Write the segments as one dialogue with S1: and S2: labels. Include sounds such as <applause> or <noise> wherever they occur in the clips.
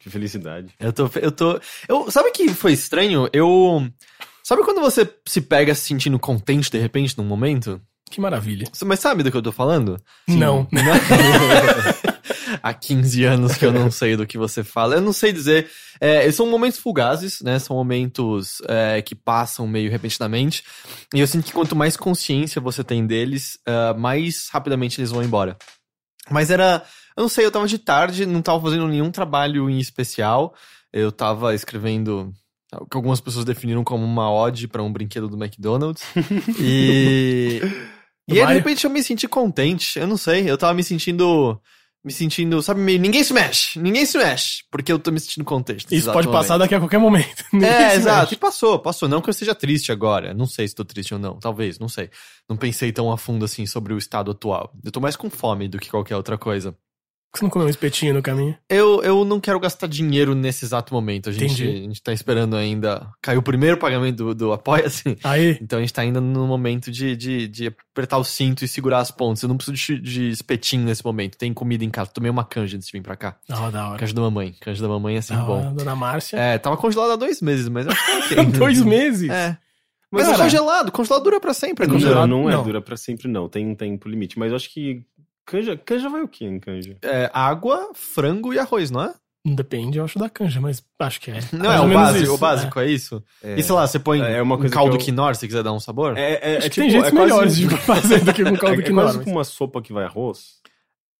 S1: Que felicidade.
S2: Eu tô. Eu tô. Eu, sabe que foi estranho? Eu. Sabe quando você se pega se sentindo contente de repente num momento?
S3: Que maravilha.
S2: Mas sabe do que eu tô falando?
S3: Não. <laughs>
S2: Há 15 anos que eu não sei do que você fala. Eu não sei dizer. É, são momentos fugazes, né? São momentos é, que passam meio repentinamente. E eu sinto que quanto mais consciência você tem deles, uh, mais rapidamente eles vão embora. Mas era. Eu não sei, eu tava de tarde, não tava fazendo nenhum trabalho em especial. Eu tava escrevendo o que algumas pessoas definiram como uma ode para um brinquedo do McDonald's. <laughs> e. e aí, de repente, eu me senti contente. Eu não sei, eu tava me sentindo me sentindo, sabe, meio, ninguém se mexe, ninguém se mexe, porque eu tô me sentindo contente.
S3: Isso pode passar daqui a qualquer momento. <laughs>
S2: é, exato, e passou, passou. Não que eu esteja triste agora, não sei se tô triste ou não, talvez, não sei. Não pensei tão a fundo assim sobre o estado atual. Eu tô mais com fome do que qualquer outra coisa.
S3: Você não comeu um espetinho no caminho?
S2: Eu, eu não quero gastar dinheiro nesse exato momento. A gente, a gente tá esperando ainda. Caiu o primeiro pagamento do, do Apoia-se.
S3: Aí.
S2: Então a gente tá ainda no momento de, de, de apertar o cinto e segurar as pontas. Eu não preciso de, de espetinho nesse momento. Tem comida em casa. Tomei uma canja antes de vir pra cá.
S3: Ah, da hora.
S2: Canja da mamãe. Canja da mamãe é sempre
S3: da
S2: bom.
S3: Dona Márcia.
S2: É, tava congelado há dois meses, mas eu acho que <laughs>
S3: Dois meses?
S2: É. Mas Cara, é congelado. Congelado dura pra sempre. É
S1: não, não é não. dura pra sempre, não. Tem um tempo limite. Mas eu acho que Canja, canja vai o quê em canja?
S2: É água, frango e arroz, não é?
S3: Depende, eu acho, da canja, mas acho que é. <laughs>
S2: Não, é o básico, isso, o básico, é, é isso? É. E sei lá, você põe é uma coisa um caldo que eu... quinor se quiser dar um sabor?
S1: É, é,
S3: acho
S1: é
S3: tipo, tem jeitos melhores de <laughs> fazer do que com caldo <laughs>
S1: é,
S3: quinor.
S1: É quase como uma sopa que vai arroz.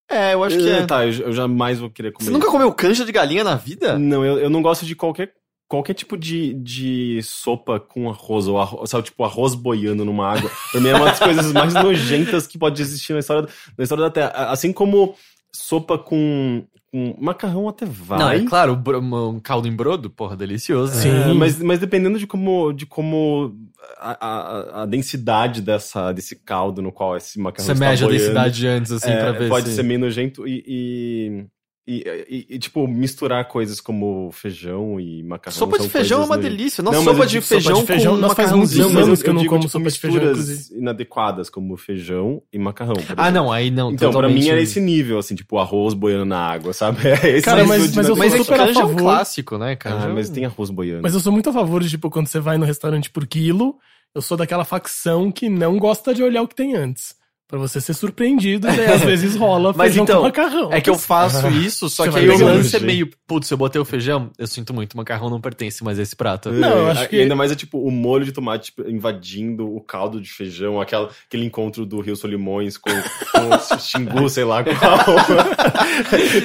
S2: É, eu acho que é.
S1: Tá, eu, eu jamais vou querer comer
S2: Você nunca comeu canja de galinha na vida?
S1: Não, eu, eu não gosto de qualquer qualquer tipo de, de sopa com arroz, ou arroz, sabe, tipo arroz boiando numa água, pra mim é uma das <laughs> coisas mais nojentas que pode existir na história, na história da Terra. Assim como sopa com, com macarrão até vai.
S2: Não, é claro, um caldo em brodo, porra, delicioso.
S1: Sim, é, mas, mas dependendo de como, de como a, a, a, densidade dessa, desse caldo no qual esse macarrão Você
S2: está mede boiando, a densidade antes, assim, é, pra ver
S1: Pode
S2: se...
S1: ser meio nojento e, e e, e, e, tipo, misturar coisas como feijão e macarrão.
S2: Sopa de feijão é uma delícia. Não, não sopa, de feijão sopa de feijão com macarrãozinho.
S1: Não, mas eu, eu não como tipo, sopa de feijão. inadequadas, como feijão e macarrão.
S2: Ah, não, aí não.
S1: Então, totalmente... pra mim era esse nível, assim, tipo, arroz boiando na água, sabe? <laughs> É esse
S3: Cara, mas, mas eu sou
S2: mas
S3: super
S2: é
S3: a favor.
S2: é um clássico, né, cara?
S1: Ah, mas tem arroz boiando.
S3: Mas eu sou muito a favor de, tipo, quando você vai no restaurante por quilo, eu sou daquela facção que não gosta de olhar o que tem antes. Pra você ser surpreendido, né? Às <laughs> vezes rola
S2: Mas
S3: feijão
S2: então,
S3: com macarrão.
S2: É que eu faço <laughs> isso, só você que aí o lance é meio, putz, eu botei o feijão, eu sinto muito, o macarrão não pertence mais a esse prato.
S3: Não, eu acho que...
S1: E ainda mais é tipo o molho de tomate tipo, invadindo o caldo de feijão, aquela, aquele encontro do Rio Solimões com, com o <laughs> xingu, sei lá qual.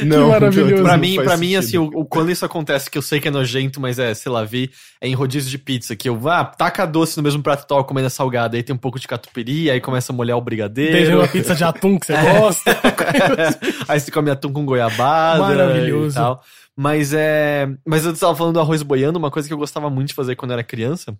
S3: não, que maravilhoso.
S2: Pra mim, pra mim assim, o, o, quando isso acontece, que eu sei que é nojento, mas é, sei lá, vi, é em rodízio de pizza, que eu, ah, taca doce no mesmo prato e tal, comendo a salgada, aí tem um pouco de catupiry, aí começa a molhar o brigadeiro.
S3: Beijo uma pizza de atum que você gosta. <laughs>
S2: Aí você come atum com goiabada Maravilhoso. tal. Mas é. Mas eu estava falando do arroz boiando, uma coisa que eu gostava muito de fazer quando eu era criança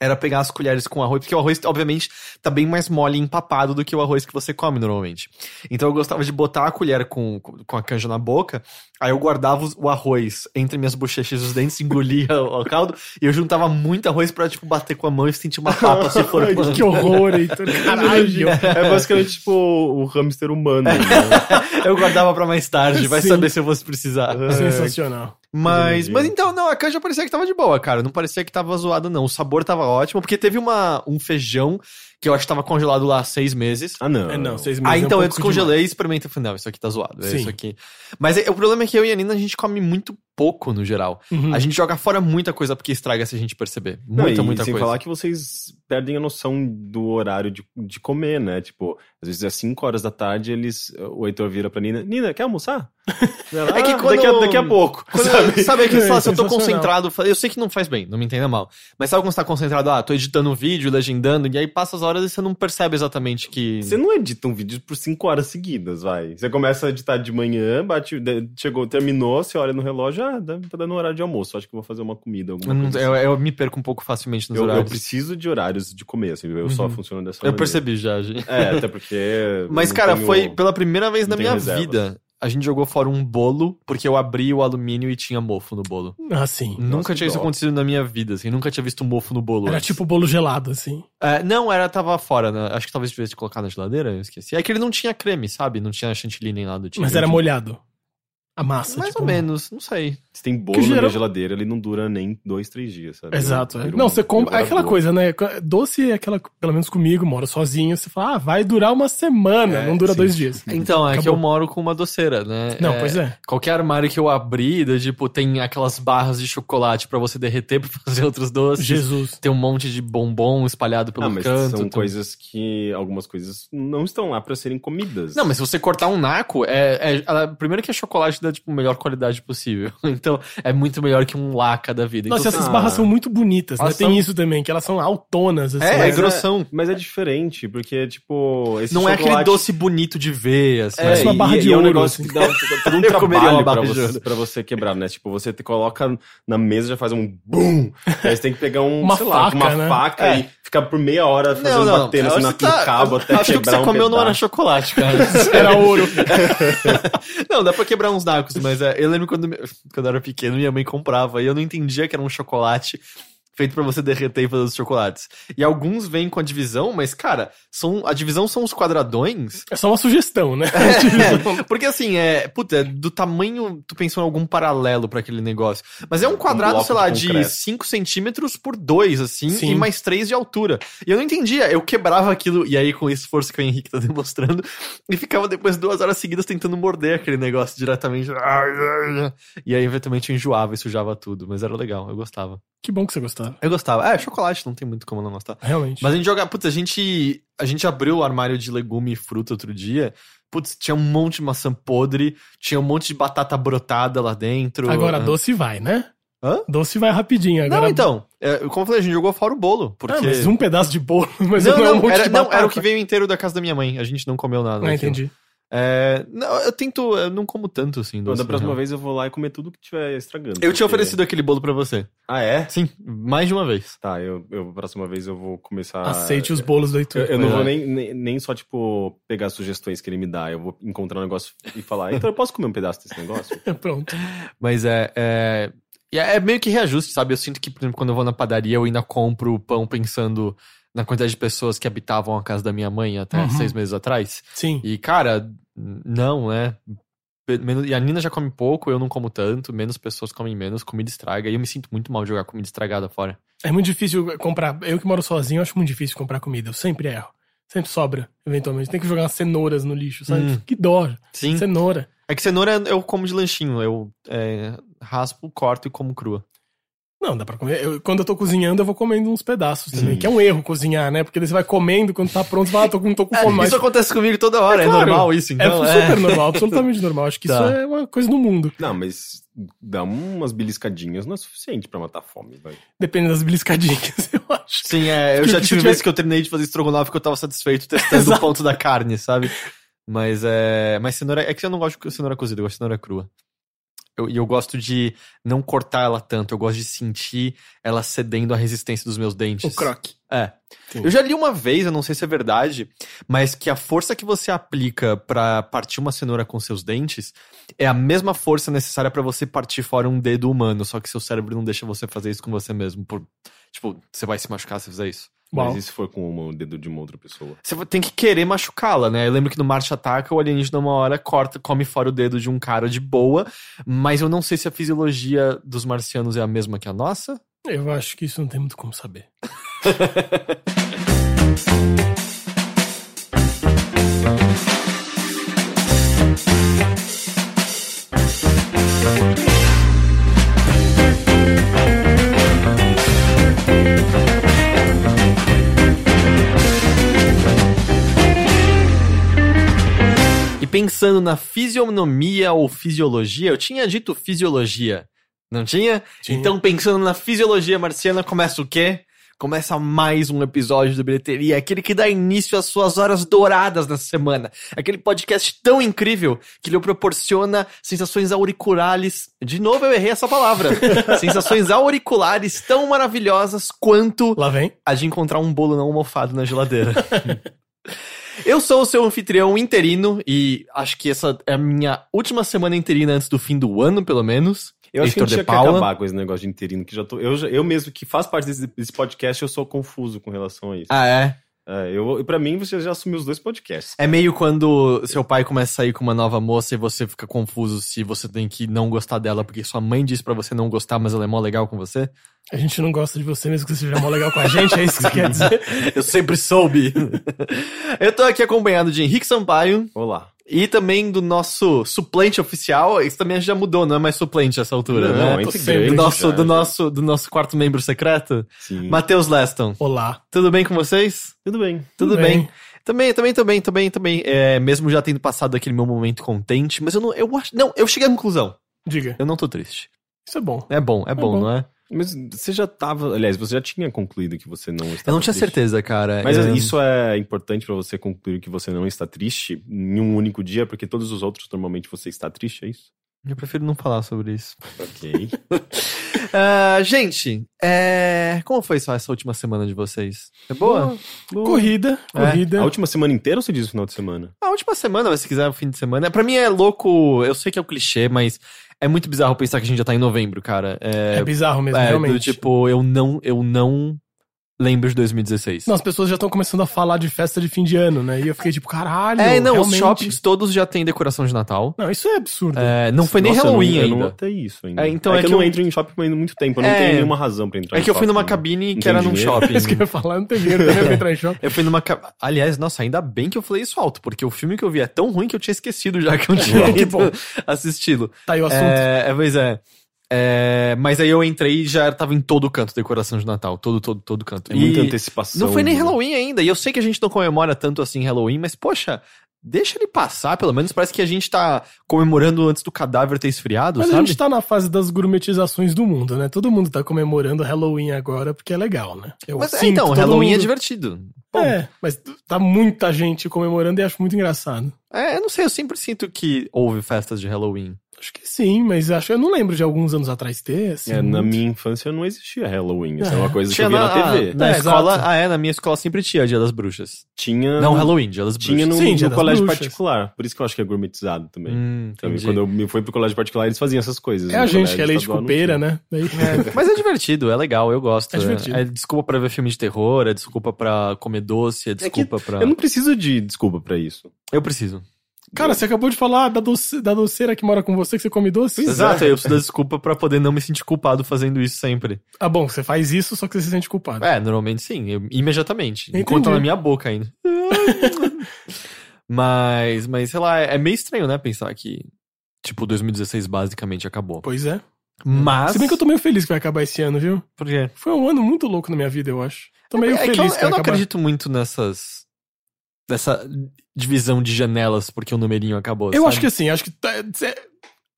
S2: era pegar as colheres com arroz, porque o arroz, obviamente, tá bem mais mole e empapado do que o arroz que você come normalmente. Então eu gostava de botar a colher com, com a canja na boca, aí eu guardava o arroz entre minhas bochechas e os dentes, engolia o caldo, e eu juntava muito arroz pra, tipo, bater com a mão e sentir uma papa se <laughs> for.
S3: que horror, Heitor. Caralho. <laughs>
S1: É basicamente, tipo, o hamster humano. Né? <laughs>
S2: eu guardava pra mais tarde, vai Sim. saber se eu fosse precisar.
S3: Sensacional.
S2: Mas, mas então, não, a canja parecia que tava de boa, cara. Não parecia que tava zoada, não. O sabor tava ótimo, porque teve uma, um feijão que eu acho que tava congelado lá há seis meses.
S1: Ah, não.
S3: É, não, seis meses.
S2: Ah, então
S3: é um
S2: eu descongelei e experimentei. Falei, não, isso aqui tá zoado. É Sim. isso aqui. Mas é, o problema é que eu e a Nina, a gente come muito pouco no geral. Uhum. A gente joga fora muita coisa porque estraga se a gente perceber. Muita,
S1: não,
S2: muita
S1: sem
S2: coisa.
S1: falar que vocês perdem a noção do horário de, de comer, né? Tipo, às vezes às 5 horas da tarde, eles. O Heitor vira pra Nina, Nina, quer almoçar? <laughs>
S2: Ela, é que
S1: ah,
S2: quando,
S1: daqui, a, daqui a pouco.
S2: Quando, <laughs> sabe? sabe que fala, se eu tô concentrado, eu sei que não faz bem, não me entenda mal. Mas sabe quando você tá concentrado, ah, tô editando um vídeo, legendando, e aí passa as horas e você não percebe exatamente que.
S1: Você não edita um vídeo por 5 horas seguidas, vai. Você começa a editar de manhã, bate, chegou, terminou, você olha no relógio, ah, tá dando horário de almoço. Acho que vou fazer uma comida.
S2: Eu, eu, eu, me perco um pouco facilmente nos
S1: eu,
S2: horários.
S1: Eu preciso de horários de comer, assim, eu uhum. só funciono dessa
S2: eu maneira. Eu percebi já, gente.
S1: É, até porque. <laughs>
S2: Mas, cara, tenho, foi pela primeira vez na minha reserva. vida a gente jogou fora um bolo, porque eu abri o alumínio e tinha mofo no bolo.
S3: Ah, sim.
S2: Nunca
S3: Nossa,
S2: tinha isso acontecido na minha vida, assim. Nunca tinha visto um mofo no bolo.
S3: Era
S2: antes.
S3: tipo bolo gelado, assim.
S2: É, não, era, tava fora, né? Acho que talvez tivesse colocado na geladeira, eu esqueci. É que ele não tinha creme, sabe? Não tinha chantilly nem nada do tipo.
S3: Mas era molhado. A massa.
S2: Mais
S3: tipo,
S2: ou menos, não sei.
S1: Se tem bolo
S3: Que
S1: na
S3: geral-
S1: geladeira, ele não dura nem dois, três dias, sabe?
S3: Exato. É. Não,
S1: um-
S3: você compra. É aquela coisa, né? Doce é aquela. Pelo menos comigo, moro sozinho. Você fala, ah, vai durar uma semana,
S1: É,
S3: não dura
S1: sim.
S3: dois dias.
S2: Então, é que
S3: Acabou.
S2: eu moro com uma doceira, né?
S3: Não, pois é.
S2: Qualquer armário que eu abrir, do tipo, tem aquelas barras de chocolate pra você derreter <laughs> pra fazer outros doces.
S3: Jesus.
S2: Tem um monte de bombom espalhado pelo
S1: Ah, mas
S2: canto.
S1: são
S2: tem-
S1: coisas que. Algumas coisas não estão lá pra serem comidas.
S2: Não, mas se você cortar um naco, é, é- a- primeiro que a chocolate dá, tipo, melhor qualidade possível. <laughs> Então, é muito melhor que um laca da vida.
S3: Nossa,
S2: então,
S3: essas
S1: ah.
S3: barras são muito bonitas, né?
S2: Elas
S3: Tem
S2: são-
S3: isso também, que elas são autonas, assim.
S2: É, é
S1: Mas
S2: grossão.
S1: Mas é diferente, porque, tipo. Esse
S2: não é aquele
S1: chocolate-
S2: doce bonito de ver, assim.
S1: É,
S3: Parece uma barra
S1: e,
S3: de
S1: e é um
S3: ouro,
S1: negócio
S3: assim.
S1: que dá todo um <laughs> trabalho pra você,
S2: ouro.
S1: pra você quebrar, né? Tipo, você te coloca na mesa já faz um BUM! aí você tem que pegar um,
S3: Uma
S1: sei lá,
S3: faca,
S1: uma
S3: né?
S1: faca
S2: É.
S1: e ficar por meia hora fazendo, batendo assim,
S2: Acho
S1: na,
S2: que tá-
S1: no cabo até
S2: Acho que
S1: quebrar
S2: você
S1: um
S2: comeu não era chocolate, cara. <laughs>
S3: Era ouro.
S2: Não, dá pra quebrar uns nacos, mas é, eu lembro quando, quando eu era pequeno, minha mãe comprava e eu não entendia que era um chocolate feito pra você derreter e fazer os chocolates. E alguns vêm com a divisão, mas, cara, são, a divisão são os quadradões.
S3: É só uma sugestão, né? <laughs> <laughs>
S2: É, porque assim, é, puta, é do tamanho, tu pensou em algum paralelo pra aquele negócio. Mas é um quadrado,
S1: bloco
S2: sei lá,
S1: de
S2: de
S1: concreto.
S2: 5 centímetros por 2, assim,
S3: Sim.
S2: e mais 3 de altura. E eu não entendia, eu quebrava aquilo, e aí com o esforço que o Henrique tá <laughs> demonstrando, e ficava depois duas horas seguidas tentando morder aquele negócio diretamente. E aí, eventualmente, eu enjoava e sujava tudo, mas era legal, eu gostava.
S3: Que bom que você gostava.
S2: Eu gostava. É, chocolate, não tem muito como não gostar.
S3: Realmente.
S2: Mas a gente joga. Putz, a gente. A gente abriu o armário de legume e fruta outro dia. Putz, tinha um monte de maçã podre, tinha um monte de batata brotada lá dentro.
S3: Agora,
S2: Ah.
S3: doce vai, né?
S2: Hã?
S3: Doce vai rapidinho. Agora...
S2: Não, então. é, como eu falei, a gente jogou fora o bolo. Porque.
S3: Ah, mas um pedaço de bolo, <laughs> mas
S2: não,
S3: não, é um
S2: não,
S3: monte
S2: era,
S3: de
S2: não, era o que veio inteiro da casa da minha mãe. A gente não comeu nada.
S3: Ah, entendi.
S2: É, não, eu tento. Eu não como tanto assim.
S1: Então,
S2: doce,
S1: da próxima vez eu vou lá e comer tudo que tiver estragando.
S2: Eu tinha
S1: porque-
S2: oferecido aquele bolo pra você.
S1: Ah, é?
S2: Sim, mais de uma vez.
S1: Tá, eu, eu próxima vez eu vou começar.
S3: Aceite os bolos do
S1: Eu,
S3: Heitor.
S1: eu não
S2: Pois
S1: vou
S2: é.
S1: nem, nem, nem só, tipo, pegar sugestões que ele me dá. Eu vou encontrar um negócio e falar, então eu posso comer um pedaço desse negócio? <laughs>
S3: Pronto.
S2: Mas é, é. é meio que reajuste, sabe? Eu sinto que, por exemplo, quando eu vou na padaria, eu ainda compro pão pensando na quantidade de pessoas que habitavam a casa da minha mãe até
S3: Uhum.
S2: seis meses atrás.
S3: Sim.
S2: E, cara, não, né? Menos- E a Nina já come pouco, eu não como tanto, menos pessoas comem menos, comida estraga. E eu me sinto muito mal de jogar comida estragada fora.
S3: É muito difícil comprar. Eu que moro sozinho, acho muito difícil comprar comida. Eu sempre erro. Sempre sobra, eventualmente. Tem que jogar cenouras no lixo, sabe?
S2: Hum.
S3: Que dó.
S2: Sim.
S3: Cenoura.
S2: É que cenoura eu como de lanchinho, eu é, raspo, corto e como crua.
S3: Não, dá pra comer. Eu- quando eu tô cozinhando, eu vou comendo uns pedaços também.
S1: Sim.
S3: Que é um erro cozinhar, né? Porque daí você vai comendo, quando tá pronto, você fala, ah, tô com, tô com fome. mas
S2: isso acontece comigo toda hora, é,
S3: É claro.
S2: normal isso,
S3: é
S2: então.
S3: super normal, absolutamente normal. Acho que
S2: Tá.
S3: isso é uma coisa do mundo.
S1: Não, mas dar umas beliscadinhas não é suficiente pra matar a fome, vai.
S3: Depende das beliscadinhas, <laughs> eu acho.
S2: Sim, é, eu já tive vezes que eu terminei de fazer estrogonofe que eu tava satisfeito testando o ponto da carne, sabe? Mas é. Mas cenoura. É que eu não gosto de cenoura cozida, eu gosto de cenoura crua. Eu- E eu, gosto de não cortar ela tanto, eu gosto de sentir ela cedendo à resistência dos meus dentes.
S3: O croque.
S2: É.
S3: Sim.
S2: Eu já li uma vez, eu não sei se é verdade, mas que a força que você aplica pra partir uma cenoura com seus dentes é a mesma força necessária pra você partir fora um dedo humano, só que seu cérebro não deixa você fazer isso com você mesmo. Por, tipo, você vai se machucar se fizer isso.
S3: Uau.
S1: Mas e se for com o dedo de uma outra pessoa?
S2: Você tem que querer machucá-la, né? Eu lembro que no Marte Ataca, o alienígena uma hora corta, come fora o dedo de um cara de boa, mas eu não sei se a fisiologia dos marcianos é a mesma que a nossa.
S3: Eu acho que isso não tem muito como saber. <laughs>
S2: pensando na fisionomia ou fisiologia, eu tinha dito fisiologia, não tinha?
S3: Tinha.
S2: Então, pensando na fisiologia marciana, começa o quê? Começa mais um episódio do Bilheteria, aquele que dá início às suas horas douradas nessa semana. Aquele podcast tão incrível que lhe proporciona sensações auriculares. De novo, eu errei essa palavra. <laughs> sensações auriculares tão maravilhosas quanto
S3: Lá vem.
S2: a de encontrar um bolo não almofado na geladeira. <laughs> Eu sou o seu anfitrião interino e acho que essa é a minha última semana interina antes do fim do ano, pelo menos.
S1: Eu acho que a
S2: Heitor
S1: gente
S2: de
S1: tinha que acabar com esse negócio de interino, que já tô. Eu, eu mesmo que faço parte desse, desse podcast, eu sou confuso com relação a isso.
S2: Ah, é?
S1: É, eu, pra mim, você já assumiu os dois podcasts.
S2: É meio quando seu pai começa a sair com uma nova moça e você fica confuso se você tem que não gostar dela porque sua mãe disse pra você não gostar, mas ela é mó legal com você.
S3: A gente não gosta de você mesmo que você seja mó legal com a gente, é isso que você quer dizer? <laughs>
S2: Eu sempre soube. Eu tô aqui acompanhado de Henrique Sampaio
S1: Olá.
S2: e também do nosso suplente oficial. Isso também já mudou, não é mais suplente essa altura,
S1: Não,
S2: né?
S1: é integrante
S2: Do nosso, do, nosso, do nosso quarto membro secreto,
S1: Sim.
S2: Matheus Leston.
S3: Olá.
S2: Tudo bem com vocês?
S1: Tudo bem.
S2: Tudo,
S3: Tudo
S2: bem.
S3: bem.
S2: Também, também, também, também, também. É, mesmo já tendo passado aquele meu momento contente, mas eu não, eu acho, não, eu cheguei à conclusão.
S3: Diga.
S2: Eu não tô triste.
S3: Isso é bom.
S2: É bom, é, bom,
S3: bom.
S2: não é?
S1: Mas você já tava. Aliás, você já tinha concluído que você não estava
S2: Eu não tinha
S1: triste.
S2: certeza, cara.
S1: Mas
S2: Eu-
S1: isso é importante pra você concluir que você não está triste em um único dia, porque todos os outros normalmente você está triste, é isso?
S2: Eu prefiro não falar sobre isso.
S1: Ok. <laughs>
S2: Ah, gente, é... como foi só essa última semana de vocês? É boa?
S3: Corrida,
S2: É.
S3: corrida.
S1: A última semana inteira ou você diz o final de semana?
S2: A última semana, mas se quiser o fim de semana. Pra mim é louco, eu sei que é o clichê, mas é muito bizarro pensar que a gente já tá em novembro, cara. É,
S3: É bizarro mesmo,
S2: é,
S3: realmente.
S2: do tipo, eu não, eu não lembro de 2016.
S3: Não, as pessoas já estão começando a falar de festa de fim de ano, né? E eu fiquei tipo, caralho.
S2: é, não, os
S3: realmente.
S2: shoppings todos já têm decoração de Natal.
S3: Não, isso é absurdo.
S2: É, não foi nem
S1: Nossa,
S2: Halloween
S1: eu não, Eu
S2: ainda.
S1: não notei isso ainda.
S2: É, então
S1: é,
S2: é
S1: que,
S2: que
S1: eu não
S2: eu-
S1: entro em shopping há muito tempo. Eu não
S2: É.
S1: tenho nenhuma razão pra entrar
S2: É que eu fui numa
S1: shopping.
S2: cabine que era num shopping. <laughs>
S3: Isso que eu ia falar, não tem dinheiro também pra entrar em shopping.
S2: Eu fui numa. ca- Aliás, nossa, ainda bem que eu falei isso alto, porque o filme que eu vi é tão ruim que eu tinha esquecido já que eu <laughs> tinha
S3: Que
S2: ido
S3: bom. <laughs>
S2: assisti-lo.
S3: Tá aí o assunto.
S2: É, é, pois é. É, mas aí eu entrei e já tava em todo canto decoração de Natal. Todo, todo, todo canto.
S1: É muita
S2: E
S1: antecipação.
S2: Não foi nem
S1: né?
S2: Halloween ainda. E eu sei que a gente não comemora tanto assim Halloween, mas poxa, deixa ele passar, pelo menos parece que a gente tá comemorando antes do cadáver ter esfriado,
S3: Mas a
S2: sabe?
S3: gente tá na fase das gourmetizações do mundo, né? Todo mundo tá comemorando Halloween agora porque é legal, né? Eu
S2: Mas é, então, Halloween é
S3: mundo-
S2: divertido. Bom,
S3: É, mas tá muita gente comemorando e acho muito engraçado.
S2: é, eu não sei, eu sempre sinto que houve festas de Halloween.
S3: Acho que sim, mas acho, eu não lembro de alguns anos atrás ter, assim.
S1: É, na minha infância não existia Halloween. Isso é
S3: É.
S1: uma coisa que
S2: Tinha
S1: eu via na, TV.
S2: Na
S3: É,
S2: escola,
S3: exato.
S2: ah é, na minha escola sempre tinha Dia das Bruxas.
S1: Tinha.
S2: Não Halloween, Dia das Bruxas.
S1: Tinha no,
S3: Sim,
S1: no colégio
S3: Bruxas.
S1: particular. Por isso que eu acho que é gourmetizado também.
S2: Hum, entendi.
S1: Quando eu me fui pro colégio particular, eles faziam essas coisas.
S3: É a
S1: No
S3: gente que é leite
S1: tinha.
S3: né? Daí...
S2: Mas é divertido, é legal, eu gosto.
S3: É divertido.
S2: É, desculpa pra ver filme de terror, é desculpa pra comer doce, é desculpa pra.
S1: Eu não preciso de desculpa pra isso.
S2: Eu preciso.
S3: Cara, você acabou de falar da, doce, da doceira que mora com você que você come doce?
S1: Pois
S2: Exato,
S1: é.
S2: eu preciso da desculpa pra poder não me sentir culpado fazendo isso sempre.
S3: Ah, bom, você faz isso, só que você se sente culpado.
S2: É, normalmente sim, eu- imediatamente.
S3: Entendi.
S2: Enquanto tá na minha boca ainda. <laughs> mas, mas sei lá, é meio estranho, né? Pensar que, tipo, 2016 basicamente acabou.
S3: Pois é.
S2: Mas.
S3: Se bem que eu tô meio feliz que vai acabar esse ano, viu?
S2: Por quê?
S3: Foi um ano muito louco na minha vida, eu acho. Tô meio
S2: é
S3: feliz
S2: que eu,
S3: que,
S2: eu não
S3: acabar.
S2: acredito muito nessas. Nessa divisão de janelas porque o numerinho acabou.
S3: Eu
S2: sabe?
S3: acho que assim, acho que tá-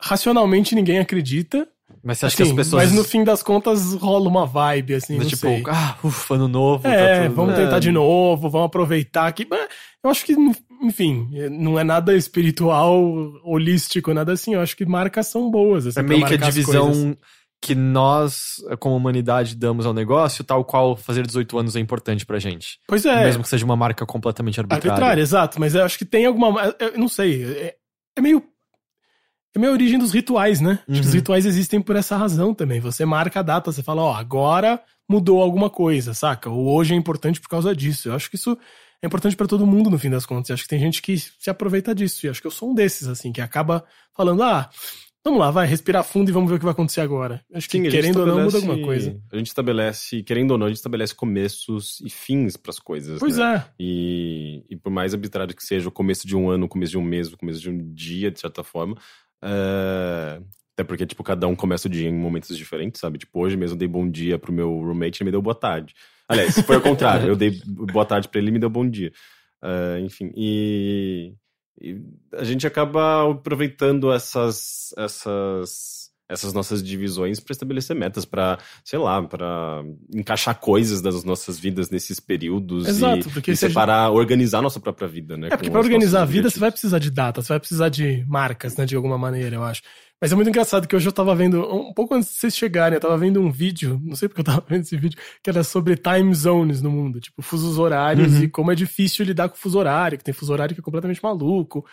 S3: racionalmente ninguém acredita.
S2: Mas você acha
S3: assim,
S2: que as pessoas.
S3: Mas no fim das contas rola uma vibe, assim,
S2: tipo,
S3: sei.
S2: ah, ufa, ano novo.
S3: É,
S2: tá tudo-
S3: vamos
S2: é.
S3: tentar de novo, vamos aproveitar aqui. Eu acho que, enfim, não é nada espiritual, holístico, nada assim. Eu acho que marcas são boas. Assim,
S2: É meio que a divisão. Que nós, como humanidade, damos ao negócio, tal qual fazer 18 anos é importante pra gente.
S3: Pois é,
S2: Mesmo que seja uma marca completamente arbitrária.
S3: arbitrária, exato. Mas eu acho que tem alguma. Eu não sei. É, é meio. É meio a origem dos rituais, né? Acho que os
S2: Uhum.
S3: rituais existem por essa razão também. Você marca a data, você fala, ó, agora mudou alguma coisa, saca? O hoje é importante por causa disso. Eu acho que isso é importante pra todo mundo, no fim das contas. Eu acho que tem gente que se aproveita disso. E acho que eu sou um desses, assim, que acaba falando, ah, vamos lá, vai, respirar fundo e vamos ver o que vai acontecer agora. Acho que,
S1: Sim,
S3: querendo ou não, muda alguma coisa.
S1: A gente estabelece, querendo ou não, a gente estabelece começos e fins pras coisas.
S3: Pois
S1: né?
S3: é.
S1: E, e por mais arbitrário que seja o começo de um ano, o começo de um mês, o começo de um dia, de certa forma. é, Até porque, tipo, cada um começa o dia em momentos diferentes, sabe? Tipo, hoje mesmo eu dei bom dia pro meu roommate e ele me deu boa tarde. Aliás, foi ao contrário. Eu dei boa tarde pra ele e me deu bom dia. É, enfim, e, e a gente acaba aproveitando essas, essas, essas nossas divisões para estabelecer metas, para sei lá, para encaixar coisas das nossas vidas nesses períodos
S3: Exato,
S1: e,
S3: porque
S1: e separar, organizar a nossa própria vida, né?
S3: É, porque
S1: os
S3: organizar a vida você vai precisar de data, você vai precisar de marcas, né, de alguma maneira, eu acho. Mas é muito engraçado que hoje eu tava vendo, um pouco antes de vocês chegarem, eu tava vendo um vídeo, <laughs> não sei porque eu tava vendo esse vídeo, que era sobre time zones no mundo, tipo, fusos horários
S2: Uhum.
S3: e como é difícil lidar com o fuso horário, que tem fuso horário que é completamente maluco.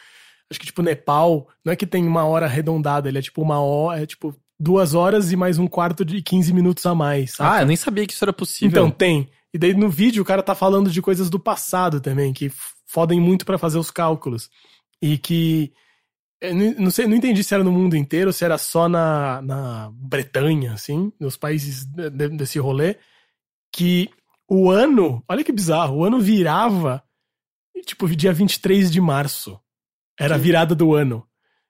S3: Acho que, tipo, Nepal, não é que tem uma hora arredondada, ele é tipo uma hora, é tipo duas horas e mais um quarto de 15 minutos a mais, sabe?
S2: Ah, eu nem sabia que isso era possível.
S3: Então, tem. E daí no vídeo o cara tá falando de coisas do passado também, que fodem muito pra fazer os cálculos. E que. Eu não sei, não entendi se era no mundo inteiro, se era só na, na Bretanha, assim, nos países de- de- desse rolê, que o ano, olha que bizarro, o ano virava, tipo, dia 23 de março. Era a virada do ano.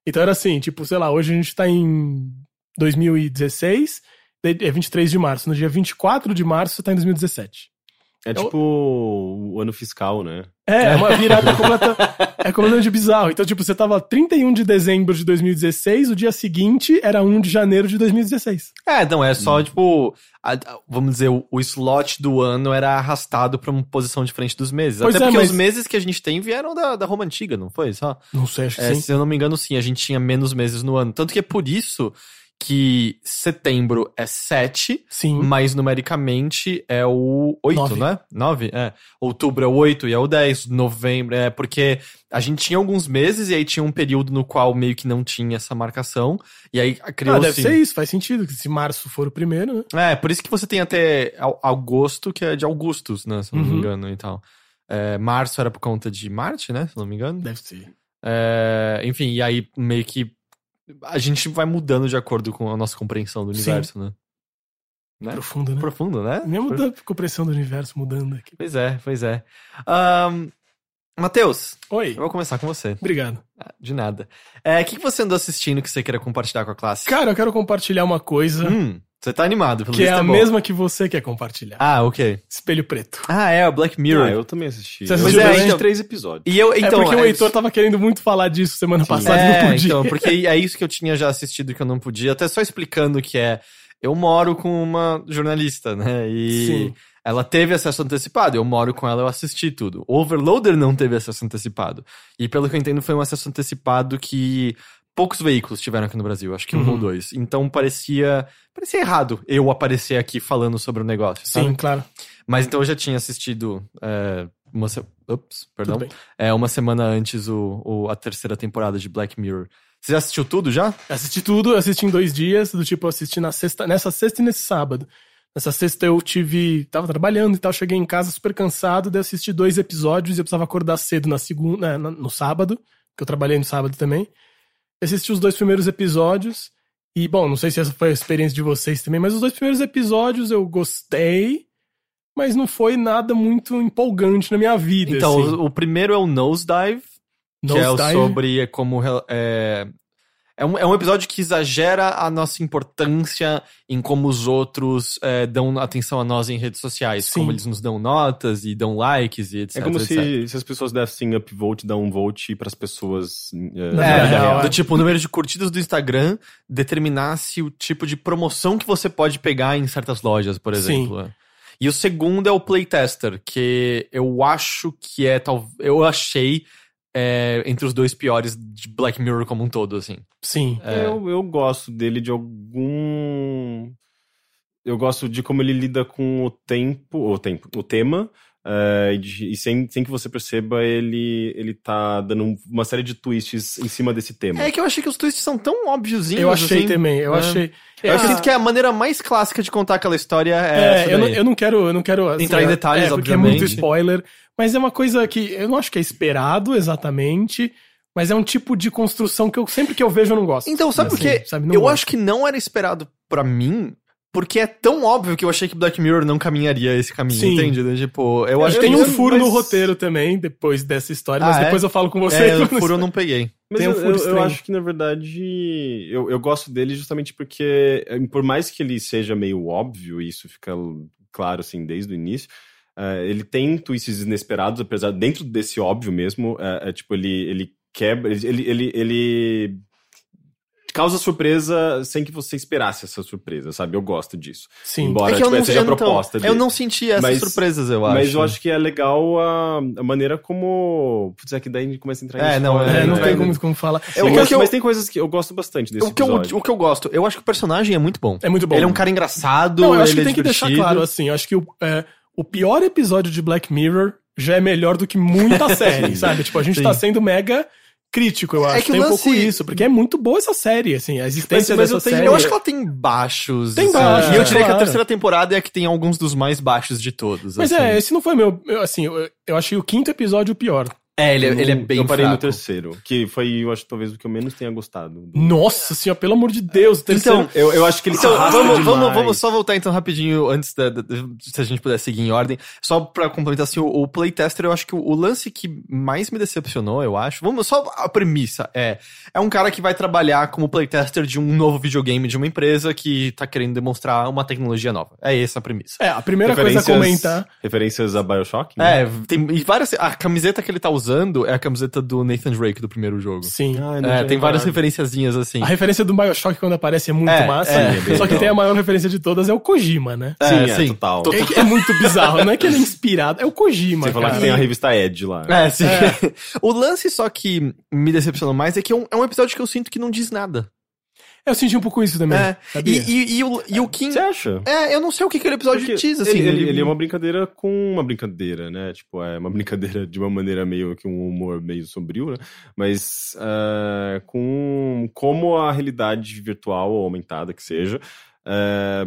S3: Então era assim, tipo, sei lá, hoje a gente tá em 2016, daí é 23 de março. No dia 24 de março você tá em 2017.
S1: É tipo o ano fiscal, né?
S3: É, é uma virada completa, é completamente bizarro. Então, tipo, você tava 31 de dezembro de 2016, o dia seguinte era 1 de janeiro de 2016.
S2: É, não, é só, tipo, a- a- vamos dizer, o, o slot do ano era arrastado pra uma posição diferente dos meses.
S3: Pois
S2: Até
S3: é,
S2: porque
S3: mas-
S2: os meses que a gente tem vieram da, da Roma Antiga, não foi? Só?
S3: Não sei, acho que
S2: É,
S3: sim.
S2: se eu não me engano, sim, a gente tinha menos meses no ano. Tanto que é por isso que setembro é 7,
S3: Sim.
S2: mas numericamente é o 8,
S3: Nove.
S2: né? 9? É. Outubro é o 8 e é o 10. Novembro é porque a gente tinha alguns meses e aí tinha um período no qual meio que não tinha essa marcação. E aí
S3: Ah,
S2: criou
S3: deve ser isso, faz sentido. que Se março for o primeiro, né?
S2: É, por isso que você tem até agosto, que é de Augustus, né? Se eu não me
S3: Uhum.
S2: engano e tal. É, março era por conta de Marte, né? Se eu não me engano.
S3: Deve ser.
S2: É, enfim, e aí meio que a gente vai mudando de acordo com a nossa compreensão do universo, né? Né?
S3: Profundo, né?
S2: Profundo, né?
S3: Mesmo da compreensão do universo mudando aqui.
S2: Pois é, pois é. Ahn, Matheus,
S3: Oi,
S2: eu vou começar com você.
S3: obrigado.
S2: Ah, De nada. É, O que, que você andou assistindo que você queira compartilhar com a classe?
S3: Cara, eu quero compartilhar uma coisa
S2: Hum, você tá animado, pelo
S3: que é a mesma que você quer compartilhar.
S2: Ah, ok.
S3: Espelho preto.
S2: Ah, é, o Black Mirror.
S1: Ah, eu também assisti.
S3: Você assistiu
S1: assisti
S2: também?
S1: três episódios.
S2: E eu, então,
S3: é porque o
S2: é-
S3: Heitor tava querendo muito falar disso semana passada e
S2: É,
S3: não podia.
S2: então, porque é isso que eu tinha já assistido que eu não podia. Até só explicando que é. Eu moro com uma jornalista, né? E
S3: Sim.
S2: ela teve acesso antecipado. Eu moro com ela, eu assisti tudo. O Overloader não teve acesso antecipado. E pelo que eu entendo, foi um acesso antecipado que poucos veículos tiveram aqui no Brasil. Acho que um
S3: Uhum.
S2: ou dois. Então parecia. Parecia errado eu aparecer aqui falando sobre o negócio. sabe?
S3: Sim, claro.
S2: Mas então eu já tinha assistido. É, uma se... Ups, perdão. É, uma semana antes o, o- a terceira temporada de Black Mirror. Você já assistiu tudo já?
S3: Assisti tudo, assisti em dois dias, do tipo, eu assisti na sexta, nessa sexta e nesse sábado. Nessa sexta eu tive. tava trabalhando e tal, cheguei em casa super cansado, daí assisti dois episódios e eu precisava acordar cedo na segunda, né, no sábado, que eu trabalhei no sábado também. Assisti os dois primeiros episódios. E, bom, não sei se essa foi a experiência de vocês também, mas os dois primeiros episódios eu gostei, mas não foi nada muito empolgante na minha vida.
S2: Então,
S3: assim.
S2: o, o primeiro é o Nosedive, que é
S3: Nosedive.
S2: sobre como. É, é, um, é um episódio que exagera a nossa importância em como os outros é, dão atenção a nós em redes sociais.
S3: Sim.
S2: Como eles nos dão notas e dão likes e etc.
S1: É como
S2: etc.
S1: se, se as pessoas dessem upvote, dar um vote pras pessoas eh,
S3: Na
S2: É,
S3: real,
S2: do
S3: é.
S2: tipo, o número de curtidas do Instagram determinasse o tipo de promoção que você pode pegar em certas lojas, por exemplo. é. E o segundo é o Playtester, que eu acho que é tal. Eu achei é, entre os dois piores de Black Mirror como um todo, assim.
S3: Sim.
S2: É.
S1: Eu, eu gosto dele de algum. Eu gosto de como ele lida com o tempo, o tempo, o tema, e, de- e sem, sem que você perceba, ele, ele tá dando um- uma série de twists em cima desse tema.
S2: É que eu achei que os twists são tão óbviozinhos.
S3: Eu achei
S2: assim.
S3: também, eu
S2: É.
S3: achei.
S2: Eu
S3: Ah,
S2: sinto que a maneira mais clássica de contar aquela história é.
S3: É,
S2: essa
S3: eu não, eu não quero, eu não quero assim,
S2: Entrar em
S3: é-
S2: detalhes,
S3: é, porque é
S2: obviamente.
S3: muito spoiler, mas é uma coisa que eu não acho que é esperado exatamente, mas é um tipo de construção que eu sempre que eu vejo eu não gosto.
S2: Então, sabe por
S3: Assim,
S2: quê?
S3: sabe, não
S2: eu
S3: gosto.
S2: acho que não era esperado pra mim, porque é tão óbvio que eu achei que Black Mirror não caminharia esse caminho,
S3: Sim.
S2: entende? Tipo, eu acho
S3: tem
S2: que
S3: um
S1: eu-
S3: furo no
S1: mas-
S3: roteiro também depois dessa história, mas
S2: Ah, é?
S3: depois eu falo com você.
S2: É, <laughs> o furo eu não peguei.
S1: Mas
S3: Tem um
S1: eu,
S3: furo
S1: eu- eu
S3: estranho.
S1: acho que, na verdade, eu, eu gosto dele justamente porque, eh, por mais que ele seja meio óbvio, e isso fica claro, assim, desde o início, eh, ele tem twists inesperados, apesar, dentro desse óbvio mesmo, eh, é, tipo, ele, ele quebra, ele, ele, ele, causa surpresa sem que você esperasse essa surpresa, sabe? Eu gosto disso.
S3: Sim.
S1: Embora
S2: é que eu
S1: tipo,
S2: não,
S1: seja a
S2: eu não-
S1: proposta
S2: eu
S1: dele.
S2: não senti essas
S1: Mas-
S2: surpresas, eu acho.
S1: Mas eu acho que é legal a, a maneira como. Putz, é que daí a gente começa a entrar
S2: É,
S1: em
S2: não,
S1: spoiler,
S3: É, não
S1: né?
S3: tem como, como falar.
S2: Eu-
S3: É
S1: Eu
S3: que-
S1: gosto-
S2: eu-
S1: mas tem coisas que eu gosto bastante desse
S2: o que, eu,
S1: episódio.
S2: o que eu gosto, eu acho que o personagem é muito bom.
S3: é muito bom.
S2: Ele é um cara engraçado,
S3: Não, eu acho
S2: ele
S3: que
S2: é
S3: tem que deixar
S2: divertido.
S3: claro, assim, eu acho que o, é, o pior episódio de Black Mirror já é melhor do que muita <laughs> série, sabe? Tipo, a gente
S2: Sim.
S3: tá sendo mega crítico, eu
S2: É
S3: acho.
S2: que o
S3: tem um
S2: lance-
S3: pouco isso, porque é muito boa essa série, assim, a existência
S1: Mas- mas
S3: dessa
S1: eu tenho-
S3: série.
S2: Eu acho que ela tem baixos.
S3: Tem
S2: assim,
S3: baixos,
S2: E eu
S3: é,
S2: diria que a
S3: claro.
S2: terceira temporada é a que tem alguns dos mais baixos de todos.
S3: Mas
S2: assim.
S3: é, esse não foi meu. eu, assim, eu, eu achei o quinto episódio o pior.
S2: É, ele, é- ele é bem
S1: Eu parei no
S2: fraco.
S1: terceiro, que foi, eu acho, talvez o que eu menos tenha gostado.
S3: Nossa senhora, pelo amor de Deus, o terceiro.
S2: Então,
S1: Eu, eu acho que ele
S2: Então, vamos, vamos, vamos só voltar então rapidinho antes da, da- se a gente puder seguir em ordem. Só pra complementar assim, o, o playtester, eu acho que o, o lance que mais me decepcionou, eu acho. Vamos só a premissa é é um cara que vai trabalhar como playtester de um novo videogame de uma empresa que tá querendo demonstrar uma tecnologia nova. É essa a premissa.
S3: É, a primeira coisa a comentar.
S1: Referências a Bioshock? né?
S2: É, tem e várias a camiseta que ele tá usando é a camiseta do Nathan Drake do primeiro jogo.
S3: Sim.
S1: Ah,
S2: É, tem várias referenciazinhas assim.
S3: A referência do Bioshock quando aparece é muito
S2: É,
S3: massa.
S2: é,
S1: é
S3: Só que tem a maior referência de todas é o Kojima, né?
S1: Sim,
S2: É,
S1: é,
S2: sim.
S1: total.
S3: É, que é muito bizarro, não é que ele é inspirado, é o Kojima,
S1: falar
S3: cara.
S1: que tem a revista Ed lá.
S2: É, sim. <laughs> o lance só que me decepcionou mais é que é um, é um episódio que eu sinto que não diz nada.
S3: Eu senti um pouco isso também.
S2: É. E,
S3: sabia?
S2: e, e o, e o Kim.
S1: Você acha?
S2: É, eu não sei o que aquele episódio
S1: Porque
S2: diz, assim.
S1: ele, ele- ele é uma brincadeira com uma brincadeira, né? Tipo, é uma <laughs> brincadeira de uma maneira meio que um humor meio sombrio, né? Mas é, com como a realidade virtual ou aumentada que seja, é,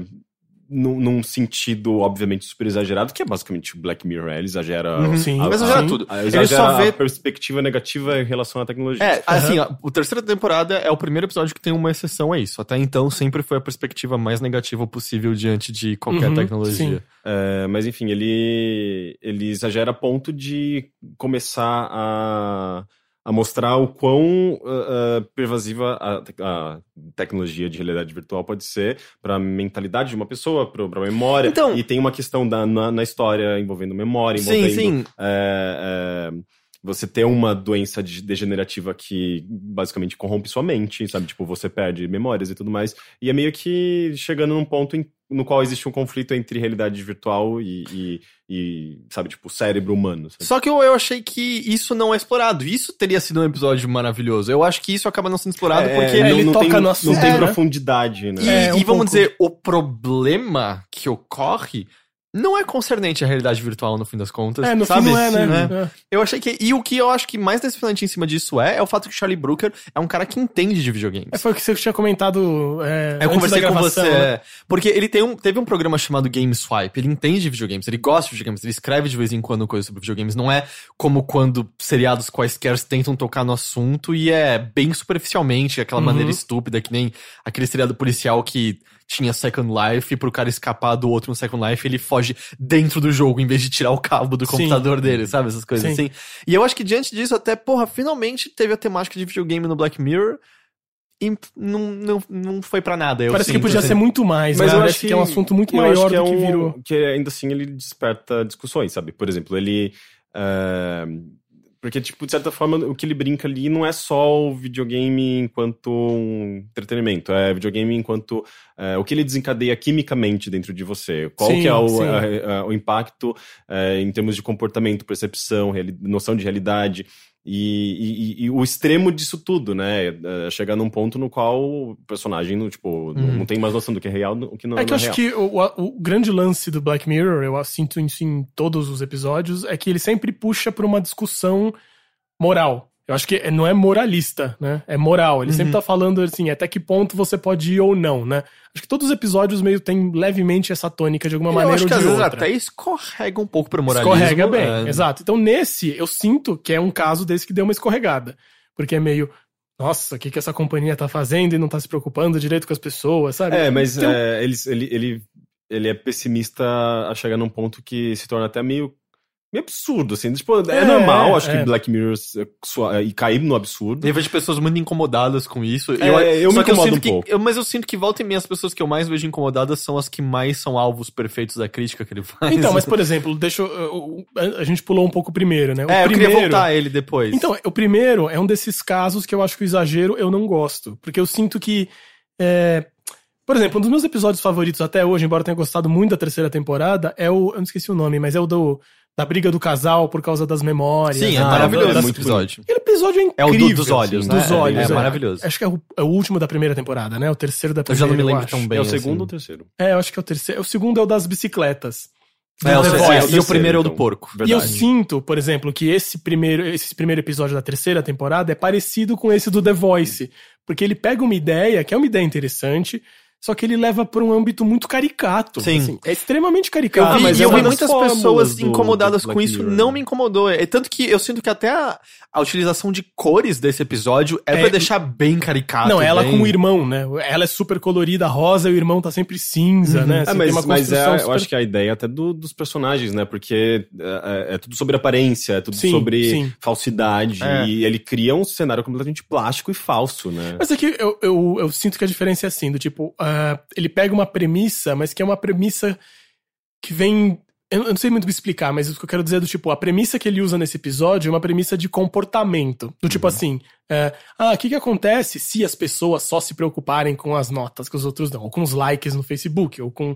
S1: num, num sentido, obviamente, super exagerado, que é basicamente o Black Mirror, é, ele exagera.
S2: Uhum.
S3: Sim.
S1: a-
S2: Mas exagera
S1: a-
S2: tudo.
S1: a-
S2: Ele
S1: exagera
S2: só vê-
S1: a perspectiva negativa em relação à tecnologia.
S2: É, assim, ó, o terceira temporada é o primeiro episódio que tem uma exceção a isso. Até então sempre foi a perspectiva mais negativa possível diante de qualquer
S3: Uhum,
S2: tecnologia.
S3: sim.
S1: É, mas enfim, ele, ele exagera a ponto de começar a, a mostrar o quão ah, ah, pervasiva a, a tecnologia de realidade virtual pode ser para a mentalidade de uma pessoa, para a memória.
S2: Então-
S1: e tem uma questão da, na, na história envolvendo memória,
S2: Sim,
S1: envolvendo
S2: sim.
S1: é, é, você ter uma doença de- degenerativa que basicamente corrompe sua mente, sabe? Tipo, você perde memórias e tudo mais. E é meio que chegando num ponto em- no qual existe um conflito entre realidade virtual e, e- e, sabe, tipo, cérebro humano. sabe?
S2: Só que eu, eu achei que isso não é explorado. Isso teria sido um episódio maravilhoso. Eu acho que isso acaba não sendo explorado
S1: É,
S2: porque.
S3: Ele
S1: não, não
S3: toca
S1: tem,
S3: no assunto,
S1: Não tem
S3: né?
S1: profundidade, né?
S2: E,
S3: É, um
S2: e vamos
S3: pouco.
S2: dizer, o problema que ocorre não é concernente à realidade virtual, no fim das contas.
S3: É, no
S2: sabe?
S3: fim não é, né?
S2: Sim,
S3: É.
S2: Eu achei que. E o que eu acho que mais decepcionante em cima disso é, é o fato que o Charlie Brooker é um cara que entende de videogames.
S3: É, foi o que você tinha comentado. É,
S2: Eu
S3: antes
S2: conversei
S3: da
S2: com
S3: gravação,
S2: você.
S3: né?
S2: é, Porque ele tem um, teve um programa chamado Game Swipe. Ele entende de videogames, ele gosta de videogames, ele escreve de vez em quando coisas sobre videogames. Não é como quando seriados quaisquer tentam tocar no assunto e é bem superficialmente, aquela
S3: Uhum.
S2: maneira estúpida, que nem aquele seriado policial que tinha Second Life e pro cara escapar do outro no Second Life, ele foge dentro do jogo em vez de tirar o cabo do
S3: Sim.
S2: computador dele, sabe? Essas coisas
S3: Sim.
S2: assim. E eu acho que diante disso, até, porra, finalmente teve a temática de videogame no Black Mirror. E não, não, não foi pra nada. Eu
S3: Parece que
S2: sinto,
S3: podia
S2: assim.
S3: ser muito mais,
S1: Mas
S3: né?
S1: eu acho
S3: que, é um assunto muito maior
S1: acho
S3: do
S1: que, é
S3: que
S1: um-
S3: virou.
S1: que ainda assim ele desperta discussões, sabe? Por exemplo, ele. é, Porque, tipo, de certa forma, o que ele brinca ali não é só o videogame enquanto um entretenimento, é videogame enquanto é, o que ele desencadeia quimicamente dentro de você. Qual
S3: Sim,
S1: que é o, a- a- o impacto é, em termos de comportamento, percepção, noção de realidade. E, e- e o extremo disso tudo, né? É chegar num ponto no qual o personagem, não, tipo, não-
S2: Uhum.
S1: não tem mais noção do que é real, o que não
S3: É que
S1: não
S3: eu acho
S1: real.
S3: que o, o- grande lance do Black Mirror, eu sinto isso em todos os episódios, é que ele sempre puxa pra uma discussão moral. Eu acho que é- não é moralista, né? É moral. Ele sempre tá falando assim, até que ponto você pode ir ou não, né? Acho que todos os episódios meio tem levemente essa tônica de alguma
S2: Eu
S3: maneira
S2: acho
S3: ou
S2: que
S3: de
S2: às vezes
S3: outra.
S2: até escorrega um pouco pro moralismo.
S3: Escorrega bem,
S2: é.
S3: exato. Então, nesse, eu sinto que é um caso desse que deu uma escorregada. Porque é meio, nossa, o que, que essa companhia tá fazendo e não tá se preocupando direito com as pessoas, sabe?
S1: É, mas
S3: Então-
S1: é, ele, ele, ele, ele é pessimista a chegar num ponto que se torna até meio, meio absurdo, assim. Tipo, é,
S3: É,
S1: normal, acho
S3: é.
S1: que Black Mirror é, sua- e cair no absurdo.
S2: Eu vejo pessoas muito incomodadas com isso.
S1: É, eu
S2: só
S1: me
S2: eu
S1: incomodo
S2: sinto
S1: um
S2: que,
S1: pouco.
S2: eu- mas eu sinto que volta e meia as pessoas que eu mais vejo incomodadas são as que mais são alvos perfeitos da crítica que ele faz.
S3: Então, mas por <laughs> exemplo, deixa eu, eu- a gente pulou um pouco o primeiro, né? O
S2: é, eu
S3: primeiro,
S2: queria voltar a ele depois.
S3: Então, o primeiro é um desses casos que eu acho que o exagero eu não gosto. Porque eu sinto que. é, Por exemplo, um dos meus episódios favoritos até hoje, embora eu tenha gostado muito da terceira temporada, é o. Eu não esqueci o nome, mas é o do. Da briga do casal por causa das memórias.
S2: Sim, é
S3: Ah,
S2: maravilhoso esse episódio.
S3: Aquele episódio é
S2: É o
S3: incrível.
S2: do- dos olhos,
S3: assim,
S2: né?
S3: Dos
S2: É,
S3: olhos.
S2: é maravilhoso.
S3: Acho que é o, é o último da primeira temporada, né? O terceiro da
S2: Eu
S3: primeira.
S2: já não me lembro tão bem.
S1: é o
S2: assim.
S1: segundo ou o terceiro?
S3: É, eu acho que é o terceiro. O segundo é o das bicicletas.
S2: É, o
S3: The
S2: terceiro,
S3: Voice.
S2: e o
S1: terceiro,
S2: primeiro é o do
S1: então.
S2: porco.
S3: E eu
S1: Verdade.
S3: sinto, por exemplo, que esse primeiro, esse primeiro episódio da terceira temporada é parecido com esse do The Voice. Porque ele pega uma ideia, que é uma ideia interessante, só que ele leva para um âmbito muito caricato.
S2: Sim.
S3: assim. é extremamente
S2: Eu
S3: caricato.
S2: vi,
S1: mas
S2: e
S1: é
S2: eu
S1: uma
S2: vi muitas pessoas
S1: do-
S2: incomodadas
S1: do
S2: com isso,
S1: Mirror,
S2: não
S1: né?
S2: me incomodou. É tanto que eu sinto que até a, a utilização de cores desse episódio é,
S3: É-
S2: pra deixar bem caricato.
S3: Não, ela
S2: bem...
S3: com o irmão, né? Ela é super colorida, rosa, e o irmão tá sempre cinza, né?
S1: É,
S3: Assim,
S1: mas,
S3: tem uma
S1: mas é,
S3: construção
S1: eu
S3: super-
S1: acho que a ideia até do- dos personagens, né? Porque é, é- é tudo sobre aparência, é tudo
S3: Sim,
S1: sobre
S3: sim.
S1: falsidade.
S2: É.
S1: E ele cria um cenário completamente plástico e falso, né?
S3: Mas é que eu, eu, eu sinto que a diferença é assim, do tipo, ah, ele pega uma premissa, mas que é uma premissa que vem. Eu não sei muito explicar, mas o que eu quero dizer é do tipo, a premissa que ele usa nesse episódio é uma premissa de comportamento. Do tipo assim, é, ah, o que, que acontece se as pessoas só se preocuparem com as notas que os outros dão, ou com os likes no Facebook, ou com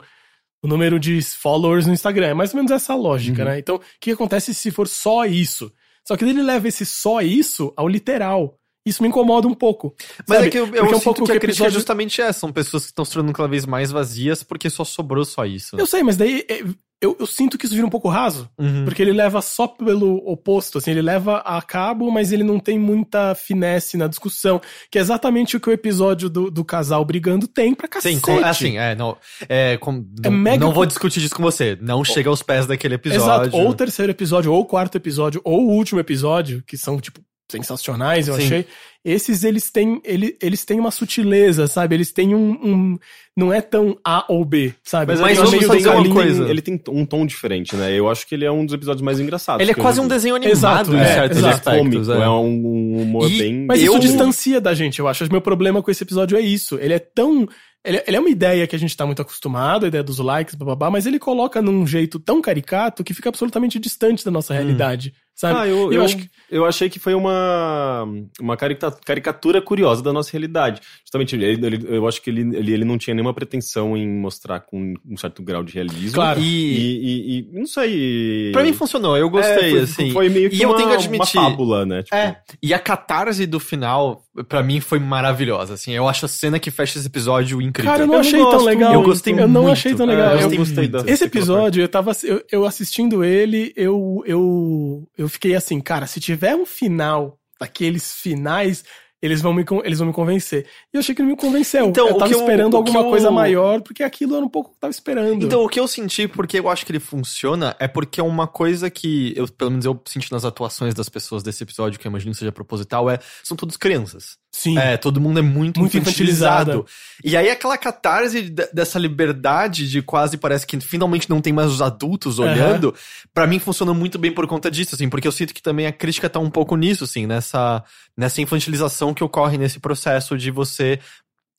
S3: o número de followers no Instagram. É mais ou menos essa lógica, né? Então, o que, que acontece se for só isso? Só que ele leva esse só isso ao literal. Isso me incomoda um pouco.
S2: Mas
S3: sabe?
S2: é que eu, eu
S3: é um
S2: sinto
S3: pouco
S2: que a crítica é
S3: episódio-
S2: justamente essa. São pessoas que estão se tornando cada vez mais vazias porque só sobrou só isso.
S3: Eu sei, mas daí é, eu, eu sinto que isso vira um pouco raso.
S2: Uhum.
S3: Porque ele leva só pelo oposto, assim, ele leva a cabo, mas ele não tem muita finesse na discussão. Que é exatamente o que o episódio do, do casal brigando tem pra cacete.
S2: Sim, com, assim, é, não, é, com,
S3: É
S2: não,
S3: mega
S2: não vou discutir isso com você. Não chega aos pés daquele episódio.
S3: Exato. Ou o terceiro episódio, ou o quarto episódio, ou o último episódio, que são, tipo, sensacionais, eu
S2: Sim.
S3: achei. Esses, eles têm, ele, eles têm uma sutileza, sabe? Eles têm um, um- Não é tão A ou B, sabe?
S1: Mas,
S2: Mas
S1: ele,
S2: vamos
S1: meio
S2: dizer uma
S1: ele,
S2: coisa.
S1: tem, ele tem um tom diferente, né? Eu acho que ele é um dos episódios mais engraçados.
S2: Ele é quase um
S1: vi.
S2: desenho animado
S3: Exato,
S2: em
S3: é,
S2: certos
S1: Ele é
S3: exato.
S2: aspectos.
S1: cômico,
S2: é.
S1: é um humor
S2: E-
S1: bem...
S3: Mas
S2: Eu-
S3: isso distancia da gente, eu acho. Meu problema com esse episódio é isso. Ele é tão. Ele, ele é uma ideia que a gente tá muito acostumado, a ideia dos likes, bababá, mas ele coloca num jeito tão caricato que fica absolutamente distante da nossa realidade, sabe?
S1: Ah, eu,
S3: Eu
S1: eu,
S3: acho que-
S1: eu achei que foi uma, uma carica- caricatura curiosa da nossa realidade. Justamente, ele, ele- eu acho que ele, ele, ele não tinha nenhuma pretensão em mostrar com um certo grau de realismo.
S3: Claro.
S1: E,
S2: E,
S1: e, e não sei...
S2: pra mim funcionou, eu gostei,
S1: É, foi,
S2: assim.
S1: Foi meio que
S2: E eu
S1: uma,
S2: tenho que
S1: uma
S2: admitir-
S1: fábula, né? Tipo,
S2: É, e a catarse do final, pra mim, foi maravilhosa, assim. Eu acho a cena que fecha esse episódio incrível.
S3: Cara, eu não
S1: Eu não
S3: achei tão
S1: gosto
S3: legal.
S2: Eu gostei
S3: Eu não
S2: muito.
S3: achei tão
S1: É,
S3: legal.
S1: eu
S3: Eu-
S1: gostei da-
S3: Esse episódio, eu tava. Eu, eu assistindo ele, eu, eu, eu fiquei assim, cara, se tiver um final, daqueles finais, eles vão me, eles vão me convencer. E eu achei que ele me convenceu.
S2: Então,
S3: eu tava
S2: eu-
S3: esperando alguma
S2: eu-
S3: coisa maior, porque aquilo era um pouco que eu tava esperando.
S2: Então, o que eu senti, porque eu acho que ele funciona, é porque é uma coisa que, eu, pelo menos eu senti nas atuações das pessoas desse episódio, que eu imagino que seja proposital, é, são todos crianças.
S3: Sim.
S2: É, todo mundo é muito,
S3: Muito
S2: infantilizado.
S3: infantilizada.
S2: E aí aquela catarse de- dessa liberdade de quase parece que finalmente não tem mais os adultos olhando, pra mim funciona muito bem por conta disso, assim, porque eu sinto que também a crítica tá um pouco nisso, assim, nessa, nessa infantilização que ocorre nesse processo de você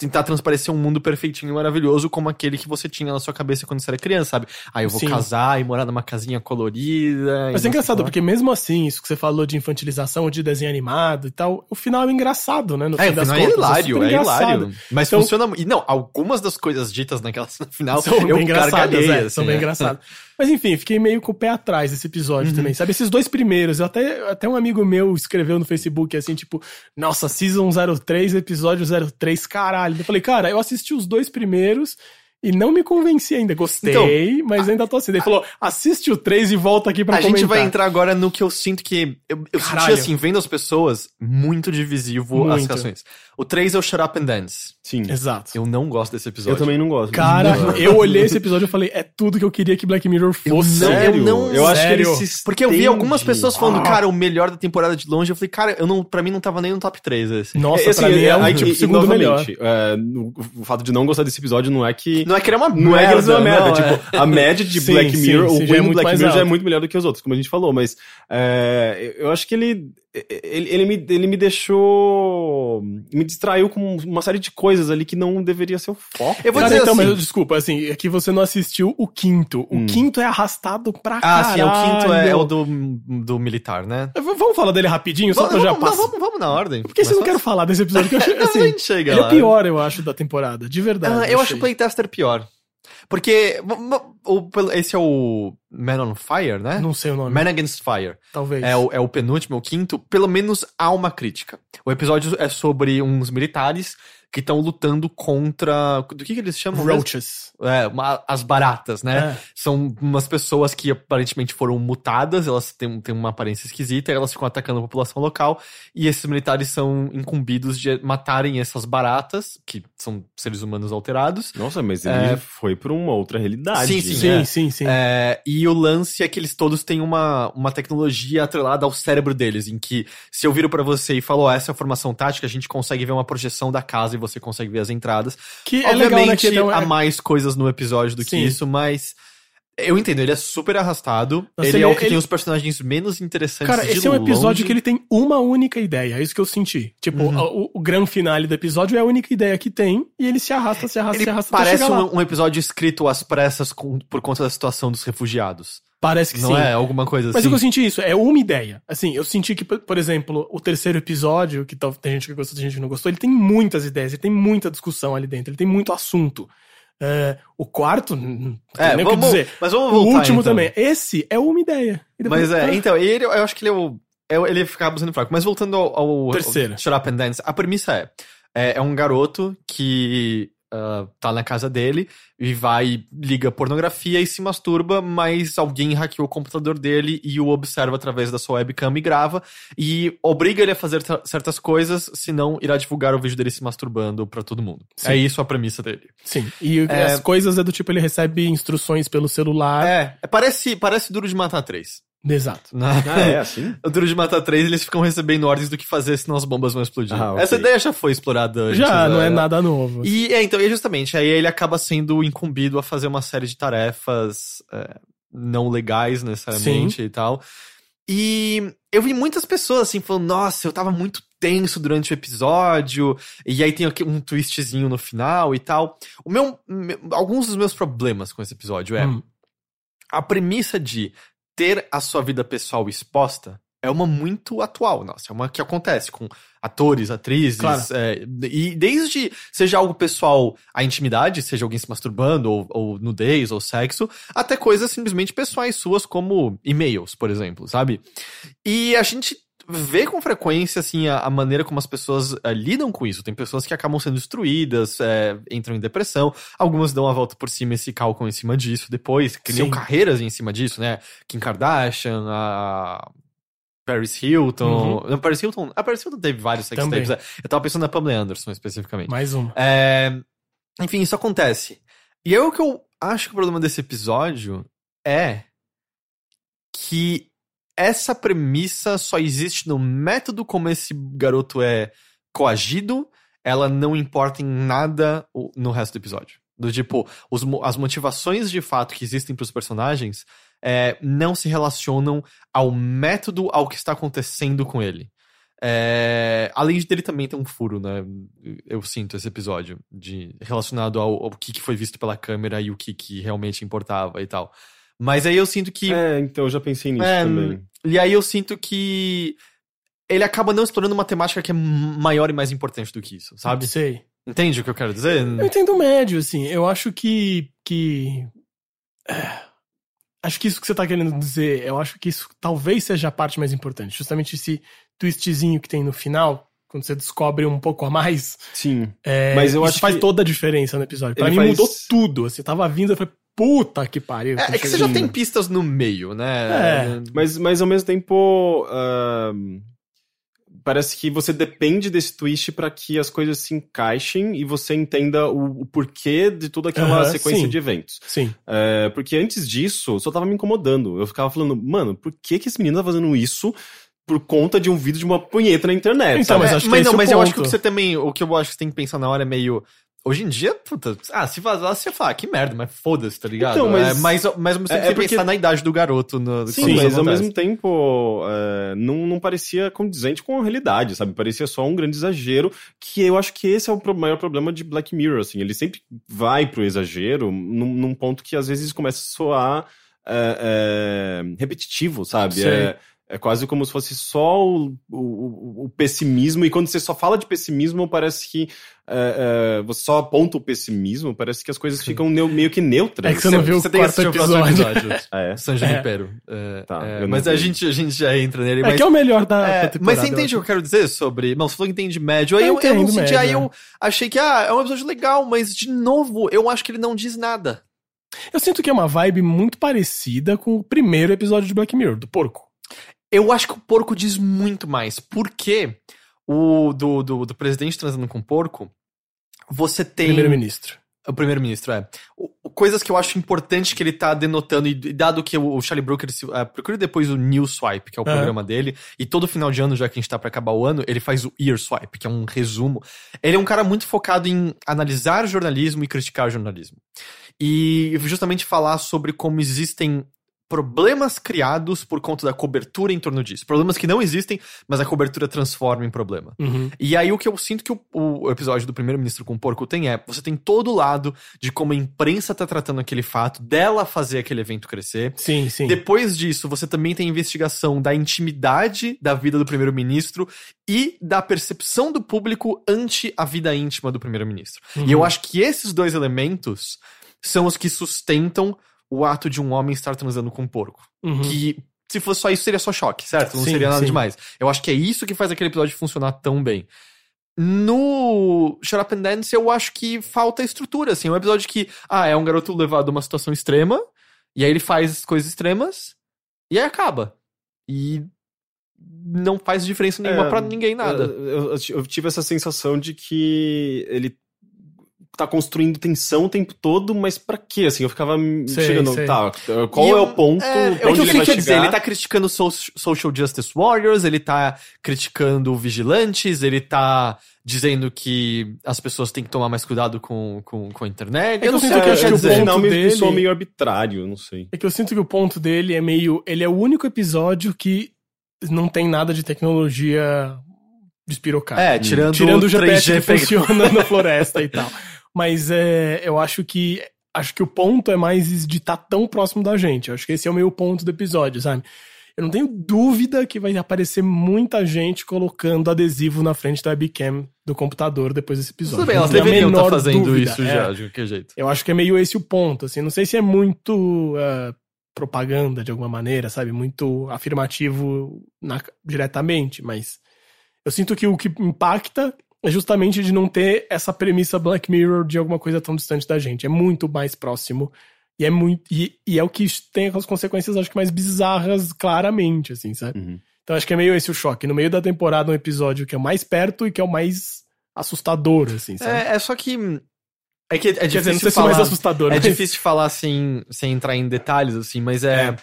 S2: tentar transparecer um mundo perfeitinho e maravilhoso como aquele que você tinha na sua cabeça quando você era criança, sabe? Ah, eu vou
S3: Sim.
S2: casar e morar numa casinha colorida.
S3: Mas é engraçado, porque mesmo assim, isso que você falou de infantilização ou de desenho animado e tal, o final é engraçado, né? No
S2: É, o
S3: das
S2: final é
S3: contas,
S2: hilário, é
S3: engraçado.
S2: hilário. Mas
S3: Então-
S2: funciona. E não, algumas das coisas ditas naquela cena final
S3: São
S2: eu
S3: bem engraçadas, é,
S2: assim,
S3: são bem
S2: é.
S3: engraçados. Mas enfim, fiquei meio com o pé atrás desse episódio
S2: Uhum.
S3: também, sabe? Esses dois primeiros, eu até, até um amigo meu escreveu no Facebook assim, tipo, nossa, Season 03, episódio 03, caralho. Eu falei, cara, eu assisti os dois primeiros e não me convenci ainda. Gostei, mas ainda tô assim. Ele falou, assiste o 3 e volta aqui pra
S2: A
S3: comentar.
S2: gente vai entrar agora no que eu sinto que. Eu, eu senti assim, vendo as pessoas, muito divisivo as
S3: Muito.
S2: reações. O 3 é o Shut Up and Dance.
S1: Sim.
S3: Exato.
S2: Eu não gosto desse episódio.
S1: Eu também não gosto.
S3: Cara,
S1: Não.
S3: eu olhei esse episódio e falei, é tudo que eu queria que Black Mirror
S2: Eu
S3: fosse.
S2: não-
S1: Sério?
S2: eu não-
S1: Eu acho que ele
S3: sério.
S1: se
S2: Porque eu vi algumas pessoas falando,
S3: Ah.
S2: cara, o melhor da temporada de longe. Eu falei, cara, eu não, pra mim não tava nem no top 3 esse.
S3: Nossa,
S1: É, assim,
S3: pra mim é, o
S1: aí,
S3: tipo,
S1: e- e
S3: segundo melhor.
S1: novamente, é, no- o fato de não gostar desse episódio não é que.
S2: Não é que ele é uma
S1: Não é que eles são uma merda.
S2: não, é.
S1: tipo, a média de <laughs>
S3: Sim,
S1: Black Mirror,
S3: sim,
S1: o
S3: é muito
S1: Black Mirror já é
S3: alto.
S1: muito melhor do que os outros, como a gente falou, mas é, eu acho que ele. Ele, ele, me, ele me deixou. Me distraiu com uma série de coisas ali que não deveria ser o foco.
S2: Eu vou
S3: Cara,
S2: dizer
S3: então,
S2: assim.
S3: mas desculpa, assim, é que você não assistiu o quinto. O
S1: Hum.
S3: quinto é arrastado pra
S2: Ah,
S3: caralho.
S2: sim, o quinto é, é o do, do militar, né?
S3: V- Vamos falar dele rapidinho, só pra eu já passar.
S2: vamos, vamos na ordem.
S3: Porque você
S2: Mas
S3: não quero
S2: faz-
S3: falar desse episódio que eu achei, <laughs>
S2: Não,
S3: assim,
S2: a gente chega
S3: ele é
S2: lá.
S3: pior, eu acho, da temporada, de verdade.
S2: Ah, eu acho o playtester pior. Porque esse é o Man on Fire, né?
S3: Não sei o nome,
S2: Man Against Fire.
S3: talvez.
S2: É o, é o penúltimo, o quinto. Pelo menos há uma crítica. O episódio é sobre uns militares que estão lutando contra. Do que, que eles chamam?
S3: Roaches.
S2: É, uma- as baratas, né?
S3: É.
S2: São umas pessoas que aparentemente foram mutadas, elas têm, têm uma aparência esquisita, e elas ficam atacando a população local, e esses militares são incumbidos de matarem essas baratas, que são seres humanos alterados.
S1: Nossa, mas ele
S2: É.
S1: foi pra uma outra realidade.
S2: Sim,
S1: né?
S2: sim,
S3: Sim,
S2: é.
S3: sim, sim.
S2: É, e o lance é que eles todos têm uma, uma tecnologia atrelada ao cérebro deles, em que se eu viro pra você e falo, ó, essa é a formação tática, a gente consegue ver uma projeção da casa e você consegue ver as entradas.
S3: Que é legal, né?
S2: Obviamente,
S3: Que então
S2: há mais coisas no episódio do que
S3: Sim.
S2: isso, mas eu entendo, ele é super arrastado.
S3: Nossa,
S2: ele,
S3: ele-
S2: é o que
S3: ele-
S2: tem os personagens menos interessantes
S3: Cara, esse é um episódio que ele tem uma única ideia, é isso que eu senti. Tipo,
S2: Uhum.
S3: o, o grande finale do episódio é a única ideia que tem, e ele se arrasta, se arrasta,
S2: Ele
S3: se arrasta
S2: parece um, um episódio escrito às pressas com- por conta da situação dos refugiados.
S3: Parece que
S2: Não
S3: sim.
S2: é alguma coisa
S3: Mas
S2: assim?
S3: o que eu senti isso, é uma ideia. Assim, eu senti que, por exemplo, o terceiro episódio, que tem gente que gostou, tem gente que não gostou, ele tem muitas ideias, ele tem muita discussão ali dentro, ele tem muito assunto. É, o quarto,
S2: É,
S3: nem o que
S2: vamos,
S3: dizer.
S2: mas vamos
S3: O
S2: voltar,
S3: último
S2: então.
S3: também. Esse é uma ideia.
S2: Mas é,
S3: ah,
S2: então, ele, eu acho que ele é o. é- ele acaba sendo fraco. Mas voltando ao. ao
S3: Terceiro.
S2: ao Shut Up and Dance, a premissa é: é, é um garoto que ah, tá na casa dele e vai, liga pornografia e se masturba, mas alguém hackeou o computador dele e o observa através da sua webcam e grava e obriga ele a fazer certas coisas, senão irá divulgar o vídeo dele se masturbando pra todo mundo.
S3: Sim.
S2: É isso a premissa dele.
S3: Sim. E
S2: É.
S3: as coisas é do tipo, ele recebe instruções pelo celular.
S2: É, parece, parece Duro de Matar 3.
S3: Exato.
S1: Ah, é <laughs> assim?
S2: O Duro de Matar 3, eles ficam recebendo ordens do que fazer, senão as bombas vão explodir.
S1: Ah, ok.
S2: Essa ideia já foi explorada antes.
S3: Já, não
S2: né?
S3: é nada novo.
S2: E é, então, e justamente, aí ele acaba sendo incumbido a fazer uma série de tarefas é, não legais necessariamente e tal. E eu vi muitas pessoas assim falando, nossa, eu tava muito tenso durante o episódio, e aí tem aqui um twistzinho no final e tal. O meu, me- alguns dos meus problemas com esse episódio é
S3: Hum.
S2: a premissa de ter a sua vida pessoal exposta é uma muito atual, nossa, é uma que acontece com atores, atrizes,
S3: Claro.
S2: é, e desde seja algo pessoal, a intimidade, seja alguém se masturbando, ou, ou nudez, ou sexo, até coisas simplesmente pessoais suas, como e-mails, por exemplo, sabe? E a gente vê com frequência, assim, a, a maneira como as pessoas eh, lidam com isso. Tem pessoas que acabam sendo destruídas, eh, entram em depressão, algumas dão a volta por cima e se calcam em cima disso depois, criam
S3: Sim.
S2: carreiras em cima disso, né? Kim Kardashian, a Paris Hilton. Não, Paris Hilton. A Paris Hilton teve vários sex
S3: Também.
S2: tapes. é. Eu tava pensando na Pamela Anderson especificamente.
S3: Mais um.
S2: É, Enfim, isso acontece. E aí o que eu acho que o problema desse episódio é que essa premissa só existe no método como esse garoto é coagido, ela não importa em nada no resto do episódio. Do tipo, os as motivações de fato que existem pros personagens é, não se relacionam ao método, ao que está acontecendo com ele. É, além de dele também ter um furo, né? Eu sinto esse episódio de relacionado ao, ao que, que foi visto pela câmera e o que, que realmente importava e tal. Mas aí eu sinto que.
S1: É, então eu já pensei nisso
S2: É,
S1: também.
S2: E aí eu sinto que ele acaba não explorando uma temática que é maior e mais importante do que isso, sabe?
S3: Sei.
S2: Entende o que eu quero dizer?
S3: Eu entendo o médio, assim. Eu acho que. que... é, Acho que isso que você tá querendo dizer, eu acho que isso talvez seja a parte mais importante. Justamente esse twistzinho que tem no final, quando você descobre um pouco a mais.
S1: Sim.
S3: é,
S1: Mas eu
S3: isso
S1: acho
S3: faz
S1: que-
S3: toda a diferença no episódio. Pra
S1: Ele
S3: mim
S1: faz-
S3: mudou tudo. Assim, tava vindo, eu falei, puta que pariu.
S2: É, é que você já tem pistas no meio, né?
S3: É.
S1: Mas, mas ao mesmo tempo. ahn, parece que você depende desse twist pra que as coisas se encaixem e você entenda o, o porquê de toda aquela
S3: Aham,
S1: sequência
S3: sim.
S1: de eventos.
S3: Sim.
S1: É, porque antes disso, só tava me incomodando. Eu ficava falando, mano, por que, que esse menino tá fazendo isso por conta de um vídeo de uma punheta na internet?
S3: Então,
S1: sabe?
S3: mas
S2: É,
S3: acho que
S2: mas
S3: esse
S2: não,
S3: é o
S2: mas eu acho que o que você também. O que eu acho que você tem que pensar na hora é meio. Hoje em dia, puta, ah, se vazar, você fala, que merda, mas foda-se, tá ligado?
S1: Então, mas-
S2: É, mas, mas você
S1: É-
S2: tem que
S1: é porque-
S2: pensar na idade do garoto. No,
S1: Sim, mas ao mesmo tempo é, não, não parecia condizente com a realidade, sabe? Parecia só um grande exagero, que eu acho que esse é o maior problema de Black Mirror, assim. Ele sempre vai pro exagero num, num ponto que às vezes começa a soar é, é, repetitivo, sabe? É, É quase como se fosse só o, o, o pessimismo, e quando você só fala de pessimismo, parece que é, é, você só aponta o pessimismo, parece que as coisas ficam neu- meio que neutras.
S3: É que você não viu o
S2: Você tem que
S3: quarto
S2: assistir o próximo
S3: episódio.
S2: episódio. <laughs>
S1: Ah, é?
S2: San
S3: É.
S2: Junipero. É,
S1: Tá,
S2: é,
S1: eu não
S2: mas a gente, a gente já entra nele.
S3: É
S2: mas
S3: que é o melhor da,
S2: É,
S3: da temporada.
S2: mas você entende o que
S3: eu
S2: quero dizer sobre. Não, você falou que entende médio. Aí
S3: Eu
S2: eu, eu, não senti.
S3: médio,
S2: Aí
S3: é.
S2: eu achei que, ah, é um episódio legal, mas de novo, eu acho que ele não diz nada.
S3: Eu sinto que é uma vibe muito parecida com o primeiro episódio de Black Mirror, do porco.
S2: Eu acho que o porco diz muito mais. Porque o do, do, do presidente transando com o porco, você tem.
S3: Primeiro-ministro.
S2: O primeiro-ministro, é. O- coisas que eu acho importante que ele tá denotando, e dado que o, o Charlie Brooker, se, uh, procure depois o New Swipe, que é o
S3: Aham.
S2: programa dele, e todo final de ano, já que a gente tá pra acabar o ano, ele faz o Ear Swipe, que é um resumo. Ele é um cara muito focado em analisar jornalismo e criticar jornalismo. E justamente falar sobre como existem problemas criados por conta da cobertura em torno disso. Problemas que não existem, mas a cobertura transforma em problema.
S3: Uhum.
S2: E aí o que eu sinto que o, o episódio do primeiro-ministro com o porco tem é, você tem todo o lado de como a imprensa tá tratando aquele fato, dela fazer aquele evento crescer.
S3: Sim, sim.
S2: Depois disso, você também tem a investigação da intimidade da vida do primeiro-ministro e da percepção do público ante a vida íntima do primeiro-ministro.
S3: Uhum.
S2: E eu acho que esses dois elementos são os que sustentam o ato de um homem estar transando com um porco.
S3: Uhum.
S2: Que se fosse só isso, seria só choque, certo? Não
S3: Sim,
S2: seria nada
S3: sim.
S2: demais. Eu acho que é isso que faz aquele episódio funcionar tão bem. No Shut Up and Dance, eu acho que falta estrutura, assim. É um episódio que, ah, é um garoto levado a uma situação extrema, e aí ele faz coisas extremas, e aí acaba. E não faz diferença nenhuma
S1: É,
S2: pra ninguém nada.
S1: Eu- eu tive essa sensação de que ele tá construindo tensão o tempo todo, mas pra quê? Assim, eu ficava me
S3: Sei,
S1: chegando,
S3: sei.
S1: tá, qual
S2: E
S1: é
S2: eu-
S1: o ponto?
S2: É, é o
S1: onde
S2: que eu
S1: ele
S2: sei
S1: vai
S2: quer dizer,
S1: chegar?
S2: ele tá criticando so- Social Justice Warriors, ele tá criticando vigilantes, ele tá dizendo que as pessoas têm que tomar mais cuidado com, com, com a internet.
S3: É que eu
S2: não
S3: sinto
S2: sei o
S3: que acho
S2: quer
S3: que o
S2: dizer.
S3: ponto
S1: me
S3: dele-
S1: soa meio arbitrário, não sei.
S3: É que eu sinto que o ponto dele é meio. Ele é o único episódio que não tem nada de tecnologia despirocada.
S2: É, tirando,
S3: Tirando o GPS
S2: 3G
S3: que funciona na floresta e tal. <laughs> Mas é, eu acho que. Acho que o ponto é mais de estar tão próximo da gente. Eu acho que esse é o meu ponto do episódio, sabe? Eu não tenho dúvida que vai aparecer muita gente colocando adesivo na frente da webcam do computador depois desse episódio.
S2: Tudo bem, elas deveriam estar
S3: menor
S2: fazendo
S3: dúvida.
S2: isso
S3: É.
S2: já, de qualquer jeito.
S3: Eu acho que é meio esse o ponto, assim. Não sei se é muito eh, propaganda de alguma maneira, sabe? Muito afirmativo na- diretamente, mas eu sinto que o que impacta é justamente de não ter essa premissa Black Mirror de alguma coisa tão distante da gente. É muito mais próximo. E é muito. E, e é o que tem as consequências, acho que mais bizarras, claramente, assim, sabe?
S1: Uhum.
S3: Então acho que é meio esse o choque. No meio da temporada, um episódio que é o mais perto e que é o mais assustador, assim, sabe?
S2: É, é só que. É que é
S3: Quer dizer,
S2: difícil
S3: se é
S2: falar.
S3: mais assustador,
S2: É
S3: mas-
S2: difícil falar sem, sem entrar em detalhes, assim, mas é.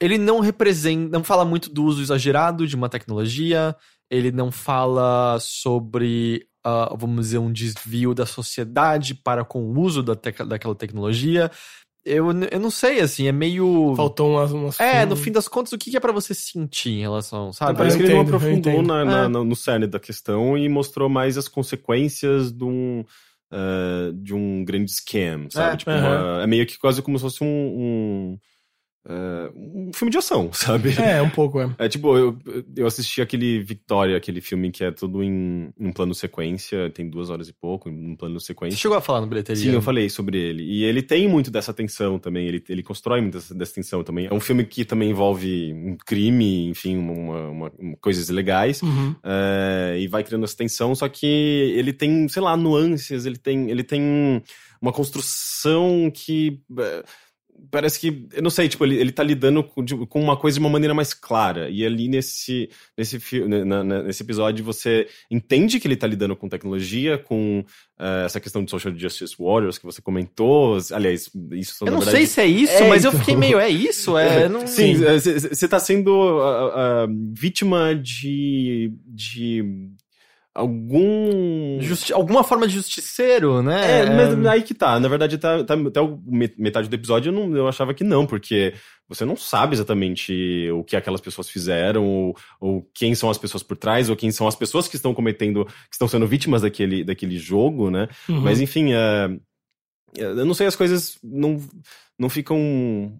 S2: Ele não representa. Não fala muito do uso exagerado de uma tecnologia. Ele não fala sobre, ah, vamos dizer, um desvio da sociedade para com o uso da tec- daquela tecnologia. Eu, eu não sei, assim, é meio.
S3: Faltou umas. umas
S2: É, no fim das contas, o que é pra você sentir em relação, sabe?
S1: Parece que ele não aprofundou na, na-
S2: É.
S1: no, no cerne da questão e mostrou mais as consequências de um, eh, de um grande scam, sabe?
S2: É,
S1: tipo, uma- é meio que quase como se fosse um, um, eh, um filme de ação, <laughs> sabe?
S3: É, um pouco, é.
S1: É tipo, eu, eu assisti aquele Victoria, aquele filme que é tudo em, em um plano sequência, tem duas horas e pouco, em um plano
S2: Você
S1: sequência.
S2: chegou a falar no bilheteria?
S1: Sim, eu falei sobre ele. E ele tem muito dessa tensão também, ele, ele constrói muito dessa, dessa tensão também. É um filme que também envolve um crime, enfim, uma, uma- uma- coisas legais.
S3: Uhum.
S1: É, e vai criando essa tensão, só que ele tem, sei lá, nuances, ele tem, ele tem uma construção que. é, Parece que, eu não sei, tipo, ele, ele tá lidando com, de- com uma coisa de uma maneira mais clara. E ali nesse, nesse, fi- na- na- nesse episódio você entende que ele tá lidando com tecnologia, com é, essa questão de social justice warriors que você comentou. Aliás, isso são,
S2: Eu não
S1: verdade,
S2: sei se é isso,
S3: É,
S2: mas eu
S3: então.
S2: fiquei meio, é isso? É, <laughs> não...
S1: Sim, você tá sendo ah, ah, vítima de, de algum.
S2: Justi- alguma forma de justiceiro, né?
S1: É, mas aí que tá. Na verdade, tá, tá- até metade do episódio eu, não, eu achava que não, porque você não sabe exatamente o que aquelas pessoas fizeram, ou, ou quem são as pessoas por trás, ou quem são as pessoas que estão cometendo, que estão sendo vítimas daquele, daquele jogo, né?
S3: Uhum.
S1: Mas enfim, é, eu não sei, as coisas não, não ficam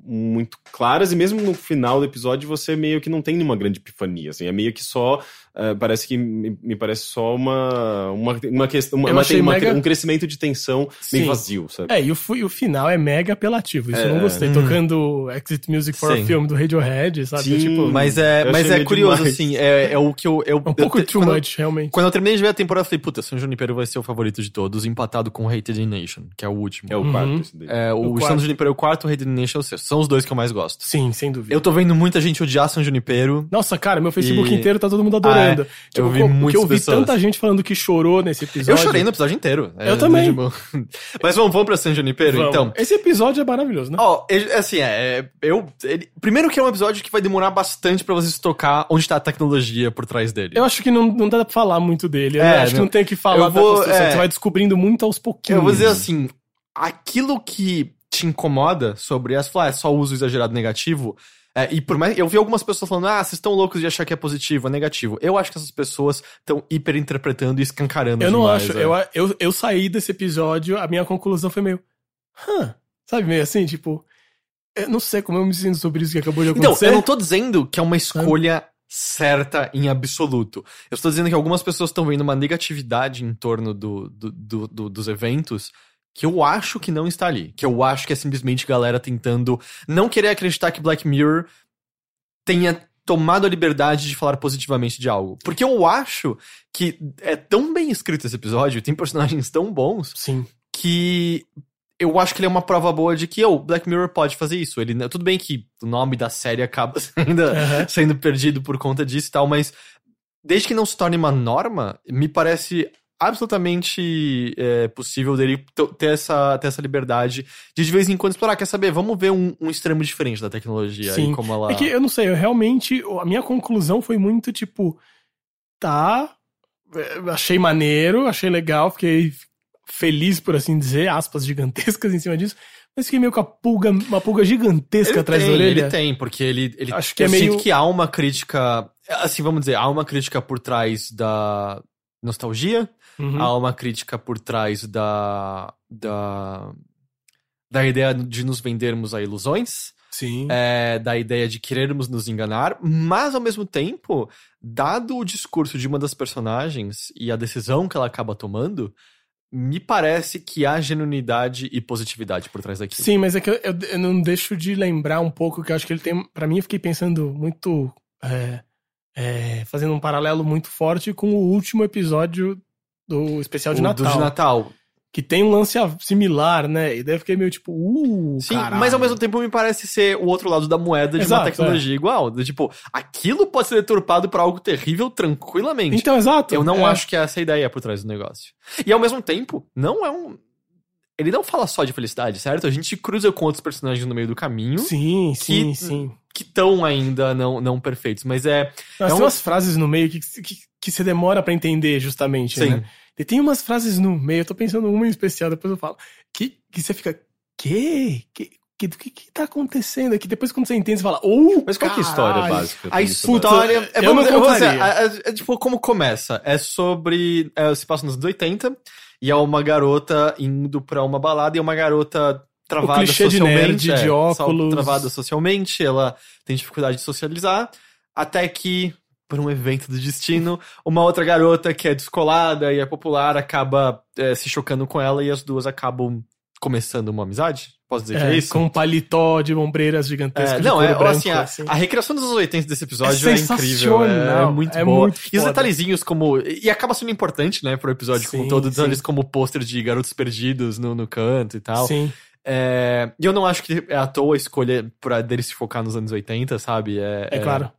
S1: muito claras, e mesmo no final do episódio você meio que não tem nenhuma grande epifania, assim, é meio que só, uh, parece que, me, me, parece só uma, uma, uma questão, uma, uma, uma mega... um crescimento de tensão Sim. meio vazio, sabe?
S3: É, e o, o final é mega apelativo, isso é, eu não gostei, hum. tocando Exit Music for Sim. a Film do Radiohead, sabe?
S2: Sim, tipo, mas é, mas é curioso, demais. assim, é, é o que eu... eu
S3: um pouco
S2: eu,
S3: too
S2: quando,
S3: much, realmente.
S2: Quando eu terminei de ver a temporada, eu falei, puta, San Junipero vai ser o favorito de todos, empatado com Hated Nation, que é o último.
S1: É o quarto, uhum. esse
S2: É, o, o San Junipero é o quarto, o Hated Nation é o sexto. São os dois que eu mais gosto.
S3: Sim, sem dúvida.
S2: Eu tô vendo muita gente odiar San Junipero.
S3: Nossa, cara, meu Facebook e... inteiro tá todo mundo adorando. Ah, é.
S2: tipo, eu vi muitas
S3: eu vi
S2: pessoas.
S3: tanta gente falando que chorou nesse episódio.
S2: Eu chorei no episódio inteiro.
S3: É, eu também. <laughs>
S2: Mas vamos, vamos pra San Junipero, vamos. então.
S3: Esse episódio é maravilhoso, né?
S2: Ó, oh, assim, é, eu... Ele, primeiro que é um episódio que vai demorar bastante pra você se tocar onde tá a tecnologia por trás dele.
S3: Eu acho que não, não dá pra falar muito dele. É, acho não, que não tem que falar vou, é, Você vai descobrindo muito aos pouquinhos.
S2: Eu vou dizer assim, aquilo que te incomoda sobre as falar, ah, é só uso exagerado negativo. É, e por mais. Eu vi algumas pessoas falando, ah, vocês estão loucos de achar que é positivo, é negativo. Eu acho que essas pessoas estão hiperinterpretando e escancarando
S3: Eu não
S2: demais,
S3: acho.
S2: É.
S3: Eu, eu, eu saí desse episódio, a minha conclusão foi meio. Hã? Sabe, meio assim, tipo. Eu não sei como eu me sinto sobre isso que acabou de acontecer.
S2: Então, eu não tô dizendo que é uma escolha certa em absoluto. Eu estou dizendo que algumas pessoas estão vendo uma negatividade em torno do, do, do, do dos eventos que eu acho que não está ali. Que eu acho que é simplesmente galera tentando não querer acreditar que Black Mirror tenha tomado a liberdade de falar positivamente de algo. Porque eu acho que é tão bem escrito esse episódio, tem personagens tão bons,
S3: Sim.
S2: que eu acho que ele é uma prova boa de que o oh, Black Mirror pode fazer isso. Ele, tudo bem que o nome da série acaba <laughs> sendo, uhum. sendo perdido por conta disso e tal, mas desde que não se torne uma norma, me parece absolutamente é, possível dele ter essa, ter essa liberdade de de vez em quando explorar. Quer saber? Vamos ver um, um extremo diferente da tecnologia
S3: Sim.
S2: e como ela.
S3: É que eu não sei, eu realmente. A minha conclusão foi muito tipo. Tá. É, achei maneiro, achei legal, fiquei feliz, por assim dizer, aspas gigantescas em cima disso. Mas fiquei meio com a pulga, uma pulga gigantesca
S2: ele
S3: atrás
S2: tem,
S3: da orelha.
S2: Ele tem, porque ele. ele
S3: Acho que é meio.
S2: que há uma crítica. Assim, vamos dizer, há uma crítica por trás da nostalgia, Uhum. Há uma crítica por trás da, da, da ideia de nos vendermos a ilusões.
S3: Sim.
S2: É, da ideia de querermos nos enganar, mas ao mesmo tempo, dado o discurso de uma das personagens e a decisão que ela acaba tomando, me parece que há genuinidade e positividade por trás daquilo.
S3: Sim, mas é que eu, eu, eu não deixo de lembrar um pouco que eu acho que ele tem. para mim, eu fiquei pensando muito. É, é, fazendo um paralelo muito forte com o último episódio do especial de o, Natal.
S2: Do de Natal.
S3: Que tem um lance similar, né? E daí eu fiquei meio tipo, uh.
S2: Sim,
S3: caralho.
S2: mas ao mesmo tempo me parece ser o outro lado da moeda de exato, uma tecnologia é. igual. Tipo, aquilo pode ser deturpado para algo terrível tranquilamente.
S3: Então, exato.
S2: Eu não é. acho que é essa ideia por trás do negócio. E ao mesmo tempo, não é um. Ele não fala só de felicidade, certo? A gente cruza com outros personagens no meio do caminho.
S3: Sim, sim, que, sim.
S2: Que estão ainda não, não perfeitos, mas é.
S3: Mas
S2: é
S3: tem umas frases no meio que, que, que você demora para entender, justamente, sim. né? E tem umas frases no meio, eu tô pensando uma em especial, depois eu falo, que, que você fica, que? Que, que, que, que tá acontecendo aqui? Depois quando você entende, você fala, oh,
S1: Mas qual que é a história básica?
S2: A história... É,
S3: eu não contaria.
S2: É, é, é, tipo, como começa? É sobre... É, se passa nos anos 80, e é uma garota indo pra uma balada, e uma garota travada
S3: o clichê
S2: socialmente.
S3: De nerd, de óculos.
S2: Travada socialmente, ela tem dificuldade de socializar, até que por um evento do destino, uma outra garota que é descolada e é popular acaba é, se chocando com ela e as duas acabam começando uma amizade? Posso dizer é, que é isso?
S3: Com um paletó de ombreiras gigantescas.
S2: É, não, é
S3: branco,
S2: assim, a,
S3: assim,
S2: a, recriação dos anos 80 desse episódio é, é incrível. É, muito é boa. Muito e os detalhezinhos como. E acaba sendo importante, né, pro episódio sim, como todo, sim. eles como pôster de garotos perdidos no, no canto e tal.
S3: Sim.
S2: É, e eu não acho que é à toa a escolha pra dele se focar nos anos 80, sabe? É,
S3: é claro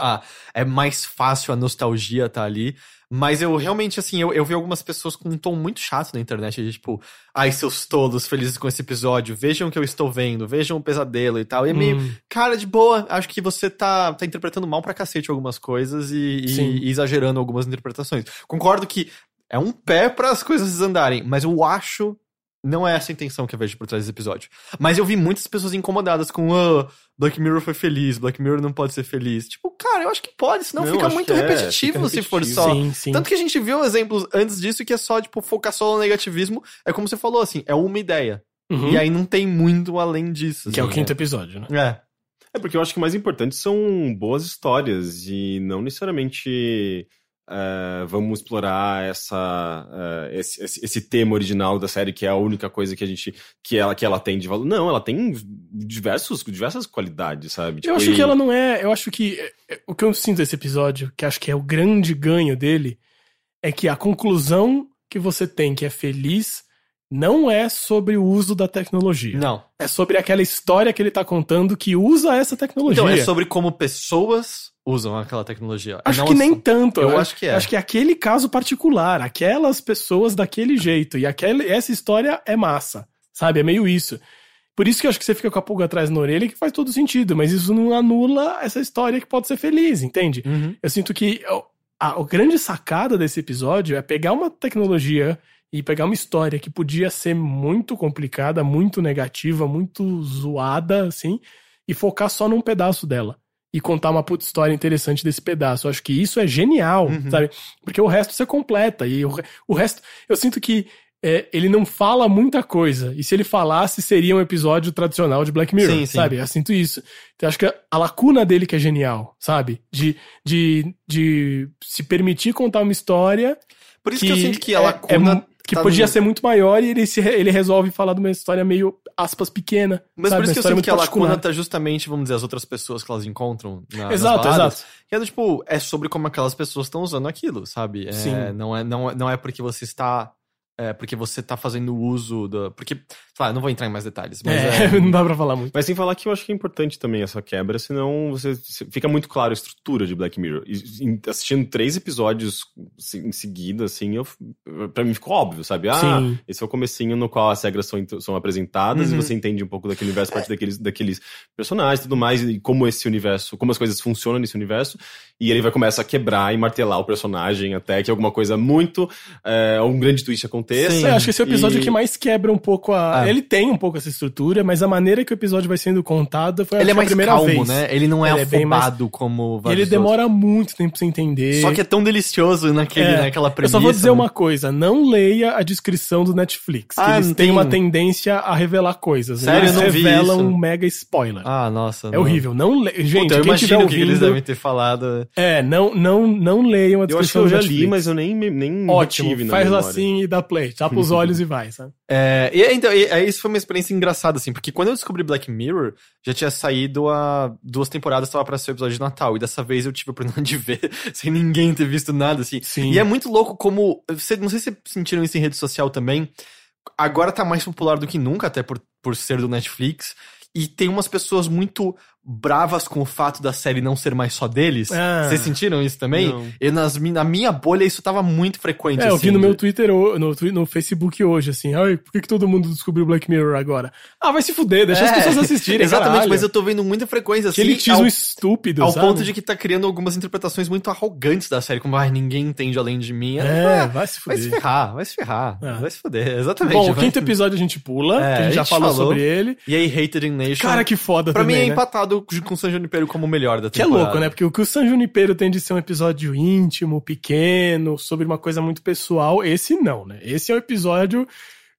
S2: ah, é mais fácil a nostalgia tá ali. Mas eu realmente, assim, eu, eu vi algumas pessoas com um tom muito chato na internet, de, tipo, ai, seus tolos felizes com esse episódio, vejam o que eu estou vendo, vejam o pesadelo e tal. E é meio, hum. cara, de boa, acho que você tá, tá interpretando mal pra cacete algumas coisas e, e, e exagerando algumas interpretações. Concordo que é um pé para as coisas desandarem, mas eu acho não é essa a intenção que eu vejo por trás desse episódio. Mas eu vi muitas pessoas incomodadas com oh, Black Mirror foi feliz, Black Mirror não pode ser feliz. Tipo, cara, eu acho que pode, senão não, fica muito repetitivo, é, fica se for só.
S3: Sim, sim.
S2: Tanto que a gente viu exemplos antes disso que é só, tipo, focar só no negativismo. É como você falou, assim, é uma ideia.
S3: Uhum.
S2: E aí não tem muito além disso.
S3: Que é o
S2: assim,
S3: quinto episódio, né?
S2: É.
S1: É porque eu acho que o mais importante são boas histórias e não necessariamente eh, vamos explorar essa, eh, esse, esse, esse tema original da série que é a única coisa que a gente que ela, que ela tem de valor. Não, ela tem diversos, diversas qualidades, sabe?
S3: Eu acho
S1: Tipo, e-
S3: que ela não é. Eu acho que. é, O que eu sinto desse episódio, que acho que é o grande ganho dele, é que a conclusão que você tem que é feliz não é sobre o uso da tecnologia.
S2: Não.
S3: É sobre aquela história que ele tá contando que usa essa tecnologia.
S2: Então, é sobre como pessoas usam aquela tecnologia.
S3: Acho
S2: Não
S3: que
S2: é
S3: nem tanto.
S2: Eu acho que é.
S3: Acho que é aquele caso particular, aquelas pessoas daquele jeito. E aquele, essa história é massa. Sabe? É meio isso. Por isso que eu acho que você fica com a pulga atrás na orelha, que faz todo sentido. Mas isso não anula essa história que pode ser feliz, entende?
S2: Uhum.
S3: Eu sinto que a, a grande sacada desse episódio é pegar uma tecnologia e pegar uma história que podia ser muito complicada, muito negativa, muito zoada, assim, e focar só num pedaço dela. E contar uma puta história interessante desse pedaço. Eu acho que isso é genial,
S2: Uhum.
S3: sabe? Porque o resto você completa. E o, o resto. Eu sinto que é, ele não fala muita coisa. E se ele falasse, seria um episódio tradicional de Black Mirror,
S2: Sim, sim.
S3: sabe? Eu sinto isso. Então, eu acho que a lacuna dele que é genial, sabe? De, de, de se permitir contar uma história
S2: Por isso que, eu sinto que a
S3: é-
S2: lacuna.
S3: Que
S2: tá
S3: podia
S2: no-
S3: ser muito maior e ele, se, ele resolve falar de uma história meio, aspas, pequena.
S2: Mas
S3: sabe?
S2: por isso que eu sinto que a
S3: muito
S2: lacuna
S3: particular.
S2: tá justamente, vamos dizer, as outras pessoas que elas encontram na,
S3: Exato,
S2: baladas.
S3: exato.
S2: Que é tipo, é sobre como aquelas pessoas estão usando aquilo, sabe? É,
S3: Sim.
S2: Não é, não, é- não é porque você está. É porque você tá fazendo uso da. Porque. Sei lá, não vou entrar em mais detalhes, mas
S3: É,
S2: é. <laughs>
S3: não dá pra falar muito.
S1: Mas sem falar que eu acho que é importante também essa quebra, senão você fica muito claro a estrutura de Black Mirror. E, assistindo três episódios em seguida, assim, eu, pra mim ficou óbvio, sabe? Ah,
S3: Sim.
S1: esse é o comecinho no qual as regras são, são apresentadas
S2: Uhum.
S1: e você entende um pouco daquele universo, a partir daqueles, daqueles personagens e tudo mais, e como esse universo, como as coisas funcionam nesse universo. E ele vai começar a quebrar e martelar o personagem até que alguma coisa muito. É, um grande twist aconteça.
S2: Sim.
S3: É, acho que esse é o episódio
S1: E-
S3: que mais quebra um pouco a.
S2: Ah.
S3: Ele tem um pouco essa estrutura, mas a maneira que o episódio vai sendo contado foi
S2: Ele é mais
S3: a primeira
S2: calmo,
S3: vez.
S2: né? Ele não é
S3: Ele é bem mais-
S2: afobado como vários
S3: ele demora muito tempo pra você entender.
S2: outros. Só que é tão delicioso naquele,
S3: É,
S2: naquela
S3: Eu
S2: premissa.
S3: só vou dizer
S2: né?
S3: uma coisa: não leia a descrição do Netflix. Que
S2: Ah,
S3: eles
S2: não
S3: têm
S2: tem-
S3: uma tendência a revelar coisas.
S2: Sério?
S3: Eles
S2: Eu não
S3: revelam um mega spoiler.
S2: Ah, nossa.
S3: é horrível. Não le... Gente,
S2: Puta, eu
S3: quem tiver
S2: imagino o que
S3: ouvindo...
S2: eles devem ter falado.
S3: É, não, não, não leiam a
S1: Eu acho que
S3: descrição
S1: eu já li, mas eu nem, nem
S3: Ótimo,
S1: retive na
S3: faz
S1: memória.
S3: assim e dá play. Tapa os <laughs> olhos e vai, sabe?
S2: É, e, então, e, é, isso foi uma experiência engraçada, assim, porque quando eu descobri Black Mirror, já tinha saído há duas temporadas, tava pra ser o episódio de Natal, e dessa vez eu tive a oportunidade de ver, <laughs> sem ninguém ter visto nada, assim.
S3: Sim.
S2: E é muito louco como, você, não sei se vocês sentiram isso em rede social também, agora tá mais popular do que nunca, até por, por ser do Netflix, e tem umas pessoas muito bravas com o fato da série não ser mais só deles.
S3: Ah.
S2: Vocês sentiram isso também?
S1: Não.
S2: E nas, na minha bolha isso tava muito frequente,
S3: É, eu
S2: assim,
S3: vi no
S2: de-
S3: meu Twitter, no, no Facebook hoje, assim, ai, por que, que todo mundo descobriu Black Mirror agora? Ah, vai se fuder, deixa as
S2: É,
S3: pessoas assistirem, <laughs>
S2: Exatamente,
S3: caralho.
S2: mas eu tô vendo muita frequência assim.
S3: Que elitismo
S2: ao,
S3: estúpido,
S2: ao
S3: sabe?
S2: ponto de que tá criando algumas interpretações muito arrogantes da série, como, ai, ninguém entende além de mim.
S3: É,
S2: Ah,
S3: vai se
S2: vai se
S3: fuder.
S2: ferrar, vai se ferrar,
S3: É.
S2: vai se fuder, exatamente.
S3: Bom, o quinto episódio a gente pula,
S2: É,
S3: que a gente
S2: a
S3: já
S2: gente
S3: falou,
S2: falou.
S3: sobre ele.
S2: E aí, Hated in Nation.
S3: Cara, que foda
S2: pra mim
S3: também,
S2: é
S3: né?
S2: empatado com San Junipero como o melhor da
S3: Que é
S2: temporada.
S3: louco, né? Porque o que o San Junipero tem de ser um episódio íntimo, pequeno, sobre uma coisa muito pessoal, esse não, né? Esse é um episódio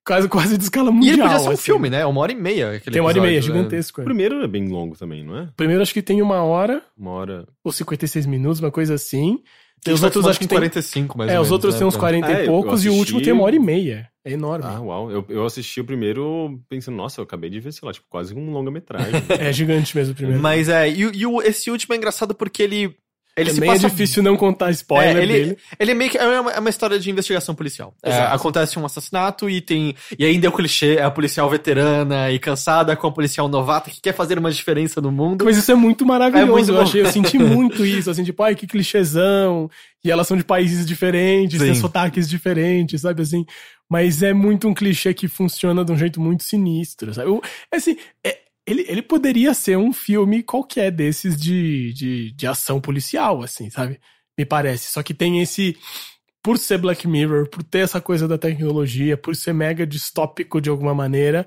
S3: quase, quase de escala
S2: E
S3: mundial.
S2: ele podia ser um
S3: assim.
S2: filme, né? Uma hora e meia. Aquele
S3: Tem uma hora e meia,
S2: episódio, né?
S3: gigantesco.
S1: O
S3: é.
S1: primeiro é bem longo também, não é?
S3: Primeiro acho que tem uma hora,
S1: Uma hora.
S3: ou 56 minutos, uma coisa assim. Tem os outros, acho que tem...
S2: 45, mais
S3: É,
S2: ou
S3: os
S2: menos,
S3: outros
S2: né,
S3: tem uns
S2: pra-
S3: 40
S1: É,
S3: e poucos, e o último tem uma hora e meia. É enorme.
S1: Ah, uau. Eu, eu assisti o primeiro pensando, nossa, eu acabei de ver, sei lá, tipo, quase um longa-metragem. <laughs>
S3: É gigante mesmo o primeiro.
S2: Mas é, e, e o- esse último é engraçado porque ele. Ele
S3: Também
S2: passa
S3: é difícil não contar spoiler
S2: É, ele,
S3: dele.
S2: ele é meio que é uma, é uma história de investigação policial. É, acontece um assassinato e tem. E ainda é o clichê, é a policial veterana e cansada com a policial novata que quer fazer uma diferença no mundo.
S3: Mas isso é muito maravilhoso.
S2: É muito
S3: eu achei, eu senti <laughs> muito isso, assim, tipo, ai, que clichêzão. E elas são de países diferentes, têm
S2: Sim.
S3: sotaques diferentes, sabe assim? Mas é muito um clichê que funciona de um jeito muito sinistro, sabe? O- assim, é- ele, ele poderia ser um filme qualquer desses de, de, de ação policial, assim, sabe? Me parece. Só que tem esse. Por ser Black Mirror, por ter essa coisa da tecnologia, por ser mega distópico de alguma maneira,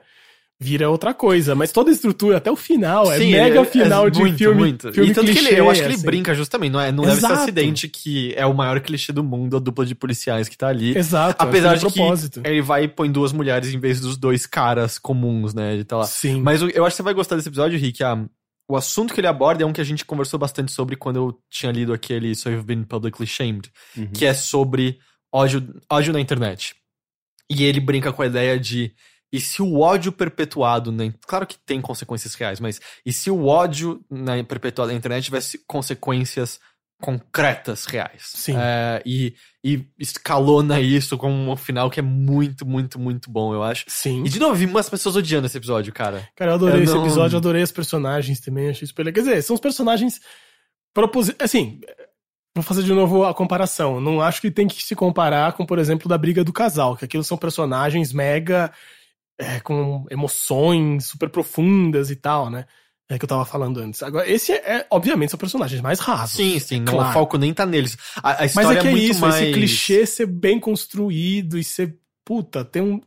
S3: vira outra coisa. Mas toda a estrutura, até o final, é
S2: Sim,
S3: mega
S2: é-
S3: final
S2: é
S3: de
S2: muito,
S3: filme.
S2: muito.
S3: filme
S2: e tanto que ele,
S3: clichê,
S2: eu acho que ele
S3: assim.
S2: brinca justamente, não, é, não deve ser
S3: Exato.
S2: acidente que é o maior clichê do mundo, a dupla de policiais que tá ali.
S3: Exato.
S2: Apesar
S3: acho
S2: de
S3: que é propósito.
S2: que ele vai e põe duas mulheres em vez dos dois caras comuns, né? De tá lá.
S3: Sim.
S2: Mas eu acho que você vai gostar desse episódio, Rick. A, o assunto que ele aborda é um que a gente conversou bastante sobre quando eu tinha lido aquele So You've Been Publicly Shamed,
S1: Uhum.
S2: que é sobre ódio, ódio na internet. E ele brinca com a ideia de. E se o ódio perpetuado, in- claro que tem consequências reais, mas e se o ódio na, perpetuado na internet tivesse consequências concretas, reais?
S3: Sim.
S2: É, e, e escalona isso com um final que é muito, muito, muito bom, eu acho.
S3: Sim.
S2: E de novo, vi umas pessoas odiando esse episódio, cara.
S3: Cara, eu adorei
S2: Eu
S3: esse
S2: não-
S3: episódio, adorei os personagens também, achei super legal. Quer dizer, são os personagens proposi... Assim, vou fazer de novo a comparação. Não acho que tem que se comparar com, por exemplo, da briga do casal, que aquilo são personagens mega é, com emoções super profundas e tal, né? É que eu tava falando antes. Agora, esse é, é, obviamente, são personagens mais rasos.
S2: Sim, sim, não,
S3: claro.
S2: o foco nem tá neles. A, a
S3: Mas
S2: história
S3: é que é,
S2: muito
S3: isso,
S2: mais...
S3: esse clichê ser bem construído e ser. Puta, tem um.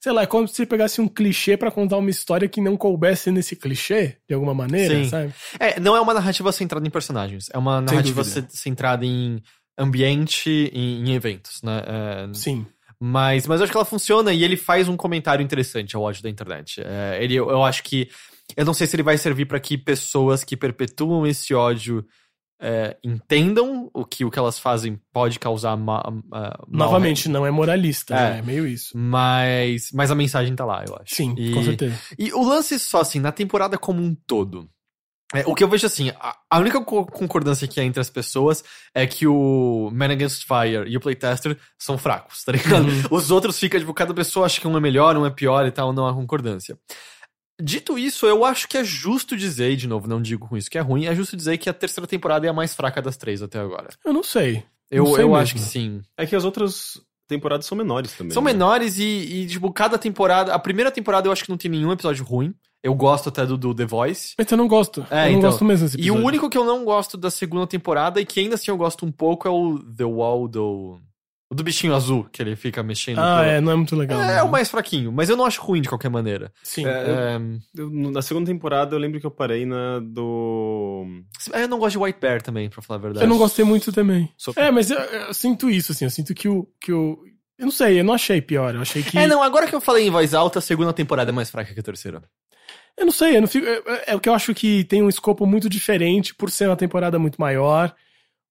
S3: Sei lá, é como se você pegasse um clichê pra contar uma história que não coubesse nesse clichê, de alguma maneira,
S2: Sim.
S3: sabe?
S2: É, não é uma narrativa centrada em personagens. É uma narrativa centrada em ambiente e em eventos, né? É,
S3: Sim.
S2: Mas, mas eu acho que ela funciona e ele faz um comentário interessante ao ódio da internet. É, ele, eu acho que. Eu não sei se ele vai servir pra que pessoas que perpetuam esse ódio é, entendam o que o que elas fazem pode causar ma, ma- mal-
S3: Novamente, não é moralista,
S2: É.
S3: né? É meio isso.
S2: Mas, mas a mensagem tá lá, eu acho.
S3: Sim,
S2: E-
S3: com certeza.
S2: E o lance só, assim, na temporada como um todo. É, o que eu vejo assim, a, a única co- concordância que há entre as pessoas é que o Man Against Fire e o Playtester são fracos, tá ligado?
S3: Uhum.
S2: Os outros fica, tipo, cada pessoa acha que um é melhor, um é pior e tal, não há concordância. Dito isso, eu acho que é justo dizer, e de novo, não digo com isso que é ruim, é justo dizer que a terceira temporada é a mais fraca das três até agora.
S3: Eu não sei.
S2: Eu,
S3: Não sei
S2: eu
S3: mesmo.
S2: acho que sim.
S1: É que as outras temporadas são menores também.
S2: São
S1: né?
S2: menores e, e, tipo, cada temporada. A primeira temporada eu acho que não tem nenhum episódio ruim. Eu gosto até do, do The Voice.
S3: Mas eu não gosto.
S2: É,
S3: eu não
S2: então.
S3: gosto mesmo desse
S2: E
S3: episódio.
S2: o único que eu não gosto da segunda temporada, e que ainda assim eu gosto um pouco, é o The Wall do. O do bichinho azul, que ele fica mexendo.
S3: Ah,
S2: pela-
S3: é, não é muito legal.
S2: É, é o mais fraquinho, mas eu não acho ruim de qualquer maneira.
S3: Sim.
S1: É, eu-
S2: É,
S1: Eu- na segunda temporada eu lembro que eu parei na do.
S2: eu não gosto de White Bear também, pra falar a verdade.
S3: Eu não gostei muito também.
S1: Só-
S3: É, mas eu, eu sinto isso, assim. Eu sinto que o, que o. Eu não sei, eu não achei pior. Eu achei que.
S2: É, não, agora que eu falei em voz alta, a segunda temporada é mais fraca que a terceira.
S3: Eu não sei, eu não fico. É, é o que eu acho que tem um escopo muito diferente por ser uma temporada muito maior,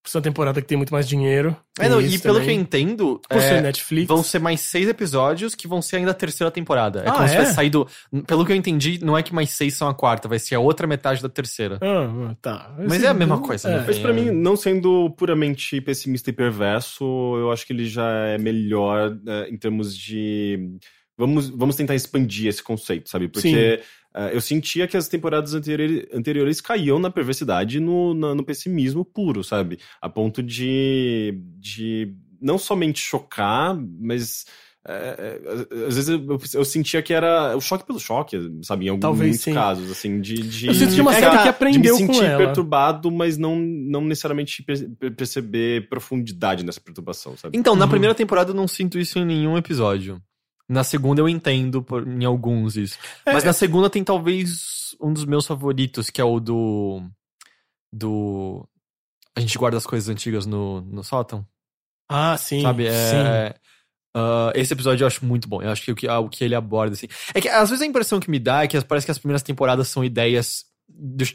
S3: por ser uma temporada que tem muito mais dinheiro.
S2: É, não, e pelo que eu entendo,
S3: Por
S2: é,
S3: ser Netflix.
S2: vão ser mais seis episódios que vão ser ainda a terceira temporada. É
S3: Ah,
S2: como se
S3: é?
S2: tivesse saído. Pelo que eu entendi, não é que mais seis são a quarta, vai ser a outra metade da terceira.
S3: Ah, tá.
S2: Mas é a mesma coisa, né?
S1: Mas pra mim, não sendo puramente pessimista e perverso, eu acho que ele já é melhor é, em termos de. Vamos, vamos tentar expandir esse conceito, sabe? Porque é, eu sentia que as temporadas anteriores, anteriores caíam na perversidade e no, na- no pessimismo puro, sabe? A ponto de, de não somente chocar, mas. é, é, às vezes eu, eu sentia que era o choque pelo choque, sabe? Em alguns
S3: Talvez
S1: casos, assim, de. de
S3: Eu sinto que uma
S1: de
S3: série
S1: ficar-
S3: que aprendeu
S1: de me
S3: com
S1: sentir
S3: ela.
S1: perturbado, mas não, não necessariamente per- per- perceber profundidade nessa perturbação, sabe?
S2: Então, na
S3: Uhum.
S2: primeira temporada eu não sinto isso em nenhum episódio. Na segunda eu entendo por- em alguns isso.
S3: É,
S2: Mas na segunda tem talvez um dos meus favoritos, que é o do. Do. A gente guarda as coisas antigas no, no sótão.
S3: Ah, sim.
S2: sabe?
S3: Sim.
S2: É, ah, esse episódio eu acho muito bom. Eu acho que o que, ah, o que ele aborda, assim. É que às vezes a impressão que me dá é que parece que as primeiras temporadas são ideias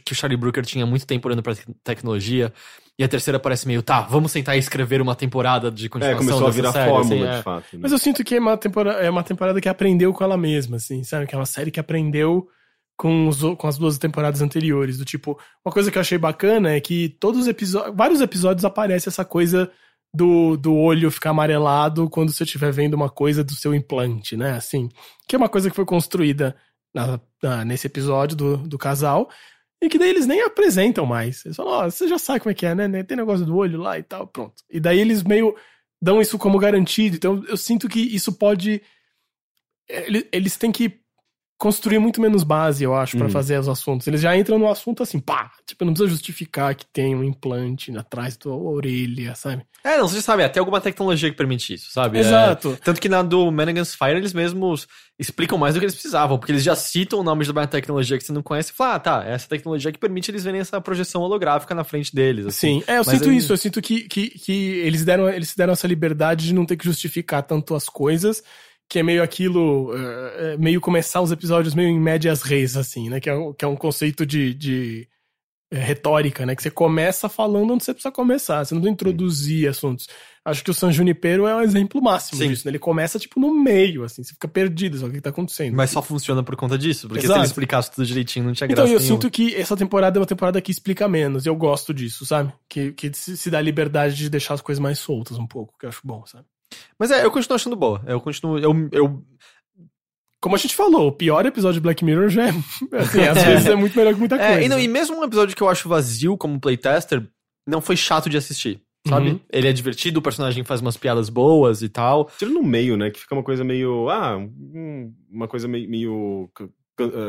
S2: que o Charlie Brooker tinha muito tempo olhando pra te- tecnologia. E a terceira parece meio, tá, vamos tentar escrever uma temporada de
S1: É,
S2: continuação.
S1: começou a
S2: dessa
S1: virar
S2: série,
S1: fórmula,
S2: assim, é.
S1: de fato. né?
S3: Mas eu sinto que é uma, temporada, é uma temporada que aprendeu com ela mesma, assim, sabe? Que é uma série que aprendeu com, os, com as duas temporadas anteriores. Do tipo, uma coisa que eu achei bacana é que todos os episódios. Vários episódios aparece essa coisa do, do olho ficar amarelado quando você estiver vendo uma coisa do seu implante, né? Assim. Que é uma coisa que foi construída na- na- nesse episódio do, do casal. E que daí eles nem apresentam mais. Eles falam, ó, você já sabe como é que é, né? Tem negócio do olho lá e tal, pronto. E daí eles meio dão isso como garantido. Então eu sinto que isso pode. ele- Eles têm que construir muito menos base, eu acho, pra
S1: Uhum.
S3: fazer os assuntos. Eles já entram no assunto assim, pá, tipo, não precisa justificar que tem um implante atrás da orelha, sabe?
S2: É, não, você já sabe, até alguma tecnologia que permite isso, sabe? É,
S3: Exato.
S2: tanto que na do Man Against Fire eles mesmos explicam mais do que eles precisavam, porque eles já citam o nome de uma tecnologia que você não conhece e falam, ah, tá, essa tecnologia que permite eles verem essa projeção holográfica na frente deles. Assim.
S3: Sim, é, eu
S2: Mas
S3: sinto isso, eu sinto que, que, que eles, deram, eles se deram essa liberdade de não ter que justificar tanto as coisas, que é meio aquilo, é, é meio começar os episódios meio em médias reis, assim, né? Que é, um- que é um conceito de, de é, retórica, né? Que você começa falando onde você precisa começar, você não precisa introduzir assuntos. Acho que o San Junipero é um exemplo máximo
S2: Sim.
S3: disso, né? Ele começa, tipo, no meio, assim, você fica perdido, sabe o que tá acontecendo.
S2: Mas só funciona por conta disso, porque se
S3: Exato.
S2: ele explicasse tudo direitinho não tinha
S3: Então,
S2: graça
S3: eu
S2: nenhuma.
S3: sinto que essa temporada é uma temporada que explica menos. Eu gosto disso, sabe? Que, que se, se dá liberdade de deixar as coisas mais soltas um pouco, que eu acho bom, sabe?
S2: Mas é, eu continuo achando boa. Eu continuo. Eu, eu,
S3: Como a gente falou, o pior episódio de Black Mirror já é. Assim, <laughs> às vezes é muito melhor que muita coisa.
S2: é, e, não, e mesmo um episódio que eu acho vazio como playtester, não foi chato de assistir. Sabe?
S3: Uhum.
S2: Ele é divertido, o personagem faz umas piadas boas e tal.
S1: Tira no meio, né? Que fica uma coisa meio. Ah, uma coisa meio. meio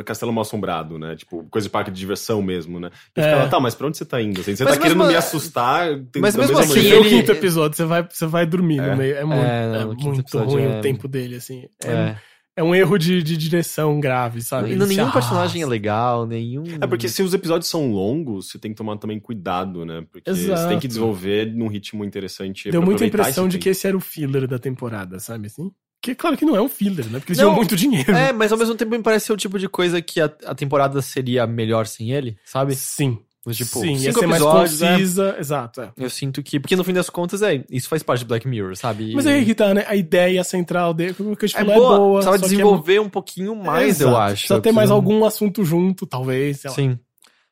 S1: Castelo Mal Assombrado, né? Tipo, coisa de parque de diversão mesmo, né? E
S3: É.
S1: fica lá, tá, mas pra onde você tá indo? Assim, você
S2: Mas
S1: tá querendo
S2: mesmo-
S1: me assustar. tem-
S2: mas mesmo
S1: mesma
S2: assim,
S3: Você vê o
S2: ele-
S3: quinto episódio, você vai, você vai dormir
S1: É.
S3: no meio. É muito,
S2: É, não,
S3: é muito ruim
S2: é-
S3: o tempo dele, assim. É,
S2: É.
S3: é um erro de, de direção grave, sabe?
S2: E
S3: Ele se
S2: nenhum
S3: arrasta.
S2: personagem é legal, nenhum.
S1: É porque se os episódios são longos, você tem que tomar também cuidado, né? Porque você
S3: Exato.
S1: tem que desenvolver num ritmo interessante.
S3: Deu
S1: pra
S3: muita impressão de
S1: tempo.
S3: que esse era o filler da temporada, sabe assim? Que claro que não é um filler, né? Porque eles
S2: Não.
S3: tinham muito dinheiro.
S2: É, mas ao mesmo tempo me parece ser o tipo de coisa que a, a temporada seria melhor sem ele, sabe?
S3: Sim.
S2: Tipo,
S3: Sim, ia
S2: cinco
S3: ser mais
S2: episódios, né?
S3: concisa. Exato, é.
S2: Eu sinto que. Porque no fim das contas, é, isso faz parte de Black Mirror, sabe?
S3: Mas aí que tá, né? A ideia central dele, como que
S2: é
S3: falou,
S2: boa,
S3: é boa.
S2: precisava
S3: é-
S2: desenvolver um pouquinho mais, eu acho.
S3: Precisa ter mais algum assunto junto, talvez, sei lá.
S2: Sim.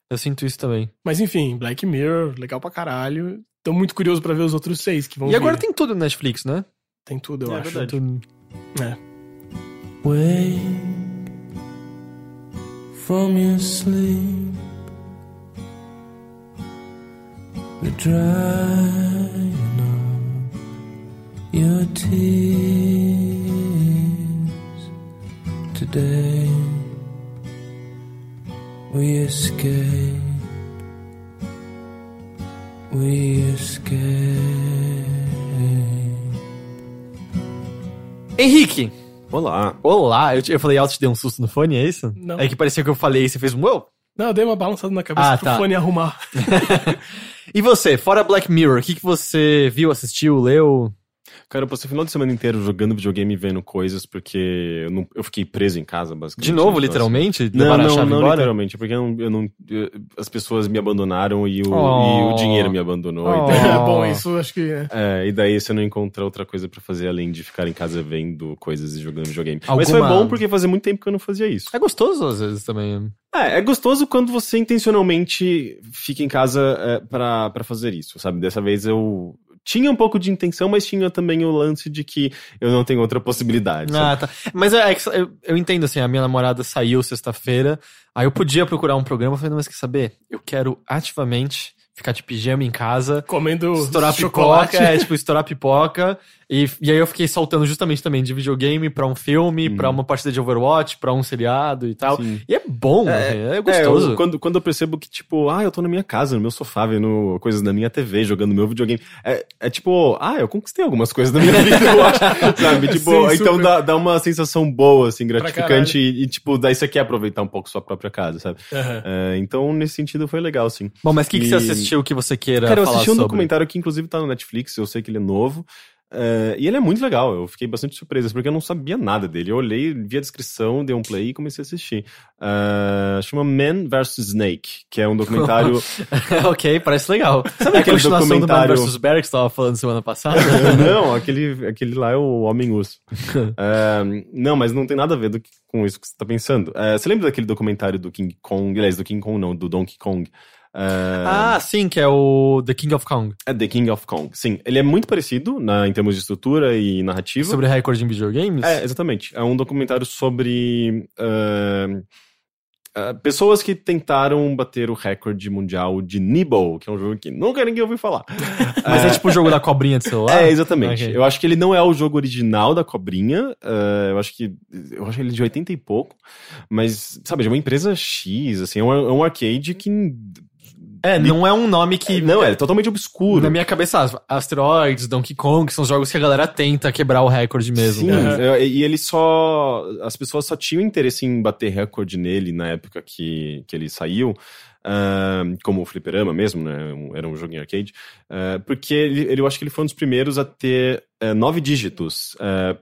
S2: Eu sinto isso também.
S3: Mas enfim, Black Mirror, legal pra caralho. Tô muito curioso pra ver os outros seis que vão
S2: E agora
S3: vir.
S2: tem tudo no Netflix, né?
S3: Tem tudo, eu
S1: É
S3: acho.
S1: verdade.
S2: Tudo.
S3: É.
S4: Wake from your sleep, the drying of your tears today. We escape, we escape.
S2: Henrique!
S1: Olá.
S2: Olá! Eu, te- eu falei alto, te dei um susto no fone, é isso?
S3: Não.
S2: É que parecia que eu falei e você fez um wow!
S3: Não, eu dei uma balançada na cabeça
S2: Ah,
S3: pro
S2: tá.
S3: fone arrumar. <laughs>
S2: E você, fora Black Mirror, o que, que você viu, assistiu, leu?
S1: Cara, eu passei o final de semana inteiro jogando videogame e vendo coisas, porque eu, não- eu fiquei preso em casa, basicamente.
S2: De novo, literalmente?
S1: Não, não, não literalmente, porque eu não, eu não- eu- as pessoas me abandonaram e o,
S2: Oh.
S1: e o dinheiro me abandonou.
S2: Oh.
S1: E, daí,
S3: É bom, isso acho que é.
S1: é, e daí você não encontra outra coisa pra fazer além de ficar em casa vendo coisas e jogando videogame. Mas
S2: Alguma-
S1: foi bom porque fazia muito tempo que eu não fazia isso.
S2: É gostoso às vezes também.
S1: É, é gostoso quando você intencionalmente fica em casa é, pra para fazer isso, sabe? Dessa vez eu tinha um pouco de intenção, mas tinha também o lance de que eu não tenho outra possibilidade. sabe?
S2: Ah, tá. Mas é, é que eu, eu entendo, assim, a minha namorada saiu sexta-feira, aí eu podia procurar um programa, eu falei, não, mas quer saber? Eu quero ativamente ficar de pijama em casa,
S3: Comendo
S2: estourar
S3: chocolate.
S2: pipoca, é, tipo, estourar pipoca, e, e aí eu fiquei saltando justamente também de videogame pra um filme,
S1: Uhum.
S2: pra uma partida de Overwatch, pra um seriado e tal.
S1: Sim.
S2: E é bom, é, é gostoso.
S1: É, eu- quando, quando eu percebo que, tipo, ah, eu tô na minha casa, no meu sofá, vendo coisas na minha TV, jogando meu videogame. É, é tipo, ah, eu conquistei algumas coisas da minha <laughs> vida, eu acho. Sabe? <laughs> Tipo,
S3: Sim,
S1: então dá, dá uma sensação boa, assim, gratificante. E, e, tipo, daí você quer aproveitar um pouco sua própria casa, sabe?
S3: Aham.
S1: É, então, nesse sentido, foi legal, sim.
S2: Bom, mas o que, que você assistiu que você queira
S1: Cara, eu
S2: falar
S1: assisti um
S2: sobre?
S1: documentário que, inclusive, tá no Netflix, eu sei que ele é novo. É, e ele é muito legal, eu fiquei bastante surpreso, porque eu não sabia nada dele. Eu olhei, vi a descrição, dei um play e comecei a assistir. É, chama Man vs. Snake, que é um documentário. <laughs>
S2: ok, parece legal. Sabe
S1: aquele
S2: aquela continuação do Man
S1: documentário-
S2: vs. Bear que você tava falando semana passada? <laughs>
S1: não, aquele, aquele lá é o Homem-Urso. É, <laughs> não, mas não tem nada a ver que- com isso que você tá pensando. É, você lembra daquele documentário do King Kong? Aliás, do King Kong não, do Donkey Kong. É,
S2: ah, sim, que é o The King of Kong.
S1: é The King of Kong. Sim, ele é muito parecido na, em termos de estrutura e narrativa.
S2: Sobre recorde em videogames?
S1: É, exatamente. É um documentário sobre. ah, ah, pessoas que tentaram bater o recorde mundial de Nibble, que é um jogo que nunca ninguém ouviu falar. <laughs>
S2: Mas é tipo o jogo da cobrinha de celular?
S1: É, exatamente.
S2: Ok.
S1: Eu acho que ele não é o jogo original da Cobrinha. eh, eu acho que. Eu acho ele de 80 e pouco. Mas, sabe, de uma empresa X, assim, é um, é um arcade que.
S2: É, não é um nome que.
S1: Não, é totalmente obscuro.
S2: Na minha cabeça, Asteroids, Donkey Kong, são jogos que a galera tenta quebrar o recorde mesmo.
S1: Sim,
S2: É.
S1: é, e ele só. As pessoas só tinham interesse em bater recorde nele na época que, que ele saiu. Ah, como o Fliperama mesmo, né? um- Era um jogo em arcade. ah, porque ele, ele- eu acho que ele foi um dos primeiros a ter eh, nove dígitos, eh,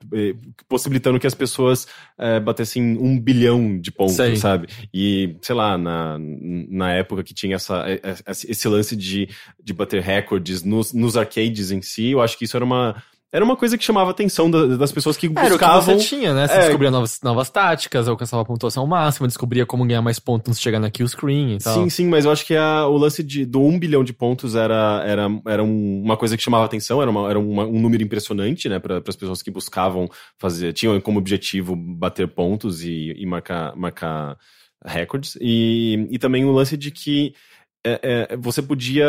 S1: possibilitando que as pessoas eh, batessem um bilhão de pontos,
S2: Sei.
S1: sabe? E, sei lá, na, na época que tinha essa, esse lance de, de bater recordes nos, nos arcades em si, eu acho que isso era uma. Era uma coisa que chamava a atenção da- das pessoas que
S2: Era o que
S1: buscavam.
S2: você tinha, né? Você
S1: É.
S2: descobria novas, novas táticas, alcançava a pontuação máxima, descobria como ganhar mais pontos antes de chegar na kill screen e tal.
S1: Sim, sim, mas eu acho que a- o lance de, do 1 bilhão de pontos era, era, era um- uma coisa que chamava atenção, era, uma- era uma- um número impressionante, né, para as pessoas que buscavam fazer, tinham como objetivo bater pontos e, e marcar, marcar recordes. E, e também o lance de que é, é, você podia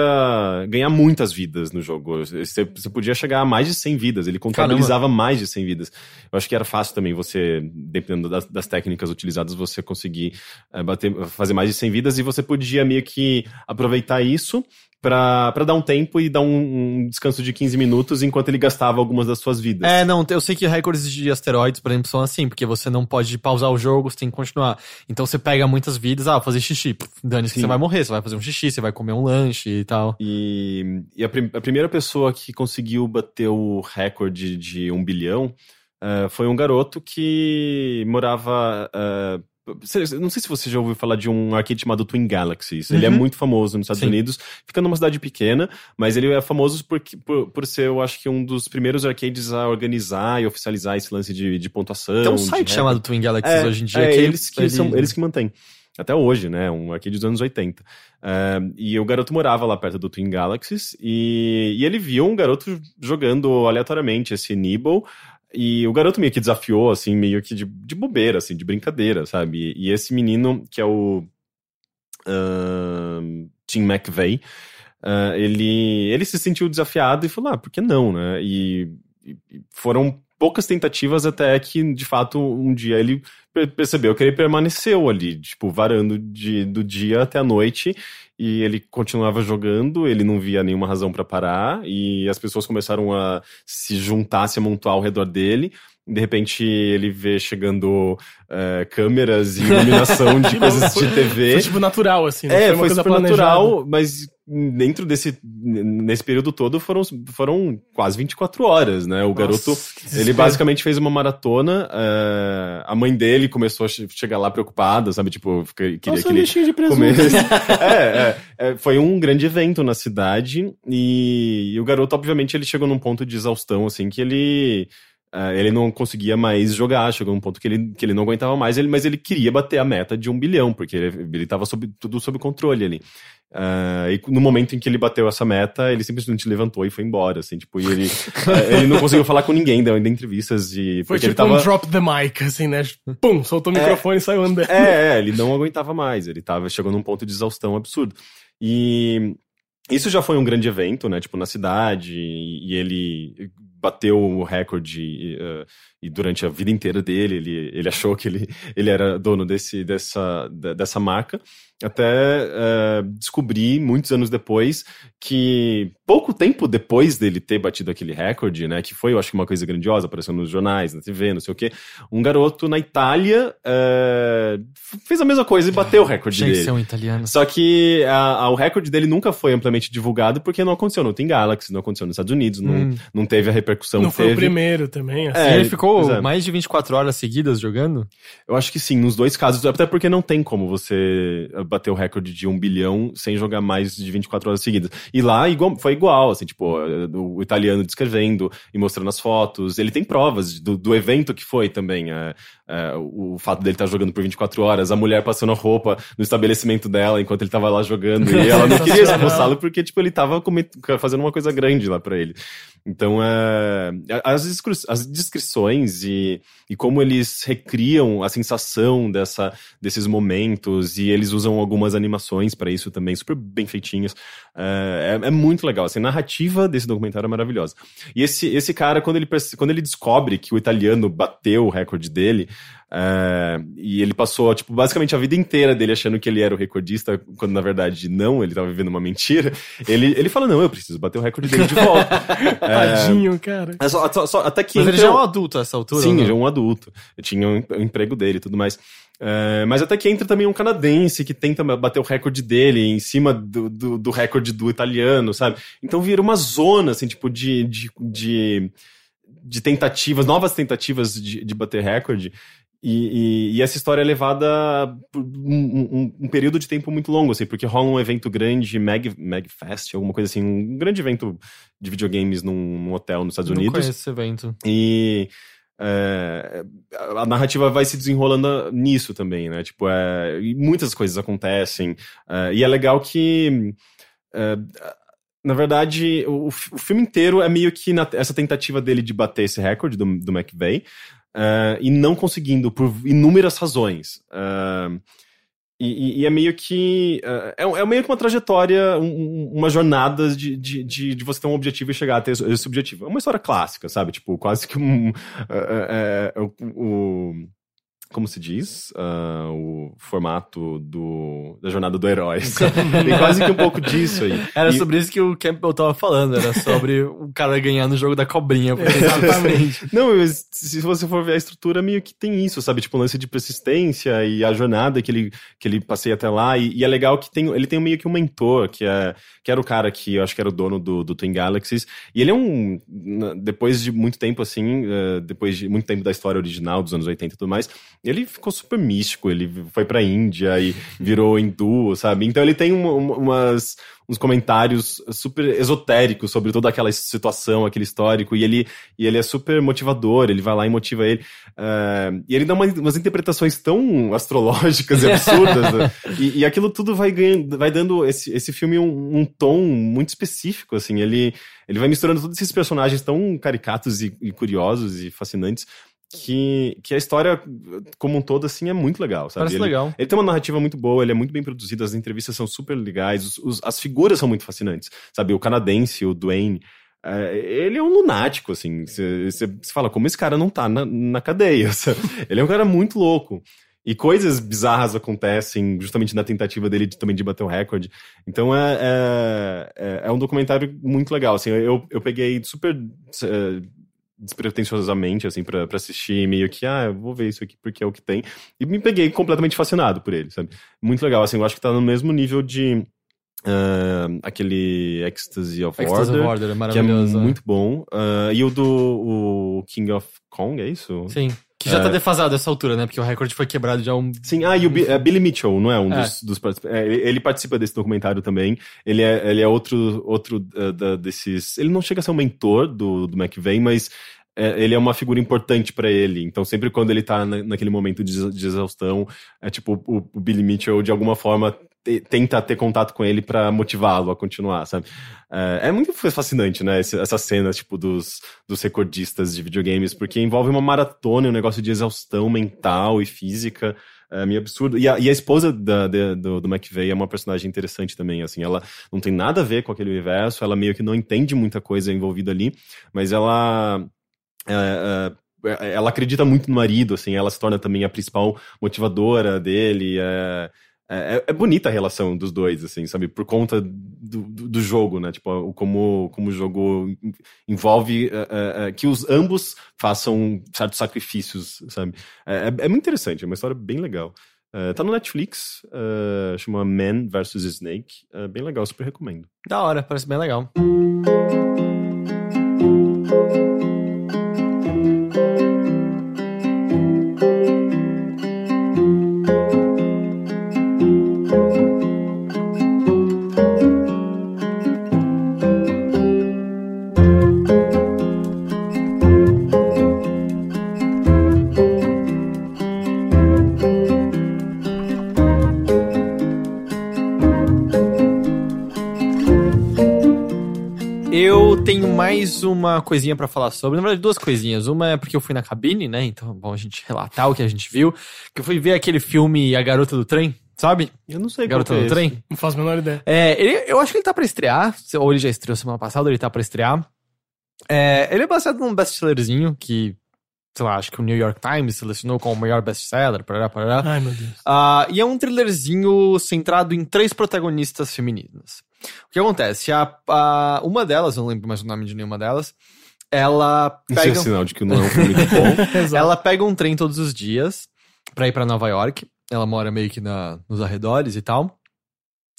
S1: ganhar muitas vidas no jogo. Você, você podia chegar a mais de 100 vidas. Ele contabilizava mais de 100 vidas. Eu acho que era fácil também você, dependendo das, das técnicas utilizadas, você conseguir é, bater, fazer mais de 100 vidas e você podia meio que aproveitar isso pra pra dar um tempo e dar um, um descanso de 15 minutos enquanto ele gastava algumas das suas vidas.
S2: É, não, eu sei que recordes de asteroides, por exemplo, são assim, porque você não pode pausar o jogo, você tem que continuar. Então você pega muitas vidas, ah, fazer xixi, dane-se que você vai morrer, você vai fazer um xixi, você vai comer um lanche e tal.
S1: E, e a, prim- a primeira pessoa que conseguiu bater o recorde de um bilhão eh, foi um garoto que morava. cê- não sei se você já ouviu falar de um arcade chamado Twin Galaxies. Ele é
S2: Uhum.
S1: muito famoso nos Estados
S2: Sim.
S1: Unidos. Fica numa cidade pequena, mas ele é famoso porque, por, por ser, eu acho que, um dos primeiros arcades a organizar e oficializar esse lance de, de pontuação.
S2: Tem um site chamado Twin Galaxies hoje em dia
S1: é,
S2: que
S1: eles que
S2: ele-
S1: são eles que mantêm. Até hoje, né? Um arcade dos anos 80. É, e o garoto morava lá perto do Twin Galaxies e, e ele viu um garoto jogando aleatoriamente esse Nibble. E o garoto meio que desafiou, assim, meio que de, de bobeira, assim, de brincadeira, sabe? E, esse menino, que é o ahn, Tim McVeigh, ah, ele, ele se sentiu desafiado e falou, ah, por que não, né? E, e- e foram poucas tentativas até que, de fato, um dia ele percebeu que ele permaneceu ali, tipo, varando de, do dia até a noite, e ele continuava jogando, ele não via nenhuma razão pra parar, e as pessoas começaram a se juntar, se amontoar ao redor dele. De repente ele vê chegando eh, câmeras e iluminação de <laughs> coisas de TV.
S3: Foi tipo natural, assim. não
S1: É,
S3: uma
S1: foi
S3: coisa
S1: super
S3: planejada.
S1: natural, mas dentro desse nesse período todo foram, foram quase 24 horas, né? O garoto,
S3: que
S1: ele basicamente fez uma maratona, eh, a mãe dele começou a che- chegar lá preocupada, sabe? Tipo, queria
S3: Nossa,
S1: que ele
S3: de presunto. <laughs>
S1: é, é, é, foi um grande evento na cidade e, e o garoto, obviamente, ele chegou num ponto de exaustão, assim, que ele... eh, ele não conseguia mais jogar, chegou num ponto que ele, que ele não aguentava mais, ele, mas ele queria bater a meta de um bilhão, porque ele, ele tava sob, tudo sob controle ali. Ah, e no momento em que ele bateu essa meta, ele simplesmente levantou e foi embora, assim, tipo, e ele, <laughs> eh, ele não conseguiu falar com ninguém, deu ainda entrevistas e...
S3: Foi tipo
S1: ele tava...
S3: um drop the mic, assim, né? Pum, soltou o microfone e saiu andando.
S1: É, é, ele não aguentava mais, ele tava, chegou num ponto de exaustão absurdo. E isso já foi um grande evento, né, tipo, na cidade, e ele bateu o recorde e, durante a vida inteira dele, ele, ele achou que ele, ele era dono desse, dessa, de- dessa marca, até eh, descobrir, muitos anos depois, que pouco tempo depois dele ter batido aquele recorde, né, que foi, eu acho que uma coisa grandiosa, apareceu nos jornais, na TV, não sei o quê, um garoto na Itália eh, fez a mesma coisa e bateu o recorde
S2: Tinha que
S1: dele.
S2: ser um italiano.
S1: Só que a- a- o recorde dele nunca foi amplamente divulgado porque não aconteceu no Team Galaxy, não aconteceu nos Estados Unidos, não,
S2: Hum.
S1: não teve a repercussão
S3: Não
S1: que
S3: foi o
S1: teve.
S3: primeiro também, assim.
S1: É,
S2: ele ficou
S1: pois é.
S2: mais de 24 horas seguidas jogando?
S1: Eu acho que sim, nos dois casos, até porque não tem como você bater o recorde de um bilhão sem jogar mais de 24 horas seguidas. E lá igual- foi igual, assim, tipo, o italiano descrevendo e mostrando as fotos. Ele tem provas do, do evento que foi também. é, é, o fato dele estar jogando por 24 horas, a mulher passando a roupa no estabelecimento dela enquanto ele tava lá jogando. E ela não queria expulsá-lo porque, tipo, ele tava come- fazendo uma coisa grande lá pra ele. Então, é, as, as descrições e, e como eles recriam a sensação dessa, desses momentos e eles usam algumas animações para isso também, super bem feitinhas. É, é, é muito legal. Assim, a narrativa desse documentário é maravilhosa. E esse, esse cara, quando ele, quando ele descobre que o italiano bateu o recorde dele, é, e ele passou, tipo, basicamente a vida inteira dele achando que ele era o recordista, quando na verdade não, ele tava vivendo uma mentira. Ele, ele fala: Não, eu preciso bater o recorde dele de volta. <laughs> É,
S3: Tadinho, cara.
S1: é só- só- só- até que
S2: Mas ele já é um adulto a essa altura?
S1: Sim, já é um adulto. Eu tinha o em- o emprego dele e tudo mais. É, mas até que entra também um canadense que tenta bater o recorde dele em cima do, do, do recorde do italiano, sabe? Então vira uma zona, assim, tipo, de, de, de, de tentativas, novas tentativas de, de bater recorde. E, e- e essa história é levada por um, um- um período de tempo muito longo, assim, porque rola um evento grande, Mag, Magfest, alguma coisa assim, um grande evento de videogames num, num hotel nos Estados
S2: Não
S1: Unidos.
S2: conheço esse evento.
S1: E é, a narrativa vai se desenrolando nisso também, né? Tipo, é, muitas coisas acontecem. é, e é legal que. Na verdade, o, o filme inteiro é meio que na- essa tentativa dele de bater esse recorde do, do McVeigh é, e não conseguindo por inúmeras razões. É, e, e- é meio que. É, é é meio que uma trajetória, um- um- uma jornada de, de, de, de você ter um objetivo e chegar a ter esse objetivo. É uma história clássica, sabe? Tipo, quase que um. o- como se diz? Ah, o formato do, da jornada do herói. <laughs> Tem quase que um pouco disso aí.
S2: Era
S1: E-
S2: sobre isso que o Campbell tava falando, era sobre o cara ganhar no jogo da cobrinha.
S3: Exatamente.
S1: Não, mas se você for ver a estrutura, meio que tem isso, sabe? Tipo, o lance de persistência e a jornada que ele, que ele passeia até lá. E, e é legal que tem, ele tem meio que um mentor, que, é, que era o cara que eu acho que era o dono do, do Twin Galaxies. E ele é um. Depois de muito tempo, assim, eh, depois de muito tempo da história original, dos anos 80 e tudo mais, ele ficou super místico. Ele foi pra Índia e virou hindu, sabe? Então ele tem uma- uma- umas uns comentários super esotéricos sobre toda aquela situação, aquele histórico, e ele, e ele é super motivador, ele vai lá e motiva ele. eh, e ele dá uma- umas interpretações tão astrológicas e <laughs> absurdas, né? e, e aquilo tudo vai ganhando, vai dando esse, esse filme um, um tom muito específico, assim, ele, ele vai misturando todos esses personagens tão caricatos e, e curiosos e fascinantes. Que, que a história, como um todo, assim, é muito legal, sabe?
S2: Parece
S1: Ele-
S2: legal.
S1: ele tem uma narrativa muito boa, ele é muito bem produzido, as entrevistas são super legais, os- os- as figuras são muito fascinantes, sabe? O canadense, o Dwayne, é, ele é um lunático, assim. Você fala, como esse cara não tá na, na cadeia? <laughs> sabe? Ele é um cara muito louco. E coisas bizarras acontecem justamente na tentativa dele de, também de bater o recorde. Então é, é, é- é um documentário muito legal. Assim, eu, eu peguei super é, despretensiosamente, assim, pra, pra assistir, meio que, ah, eu vou ver isso aqui porque é o que tem. E me peguei completamente fascinado por ele, sabe? Muito legal, assim, eu acho que tá no mesmo nível de ah, aquele Ecstasy of
S2: Ecstasy
S1: Order,
S2: of Order é
S1: que é
S2: né?
S1: muito bom. Ah, e o do o King of Kong, é isso?
S2: Sim. Que já
S1: É.
S2: tá defasado essa altura, né? Porque o recorde foi quebrado já um.
S1: Sim, ah, e o Bi- é Billy Mitchell, não é um
S2: É.
S1: dos, dos participantes. É, ele participa desse documentário também. Ele é, ele é outro, outro ah, da- desses. Ele não chega a ser um mentor do, do McVeigh, mas é, ele é uma figura importante pra ele. Então, sempre quando ele tá na- naquele momento de, de exaustão, é tipo, o, o Billy Mitchell, de alguma forma, te- tenta ter contato com ele pra motivá-lo a continuar, sabe? É, é muito fascinante, né? Essa cena, tipo, dos, dos recordistas de videogames, porque envolve uma maratona, um negócio de exaustão mental e física. É meio absurdo. E a, e a esposa da, da- do, do McVeigh é uma personagem interessante também, assim. Ela não tem nada a ver com aquele universo, ela meio que não entende muita coisa envolvida ali, mas ela... é, é, ela acredita muito no marido, assim, ela se torna também a principal motivadora dele. É, é, é bonita a relação dos dois, assim, sabe? Por conta do, do, do jogo, né? Tipo, como, como o jogo envolve é, é, é, que os ambos façam certos sacrifícios, sabe? É, é- é muito interessante, é uma história bem legal. É, tá no Netflix, é, chama Man vs. Snake. É bem legal, super recomendo.
S2: Da hora, parece bem legal. Uma coisinha pra falar sobre. Na verdade, duas coisinhas. Uma é porque eu fui na cabine, né? Então, bom a gente relatar o que a gente viu. Que eu fui ver aquele filme A Garota do Trem, sabe?
S1: Eu não sei
S2: Garota do
S1: é
S2: Trem.
S3: Não faço a menor ideia.
S2: É, ele, eu acho que ele tá pra estrear, ou ele já estreou semana passada, ou ele tá pra estrear. É, ele é baseado num best-sellerzinho que, sei lá, acho que o New York Times selecionou como o maior best-seller, parará, parará.
S3: Ai, meu Deus.
S2: Ah, e é um thrillerzinho centrado em três protagonistas femininas. O que acontece? A, a- uma delas, eu não lembro mais o nome de nenhuma delas, ela
S1: Isso é
S2: pega,
S1: sinal de que não é um <laughs> filme bom.
S2: Ela pega um trem todos os dias pra ir pra Nova York. Ela mora meio que na, nos arredores e tal.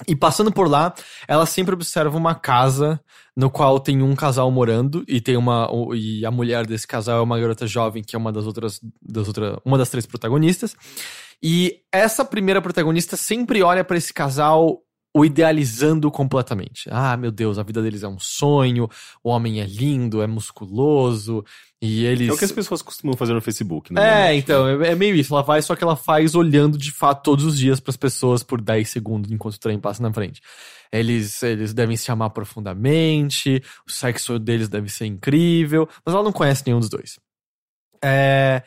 S2: E passando por lá, ela sempre observa uma casa no qual tem um casal morando e tem uma e a mulher desse casal é uma garota jovem que é uma das outras das outras uma das três protagonistas. E essa primeira protagonista sempre olha pra esse casal o idealizando completamente. Ah, meu Deus, a vida deles é um sonho, o homem é lindo, é musculoso e eles
S1: É o que as pessoas costumam fazer no Facebook,
S2: é,
S1: né?
S2: então, é é meio isso. Ela vai, só que ela faz olhando de fato todos os dias pras pessoas por 10 segundos enquanto o trem passa na frente. Eles, eles devem se amar profundamente, o sexo deles deve ser incrível, mas ela não conhece nenhum dos dois. É,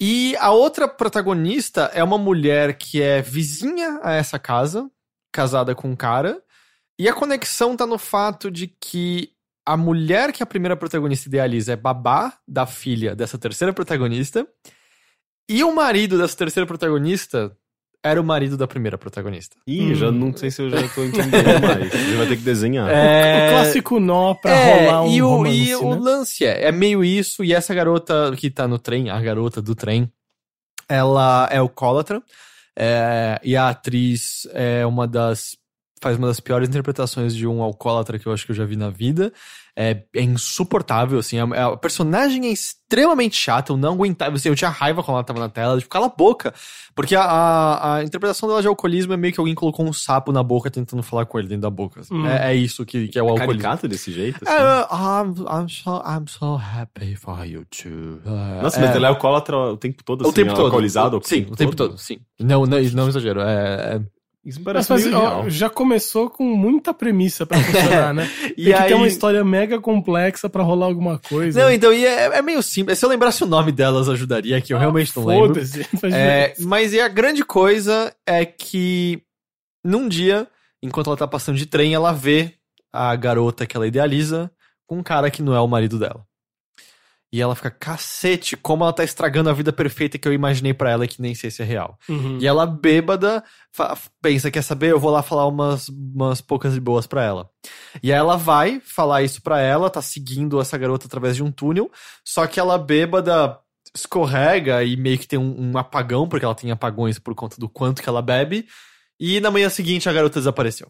S2: e a outra protagonista é uma mulher que é vizinha a essa casa, casada com um cara, e a conexão tá no fato de que a mulher que a primeira protagonista idealiza é babá da filha dessa terceira protagonista. E o marido dessa terceira protagonista era o marido da primeira protagonista.
S1: Ih, já não sei se eu já tô entendendo <laughs> mais. Você vai ter que desenhar.
S3: O clássico nó pra
S2: é,
S3: rolar um
S2: e o,
S3: romance,
S2: e o
S3: né?
S2: lance é, é meio isso, e essa garota que tá no trem, a garota do trem, ela é alcoólatra, é, e a atriz é uma das. faz uma das piores interpretações de um alcoólatra que eu acho que eu já vi na vida. É, é insuportável, assim. A, a personagem é extremamente chata, eu não aguentava. Assim, eu tinha raiva quando ela tava na tela, tipo, cala a boca. Porque a, a, a interpretação dela de alcoolismo é meio que alguém colocou um sapo na boca tentando falar com ele dentro da boca. assim.
S3: Hum.
S2: É, é isso que, que é o alcoolismo.
S1: Caricato desse jeito, assim.
S2: É, I'm, I'm, so, I'm so happy for you too. É,
S1: Nossa,
S2: é,
S1: mas ele é alcoólatra o tempo todo,
S2: o
S1: assim,
S2: tempo todo.
S1: alcoolizado?
S2: Sim, o tempo todo, sim. Não, não, não exagero. É, é-
S1: Isso
S3: Mas,
S1: parece
S3: mas,
S1: meio
S3: ó, já começou com muita premissa pra funcionar, né? <laughs>
S2: E
S3: Tem que
S2: aí...
S3: ter uma história mega complexa pra rolar alguma coisa.
S2: Não, então, e é, é meio simples. Se eu lembrasse o nome delas, ajudaria, que eu realmente não lembro. <laughs> É, mas e a grande coisa é que num dia, enquanto ela tá passando de trem, ela vê a garota que ela idealiza com um cara que não é o marido dela. E ela fica, cacete, como ela tá estragando a vida perfeita que eu imaginei pra ela e que nem sei se é real.
S3: Uhum.
S2: E ela, bêbada, pensa, quer saber? Eu vou lá falar umas, umas poucas de boas pra ela. E aí ela vai falar isso pra ela, tá seguindo essa garota através de um túnel, só que ela, bêbada, escorrega e meio que tem um, um apagão, porque ela tem apagões por conta do quanto que ela bebe, e na manhã seguinte a garota desapareceu.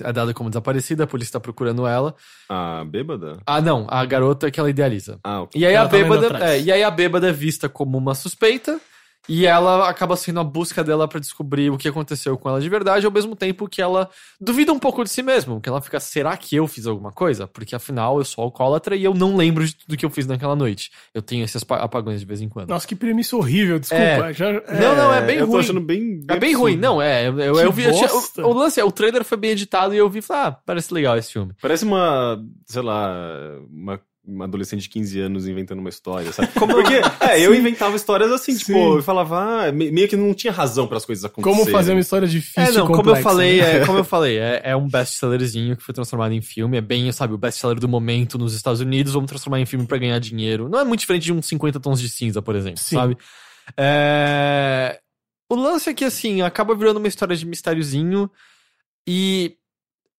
S2: É dada como desaparecida, a polícia tá procurando ela.
S1: A bêbada?
S2: Ah, não, a garota que ela idealiza.
S1: Ah, ok.
S2: E aí,
S3: Ela
S2: a
S3: tá
S2: bêbada, é, e aí a bêbada é vista como uma suspeita e ela acaba sendo a busca dela pra descobrir o que aconteceu com ela de verdade, ao mesmo tempo que ela duvida um pouco de si mesma, que ela fica, será que eu fiz alguma coisa? Porque afinal eu sou alcoólatra e eu não lembro de tudo que eu fiz naquela noite. Eu tenho esses apa- apagões de vez em quando.
S3: Nossa, que premissa horrível, desculpa.
S2: É.
S3: Já-
S2: Não, não, é bem
S1: eu tô
S2: ruim.
S1: achando bem.
S2: É bem ruim, não, é. Eu, eu, eu vi. eu o, o lance é, o trailer foi bem editado e eu vi e falei, ah, parece legal esse filme.
S1: Parece uma, sei lá, uma, uma adolescente de 15 anos inventando uma história, sabe?
S2: Como-
S1: Porque, é, eu inventava histórias assim, tipo,
S3: Sim.
S1: eu falava, ah, me- meio que não tinha razão para as coisas acontecerem.
S3: Como fazer uma história difícil
S2: É, não,
S3: e
S2: como eu
S3: complexa,
S2: falei,
S3: né?
S2: é, <laughs> como eu falei, é, é um best-sellerzinho que foi transformado em filme. É bem, sabe, o best-seller do momento nos Estados Unidos. Vamos transformar em filme pra ganhar dinheiro. Não é muito diferente de uns 50 tons de cinza, por exemplo,
S3: Sim.
S2: sabe? É... O lance é que, assim, acaba virando uma história de mistériozinho e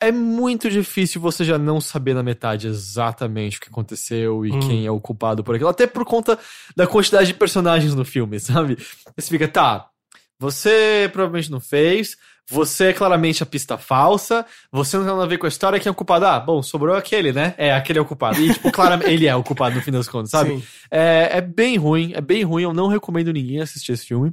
S2: é muito difícil você já não saber na metade exatamente o que aconteceu e
S3: Hum.
S2: quem é o culpado por aquilo. Até por conta da quantidade de personagens no filme, <laughs> sabe? Você fica, tá, você provavelmente não fez, você é claramente a pista falsa, você não tem nada a ver com a história, quem é o culpado? Ah, bom, sobrou aquele, né? É, aquele é o culpado. E, tipo, claramente, ele é o culpado no fim das contas, sabe? <laughs> É, é bem ruim, é bem ruim. Eu não recomendo ninguém assistir esse filme.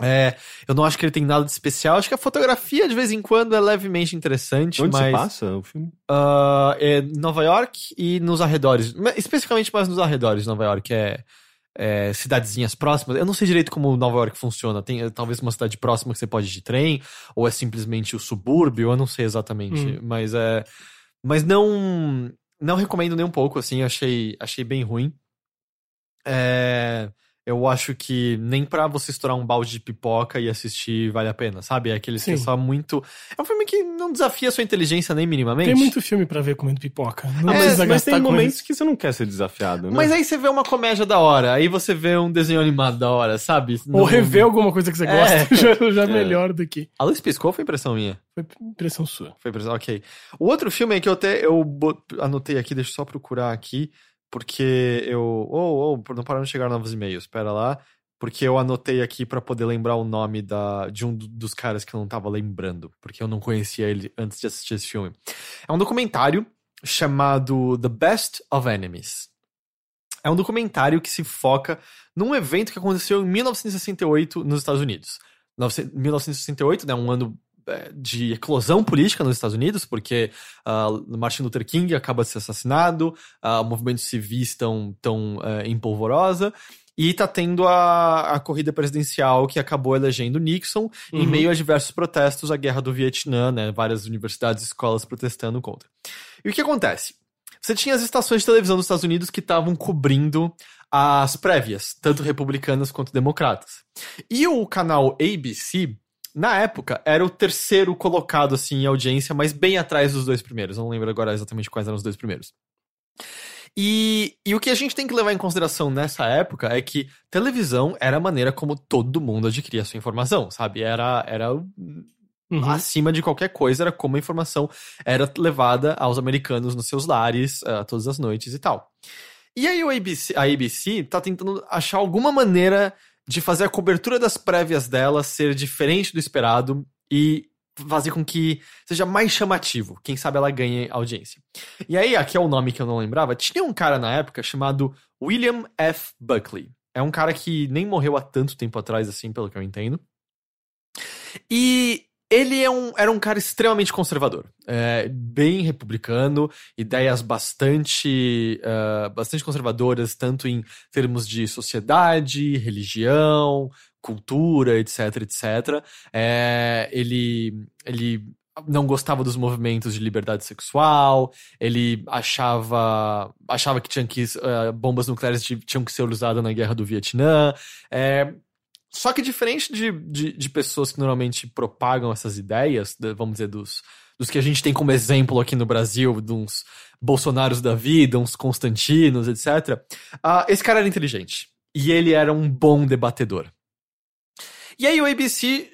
S2: É, eu não acho que ele tem nada de especial. Acho que a fotografia, de vez em quando, é levemente interessante,
S1: Onde
S2: mas.
S1: se passa o filme?
S2: ah, é em Nova York e nos arredores. Especificamente mais nos arredores de Nova York, é, é, cidadezinhas próximas. Eu não sei direito como Nova York funciona. Tem é, talvez uma cidade próxima que você pode ir de trem, ou é simplesmente o subúrbio, eu não sei exatamente.
S3: Hum.
S2: Mas é. Mas não. não recomendo nem um pouco, assim, achei, achei bem ruim. É, eu acho que nem pra você estourar um balde de pipoca e assistir vale a pena, sabe? É aquele que é só muito. É um filme que não desafia a sua inteligência nem minimamente.
S3: Tem muito filme pra ver comendo pipoca. Não
S2: É,
S3: precisa
S1: Mas tem momentos
S3: isso.
S1: que você não quer ser desafiado, né?
S2: Mas aí você vê uma comédia da hora, aí você vê um desenho animado da hora, sabe?
S3: Ou
S2: Não-
S3: rever alguma coisa que você
S2: É.
S3: gosta, <laughs> já, já é melhor do que.
S2: A luz piscou ou foi impressão minha?
S3: Foi impressão sua.
S2: Foi impressão, ok. O outro filme é que eu até eu anotei aqui, deixa eu só procurar aqui, porque eu. Oh, oh, não pararam de chegar novos e-mails, espera lá. Porque eu anotei aqui pra poder lembrar o nome da, de um do- dos caras que eu não tava lembrando, porque eu não conhecia ele antes de assistir esse filme. É um documentário chamado The Best of Enemies. É um documentário que se foca num evento que aconteceu em 1968 nos Estados Unidos. 19- 1968, né, um ano de eclosão política nos Estados Unidos, porque ah, Martin Luther King acaba de ser assassinado, uh, movimentos civis estão tão, eh, em polvorosa, e tá tendo a, a corrida presidencial que acabou elegendo Nixon em
S3: Uhum.
S2: meio a diversos protestos à guerra do Vietnã, né? Várias universidades e escolas protestando contra. E o que acontece? Você tinha as estações de televisão dos Estados Unidos que estavam cobrindo as prévias, tanto republicanas quanto democratas. E o canal ABC, na época, era o terceiro colocado assim em audiência, mas bem atrás dos dois primeiros. Eu não lembro agora exatamente quais eram os dois primeiros. E, e o que a gente tem que levar em consideração nessa época é que televisão era a maneira como todo mundo adquiria sua informação, sabe? Era, era
S3: Uhum.
S2: acima de qualquer coisa, era como a informação era levada aos americanos nos seus lares ah, todas as noites e tal. E aí o ABC, a ABC tá tentando achar alguma maneira de fazer a cobertura das prévias dela ser diferente do esperado e fazer com que seja mais chamativo. Quem sabe ela ganhe audiência. E aí, aqui é o nome que eu não lembrava. Tinha um cara na época chamado William F. Buckley. É um cara que nem morreu há tanto tempo atrás, assim, pelo que eu entendo. E ele é um, era um cara extremamente conservador, é, bem republicano, ideias bastante, ah, bastante conservadoras, tanto em termos de sociedade, religião, cultura, etc, etc. É, ele, ele não gostava dos movimentos de liberdade sexual, ele achava, achava que, tinha que ah, bombas nucleares ti- tinham que ser usadas na guerra do Vietnã. É, só que diferente de, de, de pessoas que normalmente propagam essas ideias, de- vamos dizer, dos, dos que a gente tem como exemplo aqui no Brasil, de uns Bolsonaros da vida, uns Constantinos, etc., ah, esse cara era inteligente. E ele era um bom debatedor. E aí o ABC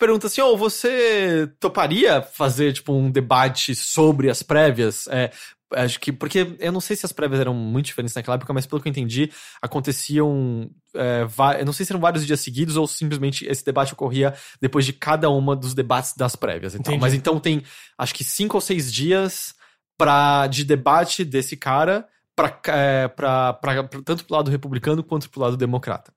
S2: pergunta assim, ô, você toparia fazer, tipo, um debate sobre as prévias? É, acho que, porque eu não sei se as prévias eram muito diferentes naquela época, mas pelo que eu entendi, aconteciam, é, eu não sei se eram vários dias seguidos ou simplesmente esse debate ocorria depois de cada uma dos debates das prévias. Então. Mas então tem, acho que cinco ou seis dias pra, de debate desse cara pra, é, pra, pra, pra- tanto pro lado republicano quanto pro lado democrata.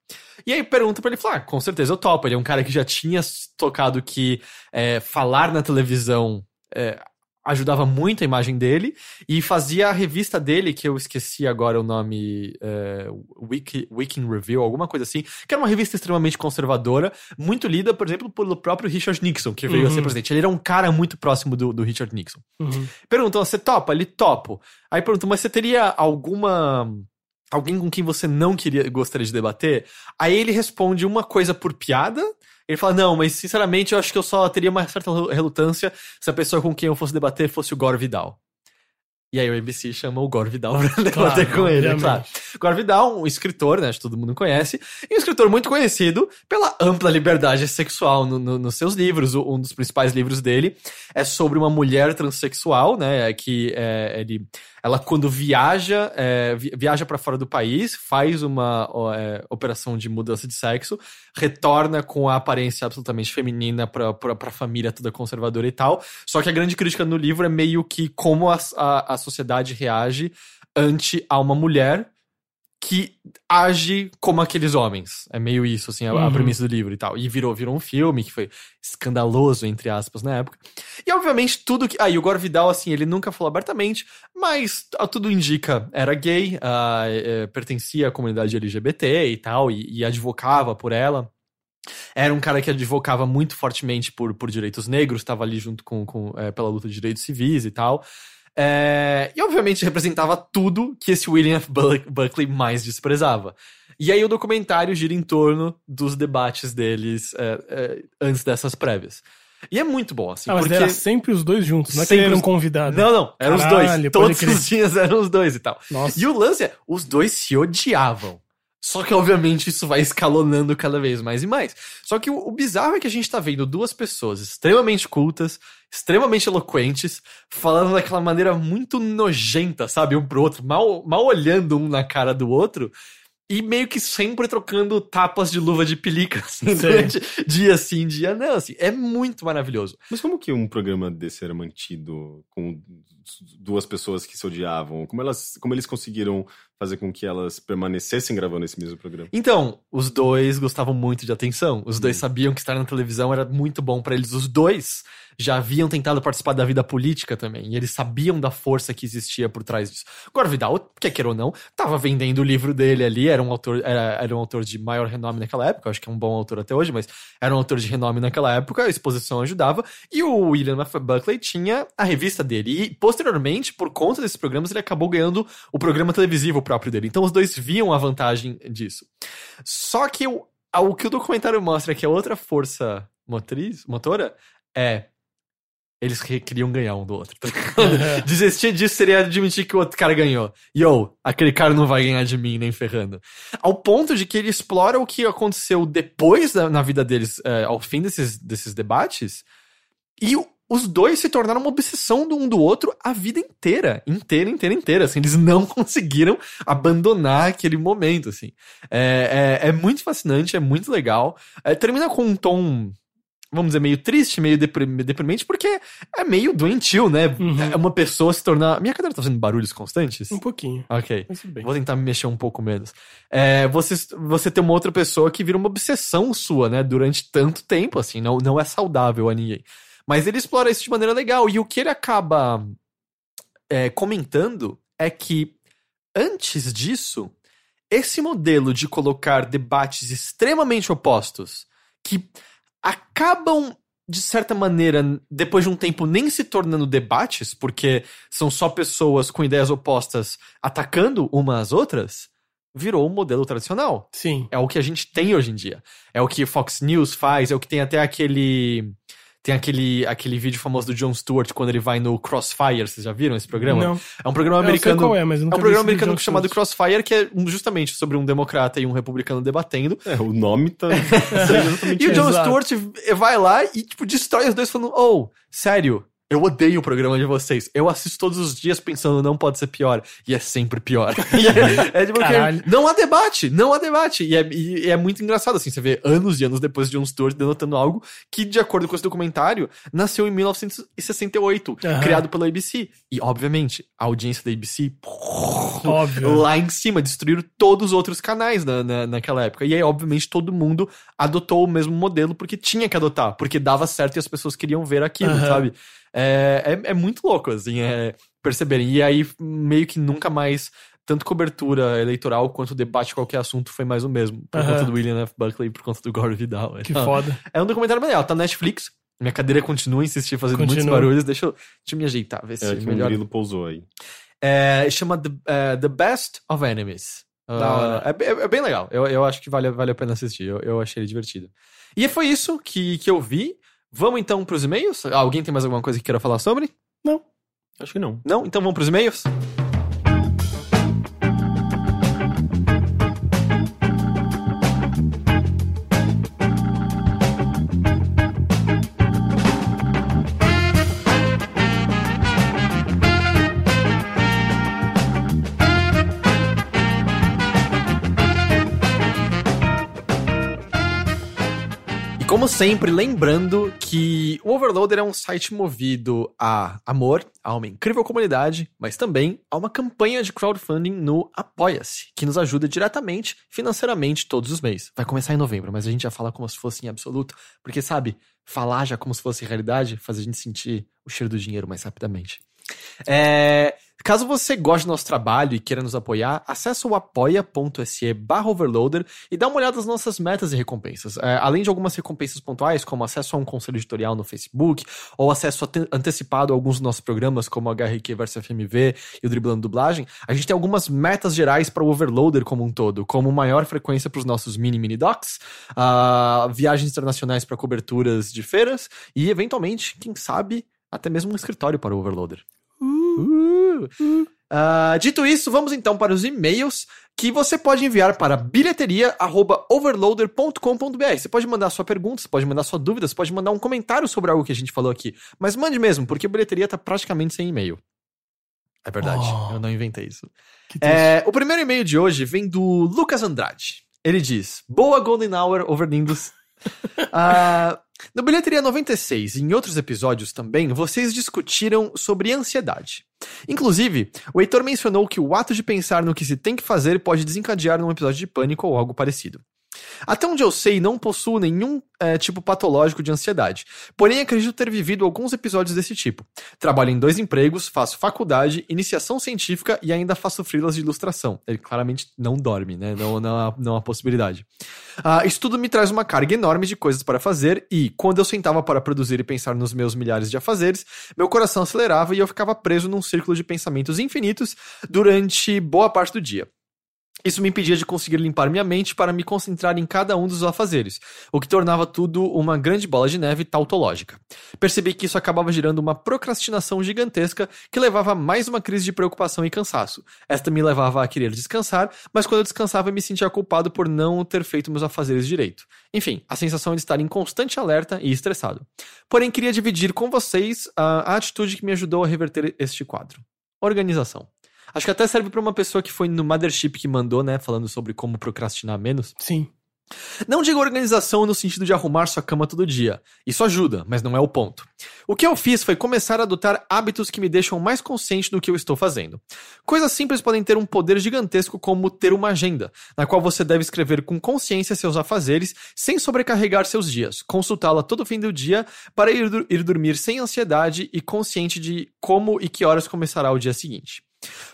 S2: E aí pergunta pra ele, falar, ah, com certeza eu topo. Ele é um cara que já tinha tocado que é, falar na televisão é, ajudava muito a imagem dele e fazia a revista dele, que eu esqueci agora o nome, é, Wiki, Weekend Review, alguma coisa assim, que era uma revista extremamente conservadora, muito lida, por exemplo, pelo próprio Richard Nixon, que veio a ser
S3: Uhum.
S2: presidente. Ele era um cara muito próximo do, do Richard Nixon.
S3: Uhum.
S2: Perguntam, você topa? Ele topo. Aí perguntam, mas você teria alguma. Alguém com quem você não queria gostaria de debater? Aí ele responde uma coisa por piada. Ele fala, não, mas sinceramente eu acho que eu só teria uma certa relutância se a pessoa com quem eu fosse debater fosse o Gore Vidal. E aí o ABC chama o Gore Vidal <laughs> pra debater com ele, é claro. Gore Vidal, um escritor, né, acho que todo mundo conhece, e um escritor muito conhecido pela ampla liberdade sexual no- no- nos seus livros. Um dos principais livros dele é sobre uma mulher transexual, né, que é, ele, ela quando viaja, é, vi- viaja para fora do país, faz uma é, operação de mudança de sexo, retorna com a aparência absolutamente feminina pra, pra, pra família toda conservadora e tal. Só que a grande crítica no livro é meio que como a, a, a sociedade reage ante a uma mulher que age como aqueles homens. É meio isso, assim, a, a
S3: Uhum.
S2: premissa do livro e tal. E virou, virou um filme que foi escandaloso, entre aspas, na época. E, obviamente, tudo que... Ah, e o Gore Vidal, assim, ele nunca falou abertamente, mas tudo indica, era gay, ah, eh, pertencia à comunidade LGBT e tal, e, e advocava por ela. Era um cara que advocava muito fortemente por, por direitos negros, estava ali junto com, com eh, pela luta de direitos civis e tal. É, e obviamente representava tudo que esse William F. Buck- Buckley mais desprezava. E aí o documentário gira em torno dos debates deles é, é, antes dessas prévias. E é muito bom, assim,
S3: Ah, mas
S2: porque...
S3: era sempre os dois juntos, não é que
S2: Sempre
S3: ele era um
S2: os-
S3: convidado.
S2: Não, não, eram os
S3: Caralho,
S2: dois.
S3: pode
S2: Todos os dias eram os dois e tal.
S3: Nossa.
S2: E o lance é, os dois se odiavam. Só que, obviamente, isso vai escalonando cada vez mais e mais. Só que o, o bizarro é que a gente tá vendo duas pessoas extremamente cultas, extremamente eloquentes, falando daquela maneira muito nojenta, sabe? Um pro outro, mal, mal olhando um na cara do outro. E meio que sempre trocando tapas de luva de pelica, <laughs> assim,
S3: Sim.
S2: durante dia sim, dia não, assim. É muito maravilhoso.
S1: Mas como que um programa desse era mantido com duas pessoas que se odiavam? Como, elas, como eles conseguiram fazer com que elas permanecessem gravando esse mesmo programa?
S2: Então, os dois gostavam muito de atenção. Os dois
S1: Hum.
S2: sabiam que estar na televisão era muito bom pra eles. Os dois já haviam tentado participar da vida política também. E eles sabiam da força que existia por trás disso. Agora, Vidal, quer queira ou não, tava vendendo o livro dele ali. Era um autor, era, era um autor de maior renome naquela época. Acho que é um bom autor até hoje, mas era um autor de renome naquela época. A exposição ajudava. E o William. Buckley tinha a revista dele. E, posteriormente, por conta desses programas, ele acabou ganhando o programa televisivo próprio dele. Então, os dois viam a vantagem disso. Só que o, o que o documentário mostra é que a outra força motriz, motora é. Eles queriam ganhar um do outro. tá? <laughs> Desistir disso seria admitir que o outro cara ganhou. Yo, aquele cara não vai ganhar de mim nem ferrando. Ao ponto de que ele explora o que aconteceu depois da- na vida deles, é, ao fim desses, desses debates, e o- os dois se tornaram uma obsessão do um do outro a vida inteira. Inteira, inteira, inteira. Assim, eles não <laughs> conseguiram abandonar aquele momento, assim. É, é, é muito fascinante, é muito legal. É, termina com um tom, vamos dizer, meio triste, meio deprim- deprimente, porque é meio doentio, né?
S3: Uhum.
S2: É uma pessoa se tornar. Minha cadeira tá fazendo barulhos constantes?
S3: Um pouquinho.
S2: Ok. Vou tentar me mexer um pouco menos. É, você, você ter uma outra pessoa que vira uma obsessão sua, né? Durante tanto tempo, assim. Não, não é saudável a ninguém. Mas ele explora isso de maneira legal. E o que ele acaba é, comentando é que, antes disso, esse modelo de colocar debates extremamente opostos, que acabam, de certa maneira, depois de um tempo, nem se tornando debates, porque são só pessoas com ideias opostas atacando umas às outras, virou um modelo tradicional.
S3: Sim.
S2: É o que a gente tem hoje em dia. É o que Fox News faz, é o que tem até aquele. Tem aquele, aquele vídeo famoso do Jon Stewart quando ele vai no Crossfire. Vocês já viram esse programa?
S3: Não.
S2: É um programa
S3: Eu sei
S2: americano.
S3: qual é, mas eu
S2: É
S3: nunca
S2: um
S3: vi
S2: programa americano chamado. Crossfire, que é um- justamente sobre um democrata e um republicano debatendo.
S1: É, o nome tá <laughs> exatamente
S2: E o Jon
S3: Exato.
S2: Stewart vai lá e, tipo, destrói os dois falando, oh, sério, eu odeio o programa de vocês. Eu assisto todos os dias pensando, não pode ser pior. E é sempre pior. <laughs> É, é tipo, que não há debate, não há debate. E é, e é muito engraçado, assim, você vê anos e anos depois de Jon Stewart denotando algo que, de acordo com esse documentário, nasceu em 1968,
S3: Aham.
S2: criado pela ABC. E, obviamente, a audiência da ABC
S3: Óbvio.
S2: lá em cima, destruíram todos os outros canais na, na, naquela época. E aí, obviamente, todo mundo adotou o mesmo modelo porque tinha que adotar, porque dava certo e as pessoas queriam ver aquilo,
S3: Aham.
S2: sabe? É, é, é muito louco, assim, é, perceberem. E aí, meio que nunca mais. Tanto cobertura eleitoral quanto debate de qualquer assunto foi mais o mesmo. Por
S3: Aham.
S2: conta do William F. Buckley e por conta do Gore Vidal.
S3: Que
S2: Então,
S3: foda.
S2: É um documentário bem legal. Tá na Netflix. Minha cadeira continua a insistir fazendo muitos
S3: Continua.
S2: barulhos. Deixa eu, deixa eu me ajeitar, ver se
S1: É que o
S2: melhor.
S1: grilo pousou aí.
S2: É, chama The, é, The Best of Enemies. É, é- é bem legal. Eu, eu acho que vale, vale a pena assistir. Eu, eu achei ele divertido. E foi isso que, que eu vi. Vamos então pros e-mails? Alguém tem mais alguma coisa que queira falar sobre?
S1: Acho que não.
S2: Não? Então vamos pros e-mails? Como sempre, lembrando que o Overloader é um site movido a amor, a uma incrível comunidade, mas também a uma campanha de crowdfunding no Apoia-se, que nos ajuda diretamente, financeiramente, todos os meses. Vai começar em novembro, mas a gente já fala como se fosse em absoluto, porque sabe, falar já como se fosse realidade faz a gente sentir o cheiro do dinheiro mais rapidamente. É, Caso você goste do nosso trabalho e queira nos apoiar, acesse o apoia.se barra overloader e dá uma olhada nas nossas metas e recompensas. É, além de algumas recompensas pontuais, como acesso a um conselho editorial no Facebook, ou acesso ante- antecipado a alguns dos nossos programas, como HRQ vs FMV e o Driblando Dublagem, a gente tem algumas metas gerais para o overloader como um todo, como maior frequência para os nossos mini mini docs, ah, viagens internacionais para coberturas de feiras e, eventualmente, quem sabe, até mesmo um escritório para o overloader. Uh. Ah, dito isso, vamos então para os e-mails que você pode enviar para bilheteria@overloader.com.br. Você pode mandar sua pergunta, você pode mandar sua dúvida, você pode mandar um comentário sobre algo que a gente falou aqui. Mas mande mesmo, porque a bilheteria tá praticamente sem e-mail. É verdade,
S3: Oh.
S2: eu não inventei isso. É, o primeiro e-mail de hoje vem do Lucas Andrade. Ele diz: Boa Golden Hour, overlindos. <laughs> Ah, no Bilheteria 96 e em outros episódios também, vocês discutiram sobre ansiedade. Inclusive, o Heitor mencionou que o ato de pensar no que se tem que fazer pode desencadear num episódio de pânico ou algo parecido. Até onde eu sei, não possuo nenhum eh, tipo patológico de ansiedade. Porém, acredito ter vivido alguns episódios desse tipo. Trabalho em dois empregos, faço faculdade, iniciação científica e ainda faço frilas de ilustração. Ele claramente não dorme, né? Não, não, há, não há possibilidade. Ah, isso tudo me traz uma carga enorme de coisas para fazer e, quando eu sentava para produzir e pensar nos meus milhares de afazeres, meu coração acelerava e eu ficava preso num círculo de pensamentos infinitos durante boa parte do dia. Isso me impedia de conseguir limpar minha mente para me concentrar em cada um dos afazeres, o que tornava tudo uma grande bola de neve tautológica. Percebi que isso acabava gerando uma procrastinação gigantesca que levava a mais uma crise de preocupação e cansaço. Esta me levava a querer descansar, mas quando eu descansava eu me sentia culpado por não ter feito meus afazeres direito. Enfim, a sensação de estar em constante alerta e estressado. Porém, queria dividir com vocês a, a atitude que me ajudou a reverter este quadro. Organização. Acho que até serve para uma pessoa que foi no Mothership que mandou, né, falando sobre como procrastinar menos.
S3: Sim.
S2: Não digo organização no sentido de arrumar sua cama todo dia. Isso ajuda, mas não é o ponto. O que eu fiz foi começar a adotar hábitos que me deixam mais consciente do que eu estou fazendo. Coisas simples podem ter um poder gigantesco, como ter uma agenda, na qual você deve escrever com consciência seus afazeres, sem sobrecarregar seus dias, consultá-la todo fim do dia para ir, ir dormir sem ansiedade e consciente de como e que horas começará o dia seguinte.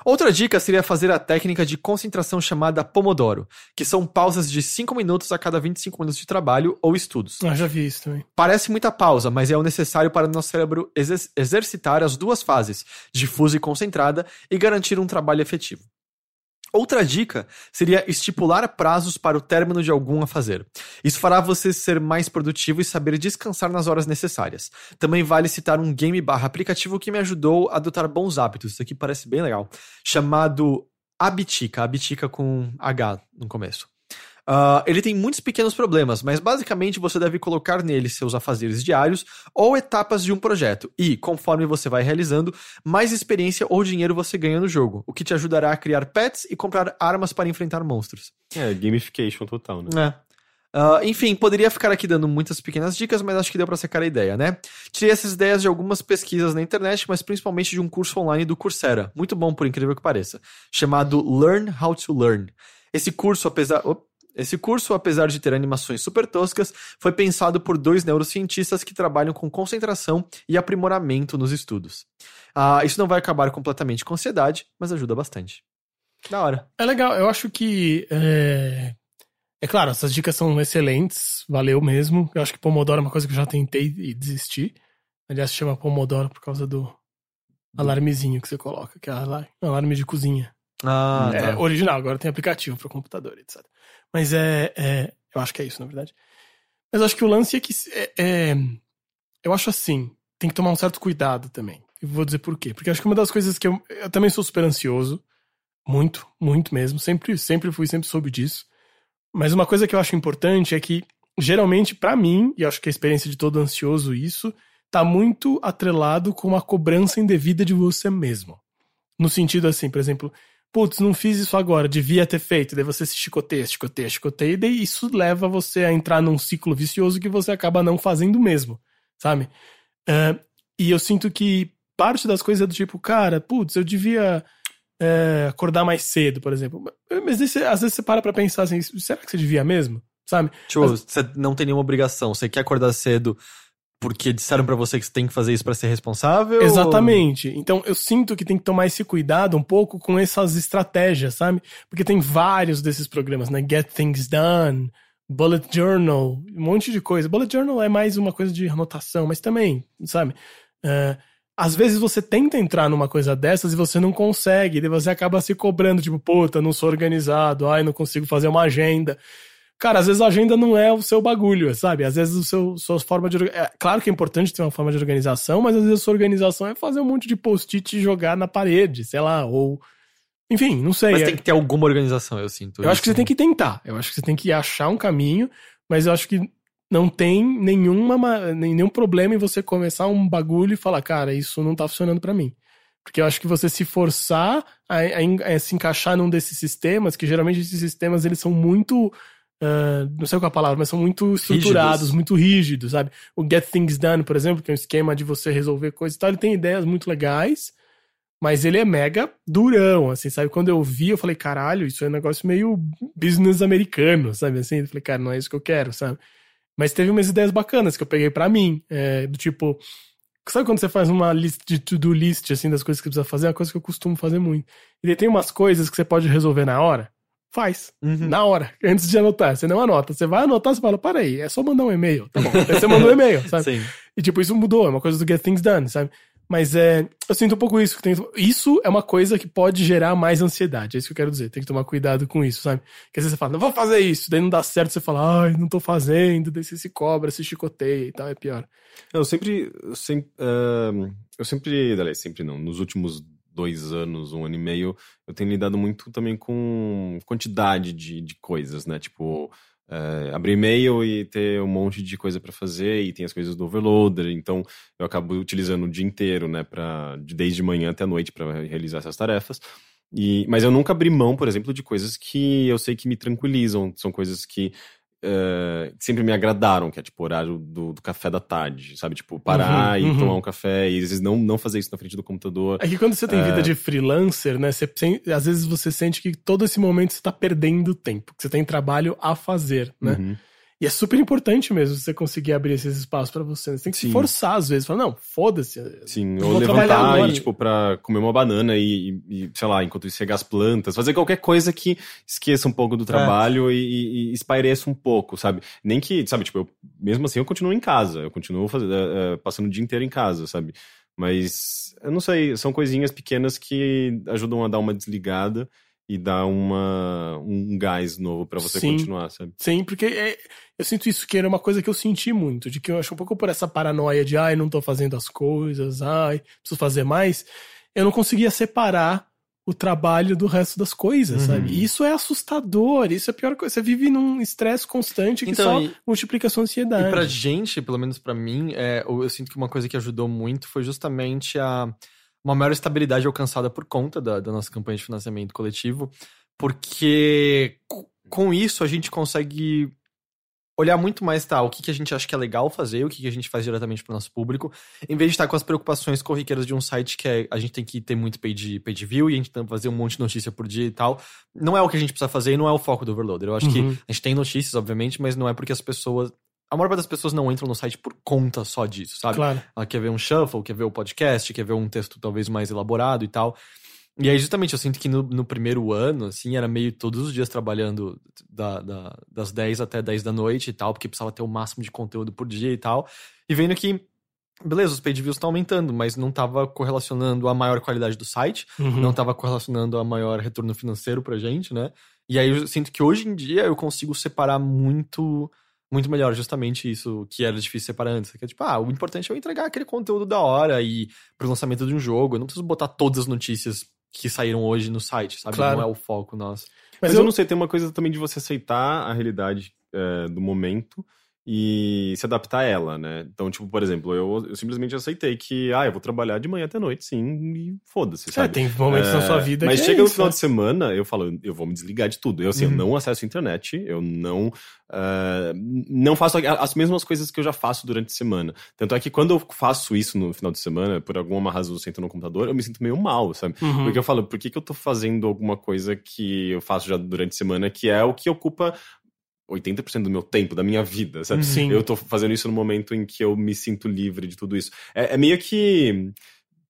S2: Outra dica seria fazer a técnica de concentração chamada Pomodoro, que são pausas de 5 minutos a cada 25 minutos de trabalho ou estudos.
S3: Ah, já vi isso também.
S2: Parece muita pausa, mas é o necessário para nosso cérebro exer- exercitar as duas fases, difusa e concentrada, e garantir um trabalho efetivo. Outra dica seria estipular prazos para o término de algum a fazer. Isso fará você ser mais produtivo e saber descansar nas horas necessárias. Também vale citar um game barra aplicativo que me ajudou a adotar bons hábitos. Isso aqui parece bem legal. Chamado Abitica. Abitica com H no começo. Ah, ele tem muitos pequenos problemas, mas basicamente você deve colocar nele seus afazeres diários ou etapas de um projeto, e, conforme você vai realizando, mais experiência ou dinheiro você ganha no jogo, o que te ajudará a criar pets e comprar armas para enfrentar monstros.
S1: É, gamification total, né?
S2: É. Ah, enfim, poderia ficar aqui dando muitas pequenas dicas, mas acho que deu pra sacar a ideia, né? Tirei essas ideias de algumas pesquisas na internet, mas principalmente de um curso online do Coursera, muito bom por incrível que pareça, chamado Learn How to Learn. Esse curso, apesar. op, esse curso, apesar de ter animações super toscas, foi pensado por dois neurocientistas que trabalham com concentração e aprimoramento nos estudos. Ah, isso não vai acabar completamente com ansiedade, mas ajuda bastante. Da hora.
S3: É legal, eu acho que. É... é claro, essas dicas são excelentes, valeu mesmo. Eu acho que Pomodoro é uma coisa que eu já tentei e desisti. Aliás, se chama Pomodoro por causa do alarmezinho que você coloca, que é alar- alarme de cozinha.
S2: Ah,
S3: é
S2: tá.
S3: original, agora tem aplicativo para computador, etc. Mas é, é- Eu acho que é isso, na verdade. Mas acho que o lance é que. É, é- eu acho assim, tem que tomar um certo cuidado também. E vou dizer por quê. Porque acho que uma das coisas que eu. Eu também sou super ansioso. Muito, muito mesmo. Sempre, sempre fui, sempre soube disso. Mas uma coisa que eu acho importante é que, geralmente, pra mim, e acho que a experiência de todo ansioso, isso, tá muito atrelado com uma cobrança indevida de você mesmo. No sentido assim, por exemplo, putz, não fiz isso agora, devia ter feito. Daí você se chicoteia, chicoteia, chicoteia, e daí isso leva você a entrar num ciclo vicioso que você acaba não fazendo mesmo, sabe? É, e eu sinto que parte das coisas é do tipo, cara, putz, eu devia é, acordar mais cedo, por exemplo. Mas às vezes você para pra pensar assim, será que você devia mesmo? Sabe?
S2: Tipo, você não tem nenhuma obrigação. Você quer acordar cedo porque disseram pra você que você tem que fazer isso pra ser responsável?
S3: Exatamente. Então eu sinto que tem que tomar esse cuidado um pouco com essas estratégias, sabe? Porque tem vários desses programas, né? Get Things Done, Bullet Journal, um monte de coisa. Bullet Journal é mais uma coisa de anotação, mas também, sabe? É, às vezes você tenta entrar numa coisa dessas e você não consegue, daí você acaba se cobrando, tipo, puta, não sou organizado, ai, não consigo fazer uma agenda. Cara, às vezes a agenda não é o seu bagulho, sabe? Às vezes o seu sua forma de é, claro que é importante ter uma forma de organização, mas às vezes a sua organização é fazer um monte de post-it e jogar na parede, sei lá, ou enfim, não sei.
S2: Mas
S3: é-
S2: tem que ter alguma organização, eu sinto.
S3: eu acho que você tem que tentar. Eu acho que você tem que achar um caminho, mas eu acho que não tem nenhuma, ma- nenhum problema em você começar um bagulho e falar, cara, isso não tá funcionando pra mim. Porque eu acho que você se forçar a, a a se encaixar num desses sistemas, que geralmente esses sistemas eles são muito. Ah, não sei qual é a palavra, mas são muito estruturados,
S2: Rígidos.
S3: muito rígidos, sabe? O Get Things Done, por exemplo, que é um esquema de você resolver coisas e tal, ele tem ideias muito legais, mas ele é mega durão, assim, sabe? Quando eu vi, eu falei, caralho, isso é um negócio meio business americano, sabe? Assim, eu falei, cara, não é isso que eu quero, sabe? Mas teve umas ideias bacanas que eu peguei pra mim, é, do tipo, sabe quando você faz uma lista de to-do list, assim, das coisas que você precisa fazer? É uma coisa que eu costumo fazer muito. E tem umas coisas que você pode resolver na hora, faz.
S2: Uhum.
S3: Na hora, <laughs> antes de anotar. Você não anota. Você vai anotar, você fala, para aí, é só mandar um e-mail. Tá bom. Aí você mandou um e-mail, sabe?
S2: Sim.
S3: E tipo, isso mudou, é uma coisa do Get Things Done, sabe? Mas é, eu sinto um pouco isso. que tem- isso é uma coisa que pode gerar mais ansiedade, é isso que eu quero dizer. Tem que tomar cuidado com isso, sabe? Porque às vezes você fala, não vou fazer isso, daí não dá certo, você fala, ai, não tô fazendo, daí você se cobra, se chicoteia e tal, é pior.
S1: Eu sempre. Eu sempre, ahn, eu sempre. Aliás, sempre não. Nos últimos dois anos, um ano e meio, eu tenho lidado muito também com quantidade de, de coisas, né? Tipo. eh, abrir e-mail e ter um monte de coisa pra fazer e tem as coisas do overloader, então eu acabo utilizando o dia inteiro, né, para desde manhã até a noite para realizar essas tarefas. E, mas eu nunca abri mão, por exemplo, de coisas que eu sei que me tranquilizam, são coisas que eh, que sempre me agradaram, que é tipo o horário do, do café da tarde, sabe? Tipo, parar
S3: Uhum,
S1: e
S3: uhum.
S1: tomar um café e às vezes não, não fazer isso na frente do computador.
S3: É que quando você tem vida de freelancer, né, você, às vezes você sente que todo esse momento você tá perdendo tempo, que você tem trabalho a fazer, né?
S1: Uhum.
S3: E é super importante mesmo você conseguir abrir esses espaços pra você. Você tem que se
S1: Sim.
S3: forçar às vezes. Falar, não, foda-se.
S1: Sim, ou levantar e, tipo, pra comer uma banana e, e- sei lá, enquanto isso regar as plantas, fazer qualquer coisa que esqueça um pouco do trabalho e, e, e espaireça um pouco, sabe? Nem que, sabe, tipo, eu, mesmo assim eu continuo em casa, eu continuo fazendo, eh, eh, passando o dia inteiro em casa, sabe? Mas, eu não sei, são coisinhas pequenas que ajudam a dar uma desligada e dar uma, um gás novo pra você
S3: Sim.
S1: continuar, sabe?
S3: Sim, porque é- eu sinto isso que era uma coisa que eu senti muito, de que eu acho um pouco por essa paranoia de ai, não tô fazendo as coisas, ai, preciso fazer mais. Eu não conseguia separar o trabalho do resto das coisas,
S2: Uhum.
S3: sabe? E isso é assustador, isso é a pior coisa. Você vive num estresse constante que
S2: Então,
S3: só
S2: e-
S3: multiplica a sua ansiedade.
S2: E pra gente, pelo menos pra mim, é, eu, eu sinto que uma coisa que ajudou muito foi justamente a uma maior estabilidade alcançada por conta da, da nossa campanha de financiamento coletivo, porque co- com isso a gente consegue olhar muito mais, tá, o que, que a gente acha que é legal fazer, o que, que a gente faz diretamente pro nosso público, em vez de estar com as preocupações corriqueiras de um site que é, a gente tem que ter muito page, page view e a gente tem que fazer um monte de notícia por dia e tal. Não é o que a gente precisa fazer e não é o foco do Overloader. Eu acho que
S3: Uhum.
S2: a gente tem notícias, obviamente, mas não é porque as pessoas. A maior parte das pessoas não entram no site por conta só disso, sabe?
S3: Claro.
S2: Ela quer ver um shuffle, quer ver o podcast, quer ver um texto talvez mais elaborado e tal. E aí, justamente, eu sinto que no, no primeiro ano, assim, era meio todos os dias trabalhando da, da- das 10 até 10 da noite e tal, porque precisava ter o máximo de conteúdo por dia e tal. E vendo que, beleza, os page views estão aumentando, mas não tava correlacionando a maior qualidade do site,
S3: Uhum.
S2: não tava correlacionando a maior retorno financeiro pra gente, né? E aí eu sinto que hoje em dia eu consigo separar muito muito melhor justamente isso que era difícil separar antes. Que é tipo, ah, o importante é eu entregar aquele conteúdo da hora e pro lançamento de um jogo. Eu não preciso botar todas as notícias que saíram hoje no site, sabe?
S3: Claro.
S2: Não é o foco nosso.
S1: Mas,
S3: Mas
S1: eu...
S3: eu-
S1: não sei, tem uma coisa também de você aceitar a realidade é, do momento e se adaptar a ela, né? Então, tipo, por exemplo, eu, eu simplesmente aceitei que, ah, eu vou trabalhar de manhã até noite, sim, e foda-se,
S3: É,
S1: sabe?
S3: tem momentos na
S1: É,
S3: sua vida
S1: Mas
S3: que
S1: chega
S3: é
S1: no final
S3: né?
S1: de semana, eu falo, eu vou me desligar de tudo. Eu, assim,
S3: Uhum.
S1: eu não acesso a internet, eu não. ah, não faço as mesmas coisas que eu já faço durante a semana. Tanto é que quando eu faço isso no final de semana, por alguma razão eu sento no computador, eu me sinto meio mal, sabe?
S3: Uhum.
S1: Porque eu falo, por que, que eu tô fazendo alguma coisa que eu faço já durante a semana, que é o que ocupa 80% do meu tempo, da minha vida, sabe?
S3: Sim.
S1: Eu tô fazendo isso no momento em que eu me sinto livre de tudo isso. É, é meio que.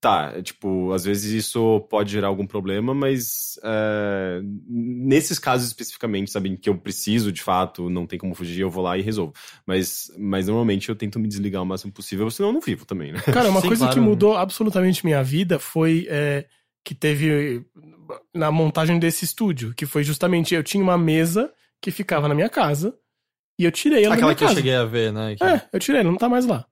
S1: Tá, tipo, às vezes isso pode gerar algum problema, mas é, nesses casos especificamente, sabe, em que eu preciso de fato, não tem como fugir, eu vou lá e resolvo. Mas, mas normalmente eu tento me desligar o máximo possível, senão eu não vivo também, né?
S3: Cara, uma
S2: Sim,
S3: coisa que
S2: claro.
S3: mudou absolutamente minha vida foi é, que teve na montagem desse estúdio, que foi justamente eu tinha uma mesa que ficava na minha casa e eu tirei ela da
S2: Aquela
S3: minha
S2: que eu cheguei a ver, né? que-
S3: É, eu tirei, ela não tá mais lá.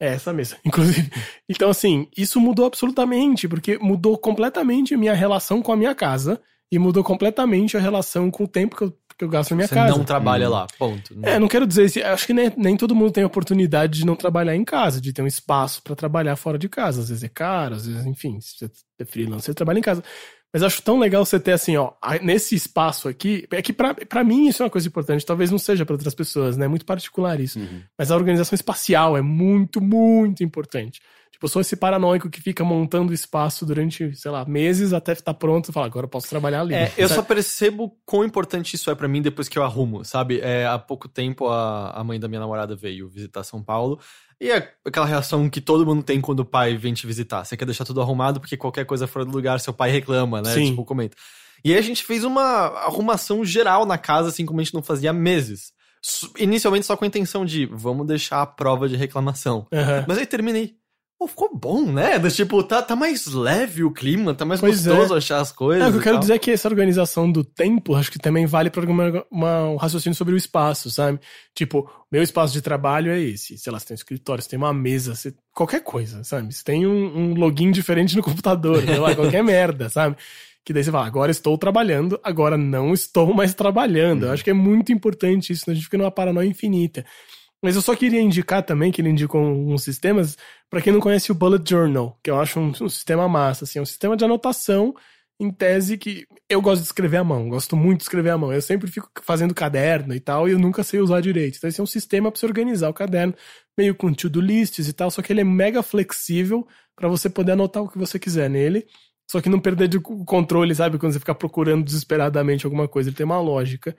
S3: É essa mesa, <laughs> inclusive. Então, assim, isso mudou absolutamente, porque mudou completamente a minha relação com a minha casa e mudou completamente a relação com o tempo que eu, que eu gasto na minha
S2: Você
S3: casa.
S2: não trabalha
S1: Hum.
S2: lá, ponto.
S3: É, não quero dizer, isso, acho que nem, nem todo mundo tem a oportunidade de não trabalhar em casa, de ter um espaço pra trabalhar fora de casa. Às vezes é caro, às vezes, enfim, se você é freelancer, você trabalha em casa. Mas acho tão legal você ter assim, ó, nesse espaço aqui, é que pra, pra mim isso é uma coisa importante, talvez não seja pra outras pessoas, né? É muito particular isso.
S1: Uhum.
S3: Mas a organização espacial é muito, muito importante. Tipo, eu sou esse paranoico que fica montando espaço durante, sei lá, meses até estar pronto e falar, agora eu posso trabalhar ali.
S2: É, eu só percebo quão importante isso é pra mim depois que eu arrumo, sabe? É, há pouco tempo a, a mãe da minha namorada veio visitar São Paulo e é aquela reação que todo mundo tem quando o pai vem te visitar. Você quer deixar tudo arrumado porque qualquer coisa fora do lugar, seu pai reclama, né?
S3: Sim.
S2: Tipo, comenta. E aí a gente fez uma arrumação geral na casa, assim como a gente não fazia há meses. Inicialmente só com a intenção de vamos deixar a prova de reclamação.
S3: Aham.
S2: Mas aí terminei. Pô, ficou bom, né? Tipo, tá, tá mais leve o clima, tá mais
S3: Pois
S2: gostoso achar as coisas.
S3: É, o que eu quero
S2: tal.
S3: dizer é que essa organização do tempo, acho que também vale para um raciocínio sobre o espaço, sabe? Tipo, meu espaço de trabalho é esse. Sei lá, você tem um escritório, você tem uma mesa, você, qualquer coisa, sabe? Você tem um, um login diferente no <laughs> computador, sei lá, qualquer merda, sabe? Que daí você fala, agora estou trabalhando, agora não estou mais trabalhando. Eu acho que é muito importante isso, senão a gente fica numa paranoia infinita. Mas eu só queria indicar também, que ele indicou uns sistemas, para quem não conhece o Bullet Journal, que eu acho um, um sistema massa, assim, é um sistema de anotação em tese que eu gosto de escrever à mão, gosto muito de escrever à mão. Eu sempre fico fazendo caderno e tal, e eu nunca sei usar direito. Então esse é um sistema para você organizar o caderno, meio com to-do lists e tal, só que ele é mega flexível para você poder anotar o que você quiser nele. Só que não perder de- o controle, sabe? Quando você ficar procurando desesperadamente alguma coisa, ele tem uma lógica.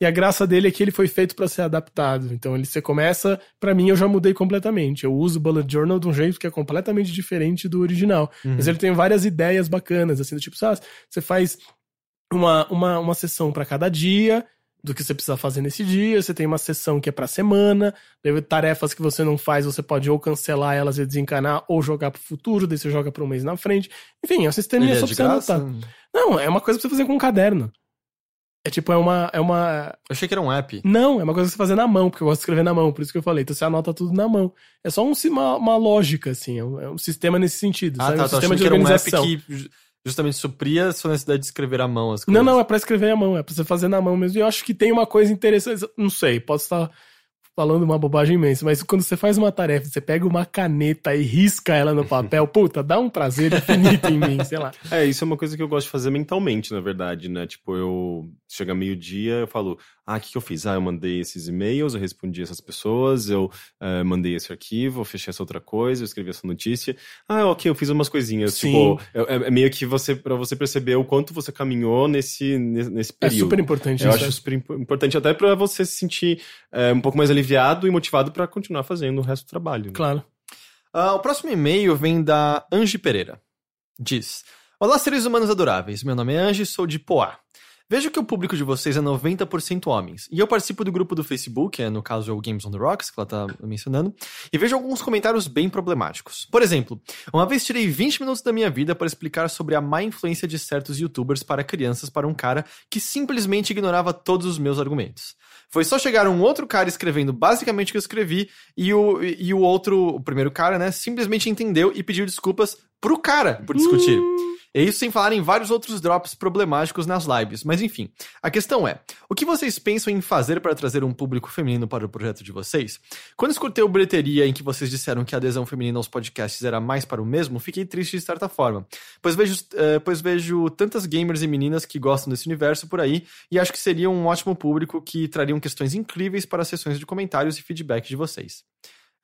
S3: E a graça dele é que ele foi feito para ser adaptado. Então ele você começa, Pra mim eu já mudei completamente. Eu uso o Bullet Journal de um jeito que é completamente diferente do original. Mas ele tem várias ideias bacanas, assim, do tipo, sabe, você faz uma, uma, uma sessão pra cada dia, do que você precisa fazer nesse dia, você tem uma sessão que é pra semana, tarefas que você não faz, você pode ou cancelar elas e desencanar, ou jogar pro futuro, daí você joga pra um mês na frente. Enfim, é um sistema só
S2: é
S3: pra você anotar. Não, é uma coisa pra você fazer com um caderno. É tipo, é uma, é uma.
S2: Eu achei que era um app.
S3: Não, é uma coisa que você fazer na mão, porque eu gosto de escrever na mão, por isso que eu falei. Então você anota tudo na mão. É só um, uma, uma lógica, assim, é um, é um sistema nesse sentido.
S2: Ah,
S3: sabe?
S2: tá.
S3: um
S2: Tô
S3: sistema de
S2: que era um app
S3: organização.
S2: que ju- justamente supria a sua necessidade de escrever à mão as coisas.
S3: Não, não, é pra escrever à mão, é pra você fazer na mão mesmo. E eu acho que tem uma coisa interessante, não sei, posso estar falando uma bobagem imensa, mas quando você faz uma tarefa, você pega uma caneta e risca ela no papel, <laughs> puta, dá um prazer infinito em mim, sei lá.
S1: É, isso é uma coisa que eu gosto de fazer mentalmente, na verdade, né? Tipo, eu chega meio-dia, eu falo, ah, o que, que eu fiz? Ah, eu mandei esses e-mails, eu respondi essas pessoas, eu eh, mandei esse arquivo, eu fechei essa outra coisa, eu escrevi essa notícia. Ah, ok, eu fiz umas coisinhas.
S3: Sim.
S1: Tipo, é, é meio que você, para você perceber o quanto você caminhou nesse, nesse,
S3: É
S1: período.
S3: super importante
S1: Eu
S3: isso.
S1: acho
S3: é.
S1: super impo- importante até pra você se sentir eh, um pouco mais aliviado e motivado pra continuar fazendo o resto do trabalho. né?
S3: Claro.
S2: Ah, o próximo e-mail vem da Angie Pereira. Diz: Olá, seres humanos adoráveis. Meu nome é Angie, sou de Poá. Vejo que o público de vocês é 90% homens. E eu participo do grupo do Facebook, é, no caso é o Games on the Rocks, que ela tá mencionando, e vejo alguns comentários bem problemáticos. Por exemplo, uma vez tirei 20 minutos da minha vida para explicar sobre a má influência de certos youtubers para crianças para um cara que simplesmente ignorava todos os meus argumentos. Foi só chegar um outro cara escrevendo basicamente o que eu escrevi e o, e o outro, o primeiro cara, né, simplesmente entendeu e pediu desculpas pro cara por discutir. E isso sem falar em vários outros drops problemáticos nas lives. Mas enfim, a questão é: o que vocês pensam em fazer para trazer um público feminino para o projeto de vocês? Quando escutei o bilheteria em que vocês disseram que a adesão feminina aos podcasts era mais para o mesmo, fiquei triste de certa forma. Pois vejo, eh, pois vejo tantas gamers e meninas que gostam desse universo por aí e acho que seria um ótimo público que trariam questões incríveis para as sessões de comentários e feedback de vocês.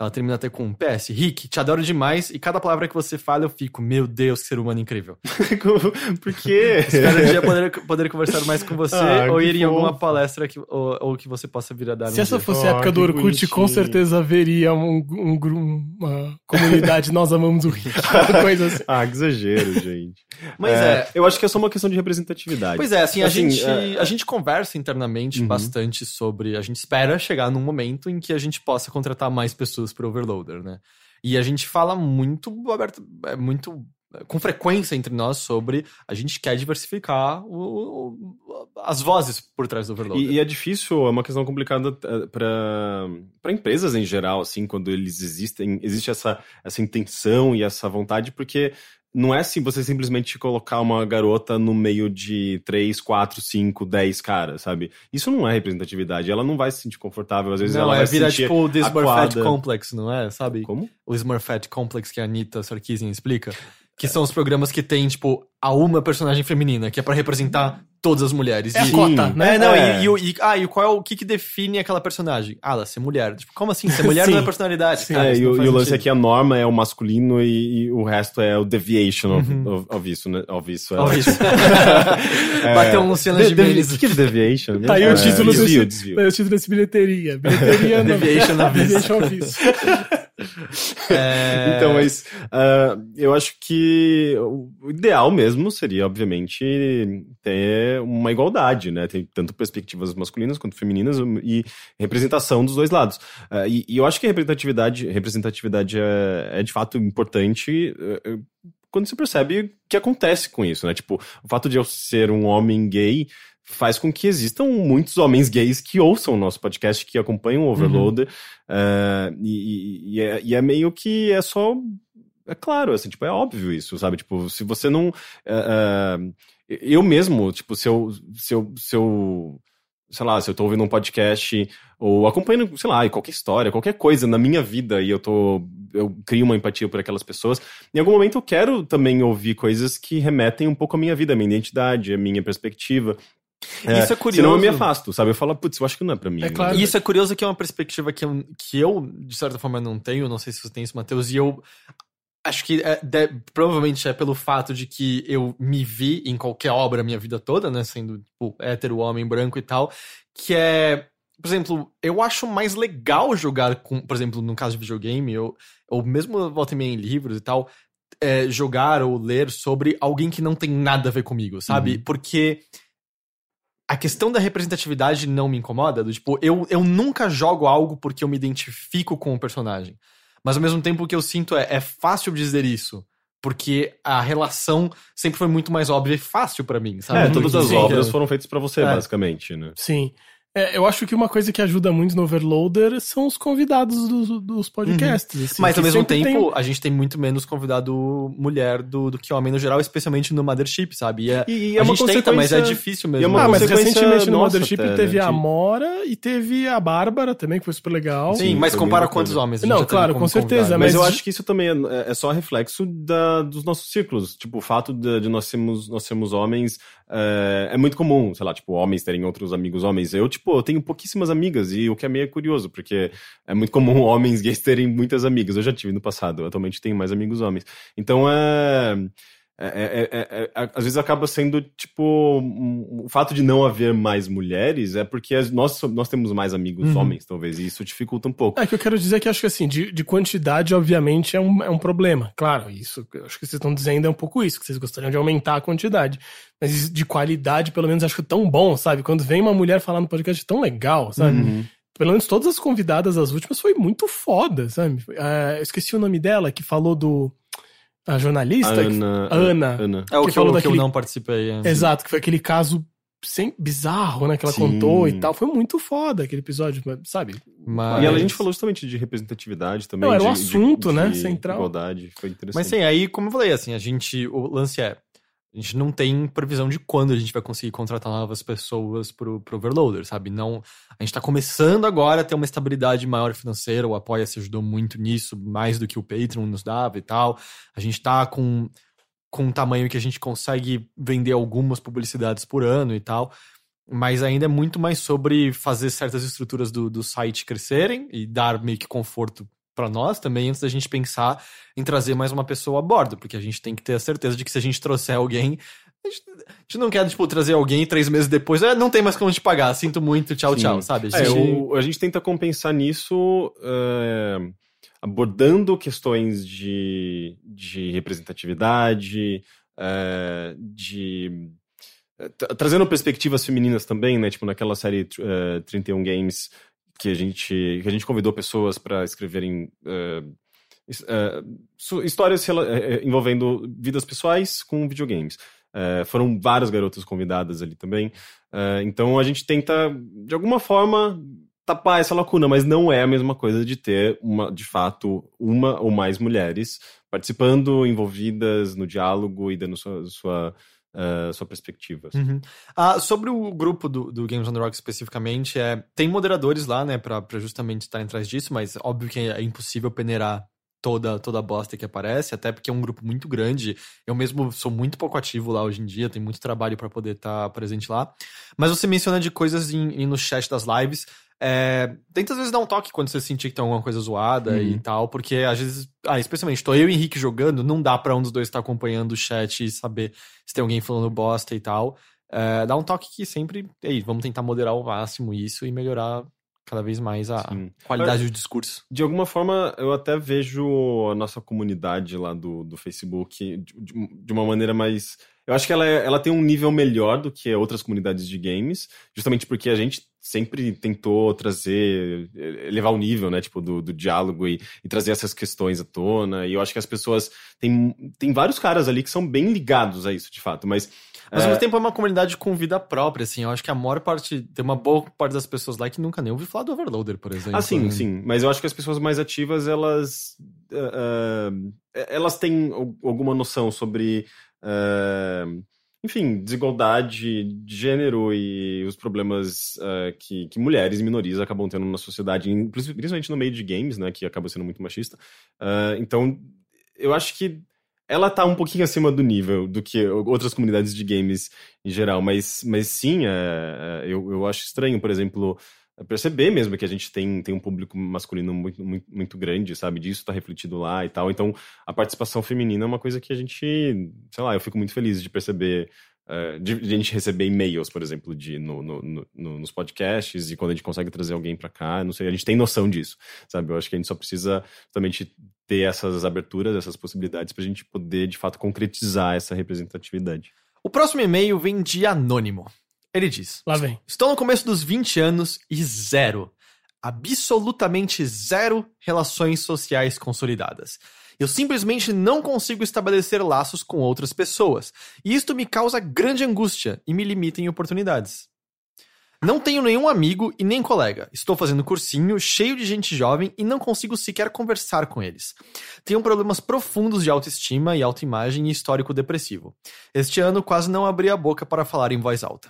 S2: Ela termina até com PS, Rick, te adoro demais, e cada palavra que você fala eu fico, meu Deus, que ser humano incrível. <laughs>
S1: Por quê? <laughs>
S2: Espero um dia poder, poder conversar mais com você, <laughs>
S1: Ah,
S2: ou ir em alguma palestra que, ou, ou que você possa vir a dar
S3: Se
S2: um
S3: essa
S2: dia.
S3: fosse a
S1: Oh,
S3: época do Orkut, com
S1: bonitinho.
S3: certeza haveria um, um, uma comunidade Nós Amamos o Rick. Coisa assim.
S1: Ah, que exagero, gente.
S2: Mas é,
S1: Eu acho que é só uma questão de representatividade.
S2: Pois é, assim, a,
S1: Assim,
S2: gente,
S1: é-
S2: a gente conversa internamente
S1: Uhum.
S2: bastante sobre. A gente espera chegar num momento em que a gente possa contratar mais pessoas para Overloader, né? E a gente fala muito aberto, é, muito é, com frequência entre nós sobre a gente quer diversificar o- o- as vozes por trás do Overloader.
S1: E, e é difícil, é uma questão complicada para empresas em geral, assim, quando eles existem, existe essa, essa intenção e essa vontade, porque não é assim você simplesmente colocar uma garota no meio de 3, 4, 5, 10 caras, sabe? Isso não é representatividade, ela não vai se sentir confortável, às vezes
S2: não,
S1: ela
S2: é
S1: vai
S2: virar
S1: sentir
S2: tipo o The Smurfette. Complex, não é? Sabe?
S1: Como?
S2: O Smurfette Complex que a Anitta Sarkeesian explica. Que são os programas que tem, tipo, a uma personagem feminina, que é pra representar todas as mulheres.
S3: É a
S2: E-
S3: cota, né?
S2: É, não,
S1: É.
S2: E, e, o- e- ah, e qual é o que, que define aquela personagem? Ah, ela ser mulher. Tipo, como assim? Ser mulher
S3: Sim.
S2: não é personalidade,
S3: Sim.
S2: cara.
S1: É, e,
S2: não
S1: o, e o lance é
S2: sentido.
S1: que a norma é o masculino e, e o resto é o deviation of,
S2: Uhum.
S1: of, of isso, né? Of isso. é ótimo.
S2: isso. <laughs> Bateu um Luciano
S1: De-
S2: Gimenez.
S1: O que é deviation?
S3: Tá aí o
S1: É,
S3: título
S1: desvio,
S3: desse,
S1: desvio.
S3: tá aí o título desse bilheteria. Bilheteria <laughs> não.
S2: Deviation of isso.
S3: Deviation of isso. <laughs>
S2: É...
S1: Então, mas ah, eu acho que o ideal mesmo seria, obviamente, ter uma igualdade, né? Tem tanto perspectivas masculinas quanto femininas e representação dos dois lados. Ah, e, e eu acho que representatividade, representatividade é, é de fato importante. eh, Quando você percebe o que acontece com isso, né? Tipo, o fato de eu ser um homem gay faz com que existam muitos homens gays que ouçam o nosso podcast, que acompanham o Overloader, eh, e, e- e é, e é meio que é só. É claro, assim, tipo, é óbvio isso, sabe? Tipo, se você não. eh, eh, eu mesmo, tipo, se eu, se eu. Se eu sei lá, se eu tô ouvindo um podcast ou acompanhando, sei lá, qualquer história, qualquer coisa na minha vida e eu tô. Eu crio uma empatia por aquelas pessoas. Em algum momento eu quero também ouvir coisas que remetem um pouco à minha vida, à minha identidade, à minha perspectiva.
S2: Isso é curioso.
S1: Senão eu me afasto, sabe? Eu falo, putz, eu acho que não é pra mim.
S3: É claro.
S2: E isso é curioso que é uma perspectiva que eu, que eu, de certa forma, não tenho. Não sei se você tem isso, Matheus. E eu acho que é, de- provavelmente é pelo fato de que eu me vi em qualquer obra a minha vida toda, né? Sendo tipo, hétero, homem, branco e tal. Que é. Por exemplo, eu acho mais legal jogar com, por exemplo, no caso de videogame, ou, ou mesmo volta e meia em livros e tal, é, jogar ou ler sobre alguém que não tem nada a ver comigo, sabe?
S1: Uhum.
S2: Porque a questão da representatividade não me incomoda. Do, tipo, eu, eu nunca jogo algo porque eu me identifico com o personagem. Mas ao mesmo tempo o que eu sinto é, é fácil dizer isso. Porque a relação sempre foi muito mais óbvia e fácil pra mim, sabe?
S1: É, todas as
S3: Sim,
S1: obras
S2: é.
S1: foram feitas pra você,
S2: É.
S1: basicamente, né?
S3: Sim. É, eu acho que uma coisa que ajuda muito no Overloader são os convidados dos, dos podcasts. assim,
S2: Mas ao mesmo tempo,
S3: tem-
S2: a gente tem muito menos convidado mulher do, do que homem no geral, especialmente no Mothership, sabe? E é,
S1: E, e é
S2: a
S1: uma
S2: gente tenta, mas é
S1: consequência-
S2: difícil
S1: e é
S2: mesmo.
S1: uma
S3: Ah, mas
S1: consequência
S3: recentemente no Mothership
S1: até,
S3: teve
S1: né,
S3: a Amora e teve a Bárbara também, que foi super legal.
S2: Sim,
S1: Sim,
S2: mas compara quantos homens?
S3: Não, claro, com certeza?
S1: Mas,
S3: Mas
S1: eu acho que isso também é, é só reflexo da, dos nossos círculos. Tipo, o fato de, de nós, sermos, nós sermos homens é, é muito comum, sei lá, tipo, homens terem outros amigos homens. Eu, tipo, eu tenho pouquíssimas amigas, e o que é meio curioso, porque é muito comum <laughs> homens gays terem muitas amigas. Eu já tive no passado, atualmente tenho mais amigos homens. Então é. É- é- é- é- às vezes acaba sendo, tipo, um- o fato de não haver mais mulheres é porque as- nós, nós temos mais amigos
S3: Uhum.
S1: homens, talvez, e isso dificulta um pouco.
S3: É que eu quero dizer que acho que assim, de, de quantidade, obviamente, é um, é um problema. Claro, isso, acho que vocês estão dizendo é um pouco isso, que vocês gostariam de aumentar a quantidade. Mas de qualidade, pelo menos, acho que é tão bom, sabe? Quando vem uma mulher falar no podcast, é tão legal, sabe?
S1: Uhum.
S3: Pelo menos todas as convidadas, as últimas, foi muito foda, sabe? É, eu esqueci o nome dela, que falou do. A jornalista? que-
S1: Ana,
S3: Ana.
S1: Ana.
S2: É o
S3: que
S2: que,
S3: falou
S2: eu, que eu
S3: daquele-
S2: não participei. é.
S3: Exato, que foi aquele caso sem, bizarro, né? Que ela
S1: Sim.
S3: contou e tal. Foi muito foda aquele episódio, sabe?
S2: Mas...
S1: E a gente falou justamente de representatividade também.
S3: Não, era um
S1: de- de-
S3: assunto,
S1: de
S3: né, central.
S1: Igualdade, foi interessante.
S2: Mas sim, aí, como eu falei, assim, a gente. O lance é. A gente não tem previsão de quando a gente vai conseguir contratar novas pessoas pro, pro Overloader, sabe? Não. A gente tá começando agora a ter uma estabilidade maior financeira, o Apoia-se ajudou muito nisso, mais do que o Patreon nos dava e tal. A gente tá com, com um tamanho que a gente consegue vender algumas publicidades por ano e tal. Mas ainda é muito mais sobre fazer certas estruturas do, do site crescerem e dar meio que conforto pra nós também antes da gente pensar em trazer mais uma pessoa a bordo, porque a gente tem que ter a certeza de que se a gente trouxer alguém, a gente, a gente não quer, tipo, trazer alguém três meses depois, "Ah, não tem mais como te pagar, sinto muito, tchau,
S1: Sim.
S2: tchau, sabe? A
S1: É,
S2: gente-
S1: o- a gente tenta compensar nisso é, abordando questões de, de representatividade, é, de. é, tra- trazendo perspectivas femininas também, né? Tipo, naquela série é, 31 Games que a gente, que a gente convidou pessoas para escreverem. é, su- histórias é, envolvendo vidas pessoais com videogames. É, foram várias garotas convidadas ali também. Então a gente tenta, de alguma forma, tapar essa lacuna, mas não é a mesma coisa de ter, uma, de fato, uma ou mais mulheres participando, envolvidas no diálogo e dando sua, sua, eh, sua perspectiva.
S2: Uhum. Ah, sobre o grupo do, do Games on the Rock especificamente, é, tem moderadores lá, né, pra, pra justamente estarem atrás disso, mas óbvio que é impossível peneirar toda, toda a bosta que aparece, até porque é um grupo muito grande. Eu mesmo sou muito pouco ativo lá hoje em dia, tem muito trabalho pra poder estar presente lá. Mas você menciona de coisas em, em- no chat das lives. É, tenta às vezes dar um toque quando você sentir que tem alguma coisa zoada
S1: Uhum.
S2: e tal, porque às vezes, ah, especialmente, tô eu e Henrique jogando, não dá pra um dos dois estar acompanhando o chat e saber se tem alguém falando bosta e tal. É, dá um toque que sempre, ei, vamos tentar moderar ao máximo isso e melhorar cada vez mais a
S1: Sim.
S2: qualidade do discurso.
S1: De alguma forma, eu até vejo a nossa comunidade lá do, do Facebook de, de- de uma maneira mais. Eu acho que ela, é- ela tem um nível melhor do que outras comunidades de games, justamente porque a gente sempre tentou trazer, eh, elevar o nível, né, tipo, do, do diálogo e, e trazer essas questões à tona. E eu acho que as pessoas. Tem, tem vários caras ali que são bem ligados a isso, de fato, mas.
S2: Mas ao mesmo tempo é uma comunidade com vida própria, assim. Eu acho que a maior parte, tem uma boa parte das pessoas lá que nunca nem ouviu falar do Overloader, por exemplo.
S1: Ah, sim,
S2: né?
S1: sim. Mas eu acho que as pessoas mais ativas, elas. ah, elas têm al- alguma noção sobre. ah, enfim, desigualdade de gênero e os problemas ah, que, que mulheres e minorias acabam tendo na sociedade, principalmente no meio de games, né, que acaba sendo muito machista. Ah, então, eu acho que ela tá um pouquinho acima do nível do que outras comunidades de games em geral, mas, mas sim, é, eu, eu acho estranho, por exemplo, perceber mesmo que a gente tem, tem um público masculino muito, muito, muito grande, sabe? Disso tá refletido lá e tal. Então, a participação feminina é uma coisa que a gente, sei lá, eu fico muito feliz de perceber. eh, de, a gente receber e-mails, por exemplo, de, no, no- no- no- nos podcasts, e quando a gente consegue trazer alguém pra cá, não sei, a gente tem noção disso, sabe? Eu acho que a gente só precisa justamente ter essas aberturas, essas possibilidades pra gente poder, de fato, concretizar essa representatividade.
S2: O próximo e-mail vem de Anônimo. Ele diz:
S3: Lá vem.
S2: Estou no começo dos 20 anos e zero, absolutamente zero relações sociais consolidadas. Eu simplesmente não consigo estabelecer laços com outras pessoas, e isto me causa grande angústia e me limita em oportunidades. Não tenho nenhum amigo e nem colega. Estou fazendo cursinho, cheio de gente jovem e não consigo sequer conversar com eles. Tenho problemas profundos de autoestima e autoimagem e histórico depressivo. Este ano quase não abri a boca para falar em voz alta.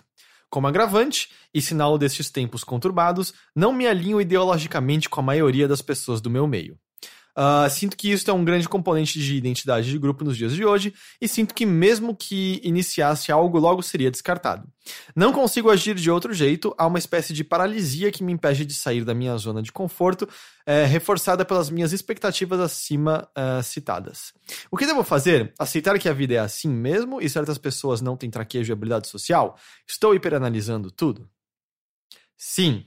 S2: Como agravante, e sinal destes tempos conturbados, não me alinho ideologicamente com a maioria das pessoas do meu meio. Ah, sinto que isso é um grande componente de identidade de grupo nos dias de hoje, e sinto que, mesmo que iniciasse algo, logo seria descartado. Não consigo agir de outro jeito, há uma espécie de paralisia que me impede de sair da minha zona de conforto, eh, reforçada pelas minhas expectativas acima ah, citadas. O que devo fazer? Aceitar que a vida é assim mesmo e certas pessoas não têm traquejo e habilidade social? Estou hiperanalisando tudo? <laughs> Sim.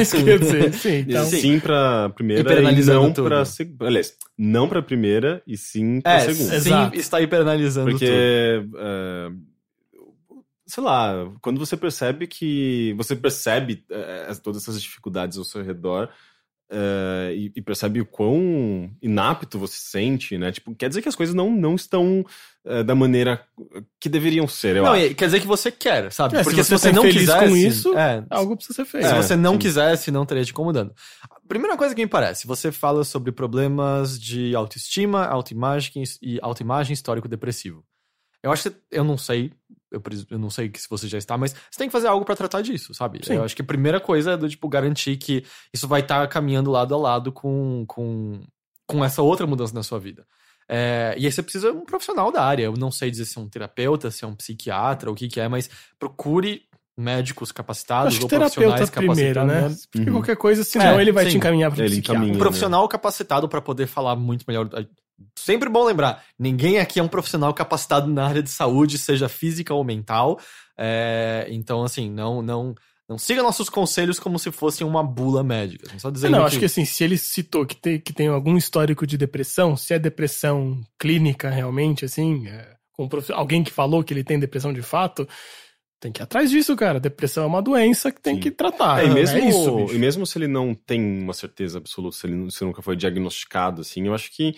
S3: Isso que eu ia dizer, sim. Então,
S2: Sim.
S1: sim pra primeira e não
S2: tudo.
S1: pra segunda. Aliás, não pra primeira e sim pra
S2: É,
S1: segunda.
S2: sim, está hiperanalisando
S1: Porque,
S2: tudo.
S1: é, sei lá, quando você percebe que. Você percebe é, todas essas dificuldades ao seu redor é, e, e percebe o quão inapto você se sente, né? Tipo, quer dizer que as coisas não, não estão é, da maneira que deveriam ser, eu
S2: Não,
S1: acho.
S2: quer dizer que você quer, sabe?
S3: É, se
S2: Porque se
S3: você
S2: você,
S3: tá
S2: não quisesse,
S3: com isso,
S2: é,
S3: algo precisa ser feito.
S2: se
S1: É,
S2: você não
S1: sim.
S2: quisesse, não teria te incomodando. A primeira coisa que me parece, você fala sobre problemas de autoestima, autoimagem e autoimagem histórico depressivo. Eu acho que eu não sei, eu, eu não sei que se você já está, mas você tem que fazer algo pra tratar disso, sabe?
S3: Sim.
S2: Eu acho que a primeira coisa é do tipo garantir que isso vai estar caminhando lado a lado com, com, com essa outra mudança na sua vida. É, e aí você precisa de um profissional da área. Eu não sei dizer se é um terapeuta, se é um psiquiatra, o que que é, mas procure médicos capacitados
S3: acho que
S2: ou
S3: terapeuta
S2: profissionais
S3: primeiro, né?
S2: capacitados.
S3: Porque
S1: Uhum.
S3: qualquer coisa, senão
S2: É,
S3: ele vai
S2: sim.
S3: te encaminhar pro
S1: Ele
S3: psiquiatra.
S2: Um profissional capacitado para poder falar muito melhor. Sempre bom lembrar, ninguém aqui é um profissional capacitado na área de saúde, seja física ou mental. É, então, assim, não, não, não siga nossos conselhos como se fossem uma bula médica. Só
S3: É,
S2: dizendo
S3: Não,
S2: que,
S3: acho que assim, se ele citou que tem, que tem algum histórico de depressão, se é depressão clínica realmente, assim, é, com prof- alguém que falou que ele tem depressão de fato, tem que ir atrás disso, cara. Depressão é uma doença que tem
S1: Sim.
S3: que tratar.
S1: É, e, mesmo,
S3: é isso,
S1: e mesmo se ele não tem uma certeza absoluta, se ele se nunca foi diagnosticado, assim, eu acho que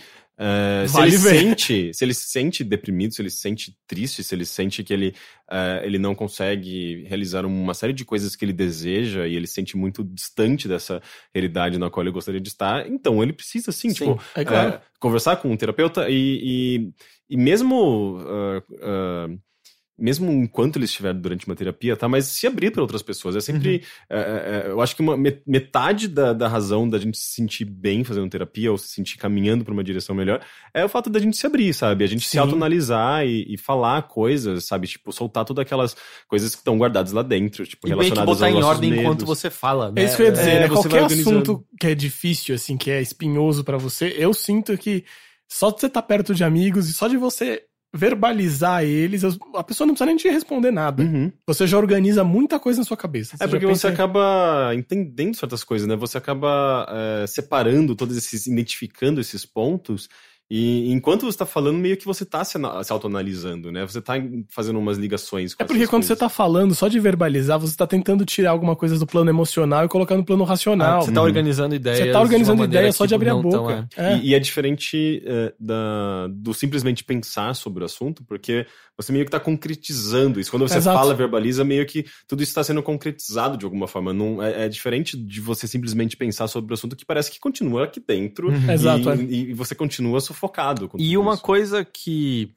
S1: se
S3: Vale
S1: ele
S3: ver.
S1: sente, se ele se sente deprimido, se ele se sente triste, se ele sente que ele, eh, ele não consegue realizar uma série de coisas que ele deseja e ele se sente muito distante dessa realidade na qual ele gostaria de estar, então ele precisa sim,
S2: Sim,
S1: tipo,
S3: É claro.
S1: é, conversar com um terapeuta e, e, e mesmo mesmo enquanto ele estiver durante uma terapia, tá? Mas se abrir para outras pessoas. É sempre. é, é, é, eu acho que uma, me- metade da, da razão da gente se sentir bem fazendo terapia ou se sentir caminhando para uma direção melhor é o fato da gente se abrir, sabe? A gente se
S3: Sim.
S1: autoanalisar e, e falar coisas, sabe? Tipo, soltar todas aquelas coisas que estão guardadas lá dentro, tipo,
S2: e meio que
S1: relacionadas
S2: botar em ordem
S1: medos.
S2: enquanto você fala. Né?
S3: É isso que eu ia dizer,
S1: É,
S3: né?
S1: você
S3: Qualquer assunto que é difícil, assim, que é espinhoso pra você, eu sinto que só de você estar perto de amigos e só de você verbalizar eles, a pessoa não precisa nem te responder nada.
S1: Uhum.
S3: Você já organiza muita coisa na sua cabeça.
S1: É
S3: já
S1: porque
S3: pensa
S1: você acaba entendendo certas coisas, né? Você acaba é, separando todos esses, identificando esses pontos. E enquanto você tá falando, meio que você tá se, se autoanalisando, né? Você tá fazendo umas ligações com
S3: É porque quando você
S1: coisas.
S3: tá falando, só de verbalizar, você tá tentando tirar alguma coisa do plano emocional e colocar no plano racional.
S2: Você tá
S1: Uhum.
S2: organizando ideias.
S3: Você tá organizando
S2: de uma maneira
S3: ideia só de abrir a
S2: não tão,
S3: boca.
S2: é.
S3: É.
S1: E, e é diferente é, da, do simplesmente pensar sobre o assunto, porque você meio que tá concretizando isso. Quando você
S3: Exato.
S1: fala, verbaliza, meio que tudo isso está sendo concretizado de alguma forma. Não, é, é diferente de você simplesmente pensar sobre o assunto que parece que continua aqui dentro
S2: Uhum.
S1: e,
S3: Exato, é.
S1: e, e você continua sufocado. Com
S2: E
S1: tudo
S2: uma
S1: isso.
S2: coisa que,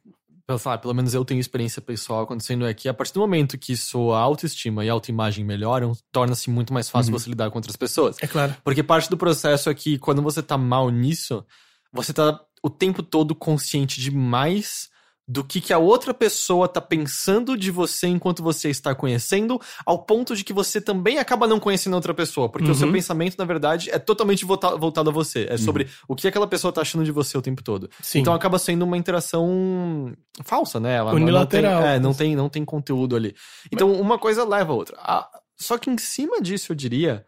S2: pelo, sei lá, pelo menos eu tenho experiência pessoal acontecendo é que a partir do momento que sua autoestima e autoimagem melhoram, torna-se muito mais fácil
S1: Uhum.
S2: você lidar com outras pessoas.
S3: É claro.
S2: Porque parte do processo é que quando você tá mal nisso, você tá o tempo todo consciente demais do que, que a outra pessoa tá pensando de você enquanto você está conhecendo, ao ponto de que você também acaba não conhecendo a outra pessoa. Porque o seu
S3: Uhum.
S2: pensamento, na verdade, é totalmente volta- voltado a você. É sobre o que aquela pessoa tá achando de você o tempo todo.
S3: Sim.
S2: Então acaba sendo uma interação falsa, né? Ela não-
S3: Unilateral.
S2: Não tem, é, não tem, não tem conteúdo ali. Então uma coisa leva a outra. Ah, só que em cima disso eu diria,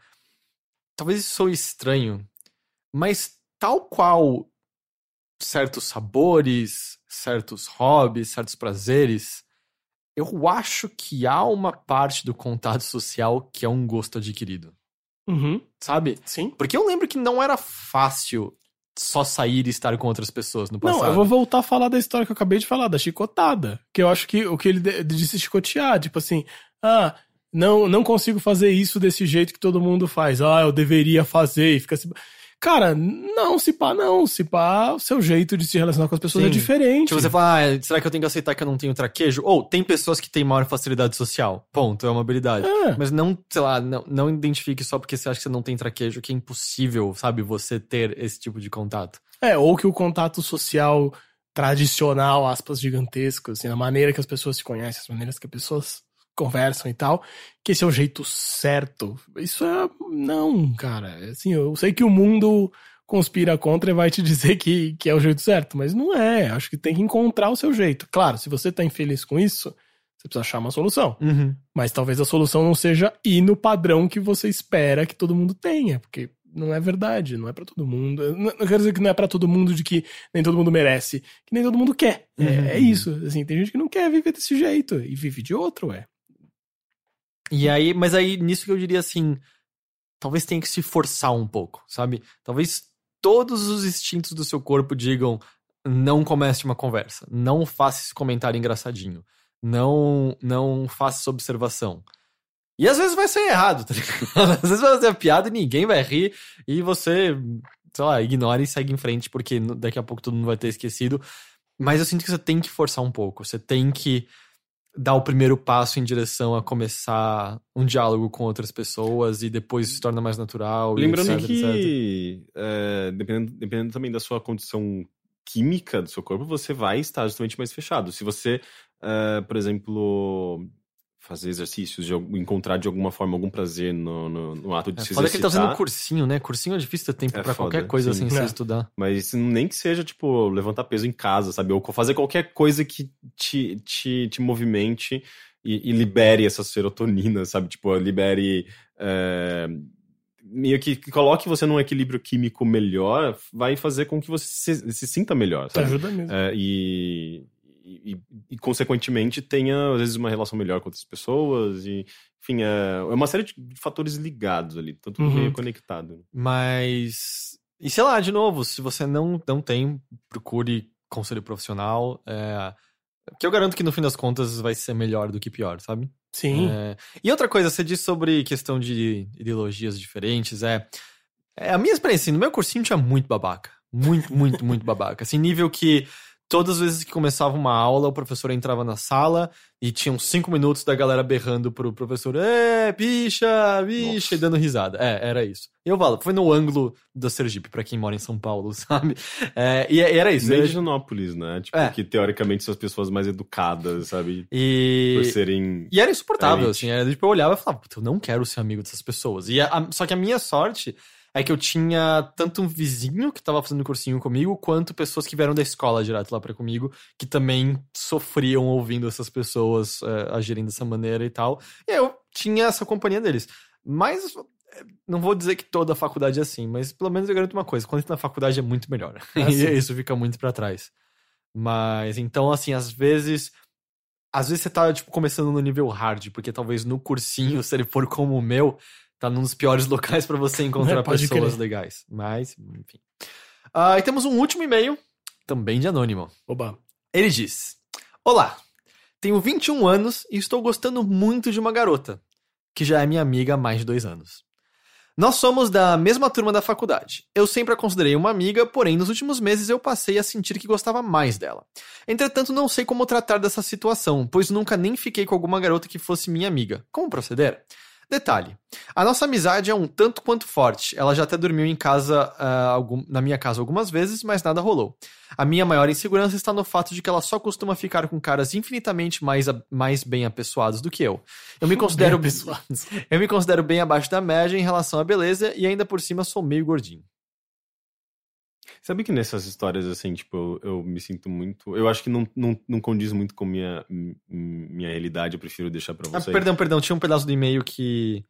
S2: talvez isso soe estranho, mas tal qual certos sabores, certos hobbies, certos prazeres, eu acho que há uma parte do contato social que é um gosto adquirido,
S3: Uhum.
S2: sabe?
S3: Sim.
S2: Porque eu lembro que não era fácil só sair e estar com outras pessoas no passado.
S3: Não, eu vou voltar a falar da história que eu acabei de falar, da chicotada. Que eu acho que o que ele disse chicotear, tipo assim, ah, não, não consigo fazer isso desse jeito que todo mundo faz. Ah, eu deveria fazer e fica assim. Cara, não, se pá, não. Se pá, o seu jeito de se relacionar com as pessoas
S2: Sim.
S3: é diferente.
S2: Tipo, você fala, ah, será que eu tenho que aceitar que eu não tenho traquejo? Ou tem pessoas que têm maior facilidade social. Ponto, é uma habilidade.
S3: É.
S2: Mas não, sei lá, não, não identifique só porque você acha que você não tem traquejo, que é impossível, sabe, você ter esse tipo de contato.
S3: É, ou que o contato social tradicional, aspas gigantescas, assim, a maneira que as pessoas se conhecem, as maneiras que as pessoas conversam e tal, que esse é o jeito certo. Isso é. Não, cara. Assim, eu sei que o mundo conspira contra e vai te <laughs> dizer que, que é o jeito certo, mas não é. Acho que tem que encontrar o seu jeito. Claro, se você tá infeliz com isso, você precisa achar uma solução. Mas talvez a solução não seja ir no padrão que você espera que todo mundo tenha, porque não é verdade, não é pra todo mundo. Não não quero dizer que não é pra todo mundo de que nem todo mundo merece, que nem todo mundo quer. É-
S2: Uhum.
S3: É, isso. Assim, tem gente que não quer viver desse jeito e vive de outro, é.
S2: E aí, mas aí, nisso que eu diria assim, talvez tenha que se forçar um pouco, sabe? Talvez todos os instintos do seu corpo digam, não comece uma conversa, não faça esse comentário engraçadinho, não, não faça essa observação. E às vezes vai ser errado, tá ligado? <laughs> Às vezes vai fazer a piada e ninguém vai rir e você, sei lá, ignora e segue em frente porque daqui a pouco todo mundo vai ter esquecido. Mas eu sinto que você tem que forçar um pouco, você tem que dar o primeiro passo em direção a começar um diálogo com outras pessoas e depois se torna mais natural.
S1: Lembrando
S2: etc.
S1: que, é, dependendo, dependendo também da sua condição química do seu corpo, você vai estar justamente mais fechado. Se você, é, por exemplo, fazer exercícios, de encontrar de alguma forma algum prazer no, no, no ato de
S2: É
S1: se
S2: foda que ele tá
S1: exercitar.
S2: fazendo cursinho, né? Cursinho é difícil ter tempo
S1: É
S2: pra
S1: foda,
S2: qualquer coisa
S1: sim.
S2: sem você
S3: É.
S2: estudar.
S1: Mas nem que seja, tipo, levantar peso em casa, sabe? Ou fazer qualquer coisa que te, te, te movimente e, e libere essa serotonina, sabe? Tipo, libere. é, meio que, que coloque você num equilíbrio químico melhor, vai fazer com que você se, se sinta melhor,
S3: Te
S1: sabe?
S3: ajuda mesmo.
S1: É, e, e, e, consequentemente, tenha, às vezes, uma relação melhor com outras pessoas. E, enfim, é, é uma série de fatores ligados ali, tudo
S3: Uhum.
S1: meio conectado.
S2: Mas. E sei lá, de novo, se você não, não tem, procure conselho profissional. É... Que eu garanto que no fim das contas vai ser melhor do que pior, sabe?
S3: Sim.
S2: É, E outra coisa, você disse sobre questão de ideologias diferentes, é, é a minha experiência, assim, no meu cursinho tinha muito babaca. Muito, muito, muito babaca. Assim, nível que todas as vezes que começava uma aula, o professor entrava na sala e tinham cinco minutos da galera berrando pro professor, é, bicha, bicha, e dando risada. É, era isso. E eu falo, foi no ângulo da Sergipe, pra quem mora em São Paulo, <laughs> sabe? É, e, e era isso.
S1: Nem
S2: era-
S1: de né? Tipo,
S2: É.
S1: que teoricamente são as pessoas mais educadas, sabe?
S2: E...
S1: Por serem.
S2: E era insuportável,
S1: Elite.
S2: assim. Era, tipo, eu olhava e falava, puta, eu não quero ser amigo dessas pessoas. E a- a- só que a minha sorte é que eu tinha tanto um vizinho que tava fazendo cursinho comigo, quanto pessoas que vieram da escola direto lá pra comigo, que também sofriam ouvindo essas pessoas é, agirem dessa maneira e tal. E eu tinha essa companhia deles. Mas é, não vou dizer que toda a faculdade é assim, mas pelo menos eu garanto uma coisa: quando entra na faculdade é muito melhor. <laughs>
S3: Ah, <laughs>
S2: e
S3: sim.
S2: isso fica muito pra trás. Mas então, assim, às vezes às vezes você tá, tipo, começando no nível hard, porque talvez no cursinho, <laughs> se ele for como o meu, tá num dos piores <laughs> locais pra você encontrar
S3: É,
S2: pessoas
S3: crer.
S2: legais. Mas, enfim. Ah, e temos um último e-mail, também de anônimo.
S3: Oba.
S2: Ele diz: Olá, tenho 21 anos e estou gostando muito de uma garota, que já é minha amiga há mais de dois anos. Nós somos da mesma turma da faculdade. Eu sempre a considerei uma amiga, porém nos últimos meses eu passei a sentir que gostava mais dela. Entretanto, não sei como tratar dessa situação, pois nunca nem fiquei com alguma garota que fosse minha amiga. Como proceder? Detalhe: a nossa amizade é um tanto quanto forte. Ela já até dormiu em casa, ah, algum- na minha casa algumas vezes, mas nada rolou. A minha maior insegurança está no fato de que ela só costuma ficar com caras infinitamente mais, mais bem apessoados do que eu. Eu me <laughs> considero
S3: Bem <laughs>
S2: eu me considero bem abaixo da média em relação à beleza e ainda por cima sou meio gordinho.
S1: Sabe que nessas histórias, assim, tipo, eu, eu me sinto muito. Eu acho que não, não, não condiz muito com minha, minha realidade, eu prefiro deixar pra
S2: Ah,
S1: vocês.
S2: perdão, perdão, tinha um pedaço do e-mail que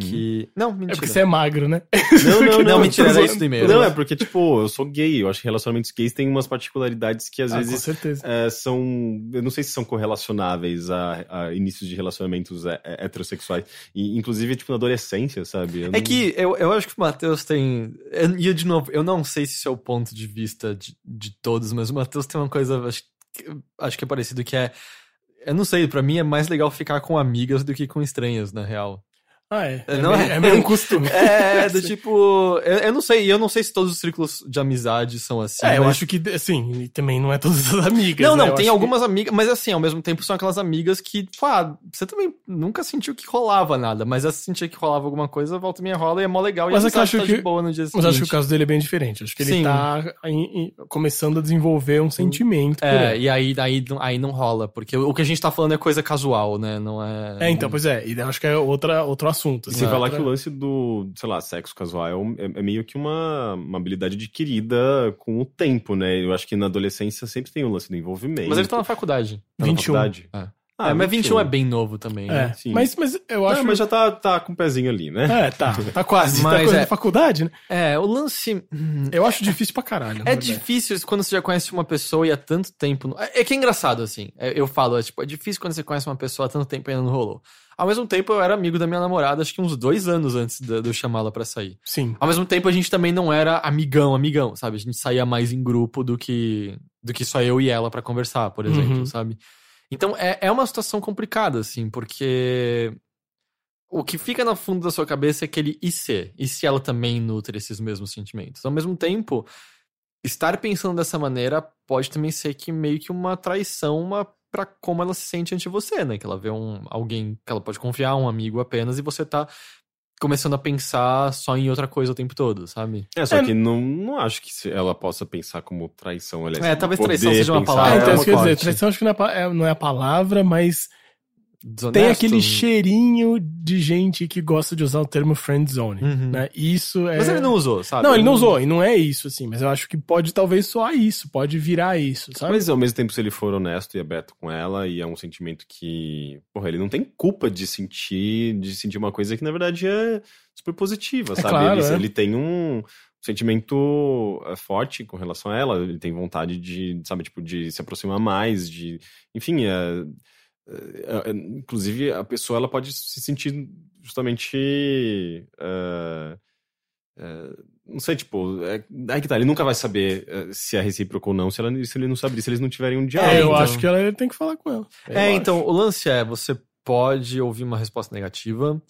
S2: que não,
S3: É
S2: mentira.
S3: porque você é magro, né?
S1: Não, não, <laughs>
S2: Não, mentira,
S1: tô
S2: era
S1: zoando.
S2: isso do e-mail.
S1: Não, é porque, tipo, eu sou gay. Eu acho que relacionamentos gays têm umas particularidades que às
S3: Ah, com
S1: vezes
S3: certeza.
S1: é, são. Eu não sei se são correlacionáveis a, a inícios de relacionamentos é, é, heterossexuais. E, inclusive, tipo, na adolescência, sabe? Eu
S2: É
S1: não-
S2: que eu, eu acho que o Matheus tem. E eu, de novo, eu não sei se isso é o ponto de vista de, de todos, mas o Matheus tem uma coisa, acho, que- acho que é parecido, que é. Eu não sei, pra mim é mais legal ficar com amigas do que com estranhas, na real.
S3: Ah, é.
S2: É,
S3: É,
S2: não é?
S3: é meio um <laughs> costume.
S2: É, do tipo. Eu, eu não sei, eu não sei se todos os círculos de amizade são assim.
S3: é, eu
S2: mas-
S3: acho que, assim, também não é todas as amigas.
S2: Não,
S3: né?
S2: não,
S3: Eu
S2: tem algumas amigas, mas assim, ao mesmo tempo são aquelas amigas que, tipo, ah, você também nunca sentiu que rolava nada, mas essa sentia que rolava alguma coisa, volta e meia rola e é mó legal.
S3: Mas
S2: e
S3: é que eu acho
S2: tá
S3: que-
S2: de boa no dia
S3: Que,
S2: seguinte.
S3: mas acho que o caso dele é bem diferente. Acho que ele
S2: Sim.
S3: tá em- em- começando a desenvolver um sentimento.
S2: É, e aí, aí, não- aí não rola, porque o que a gente tá falando é coisa casual, né? Não é.
S3: É, então, pois é. E eu acho que é outra, outro assunto.
S1: E
S3: assim,
S1: sem falar que o lance do, sei lá, sexo casual é, é- é meio que uma, uma habilidade adquirida com o tempo, né? Eu acho que na adolescência sempre tem o lance do envolvimento.
S2: Mas ele tá na faculdade.
S1: Tá na
S3: 21.
S1: faculdade?
S2: É.
S1: Ah,
S2: é, mas 21 é bem novo também,
S3: É,
S2: né?
S1: sim.
S3: mas, mas eu
S1: Não,
S3: acho.
S1: mas já tá, tá com o pezinho ali, né?
S3: É, tá. Tá quase. <laughs>
S2: Mas
S3: tá
S2: é-
S3: da faculdade, né?
S2: É, o lance. hum,
S3: Eu acho difícil pra caralho.
S2: É difícil quando você já conhece uma pessoa e há tanto tempo. É é que é engraçado, assim. É, Eu falo, é, tipo, é difícil quando você conhece uma pessoa há tanto tempo e ainda não rolou. Ao mesmo tempo, eu era amigo da minha namorada, acho que uns dois anos antes de, de eu chamá-la pra sair.
S3: Sim.
S2: Ao mesmo tempo, a gente também não era amigão, amigão, sabe? A gente saía mais em grupo do que, do que só eu e ela pra conversar, por exemplo,
S3: Uhum.
S2: sabe? Então, é, é uma situação complicada, assim, porque o que fica no fundo da sua cabeça é aquele e se? E se ela também nutre esses mesmos sentimentos? Ao mesmo tempo, estar pensando dessa maneira pode também ser que meio que uma traição uma para como ela se sente ante você, né? Que ela vê um alguém que ela pode confiar, um amigo apenas, e você tá começando a pensar só em outra coisa o tempo todo, sabe?
S1: É, só
S3: É,
S1: que não, não acho que ela possa pensar como traição. Aliás,
S2: É, talvez
S1: poder
S2: traição seja uma
S1: pensar
S2: palavra
S3: Ah, então,
S2: é
S3: quer dizer, traição acho que não é, é- não é a palavra, mas
S2: desonesto.
S3: Tem aquele cheirinho de gente que gosta de usar o termo friend zone,
S2: Uhum.
S3: né? Isso é...
S2: Mas ele não usou, sabe?
S3: Não, ele não usou, e não é isso, assim, mas eu acho que pode talvez soar isso, pode virar isso, sabe?
S1: Mas ao mesmo tempo, se ele for honesto e aberto com ela, e é um sentimento que. Porra, ele não tem culpa de sentir, de sentir uma coisa que na verdade é super positiva, sabe?
S3: claro,
S1: ele,
S3: é.
S1: ele tem um sentimento é, forte com relação a ela, ele tem vontade de, sabe, tipo, de se aproximar mais, de. Enfim, é, é, é, inclusive a pessoa ela pode se sentir justamente. é, é, não sei, tipo, é, aí que tá, ele nunca vai saber é, se é recíproco ou não, se, ela, se ele não sabe, se eles não tiverem um diálogo.
S3: É, eu
S2: então.
S3: acho que ela tem que falar com ela.
S2: É,
S3: acho.
S2: então, o lance é, você pode ouvir uma resposta negativa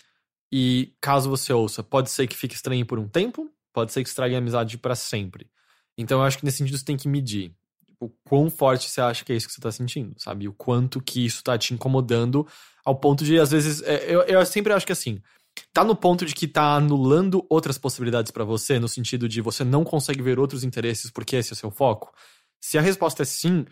S2: e caso você ouça, pode ser que fique estranho por um tempo, pode ser que estrague a amizade pra sempre. Então eu acho que nesse sentido você tem que medir o quão forte você acha que é isso que você tá sentindo, sabe? O quanto que isso tá te incomodando ao ponto de, às vezes, é, eu, eu sempre acho que assim, tá no ponto de que tá anulando outras possibilidades pra você, no sentido de você não consegue ver outros interesses porque esse é o seu foco. Se a resposta é sim,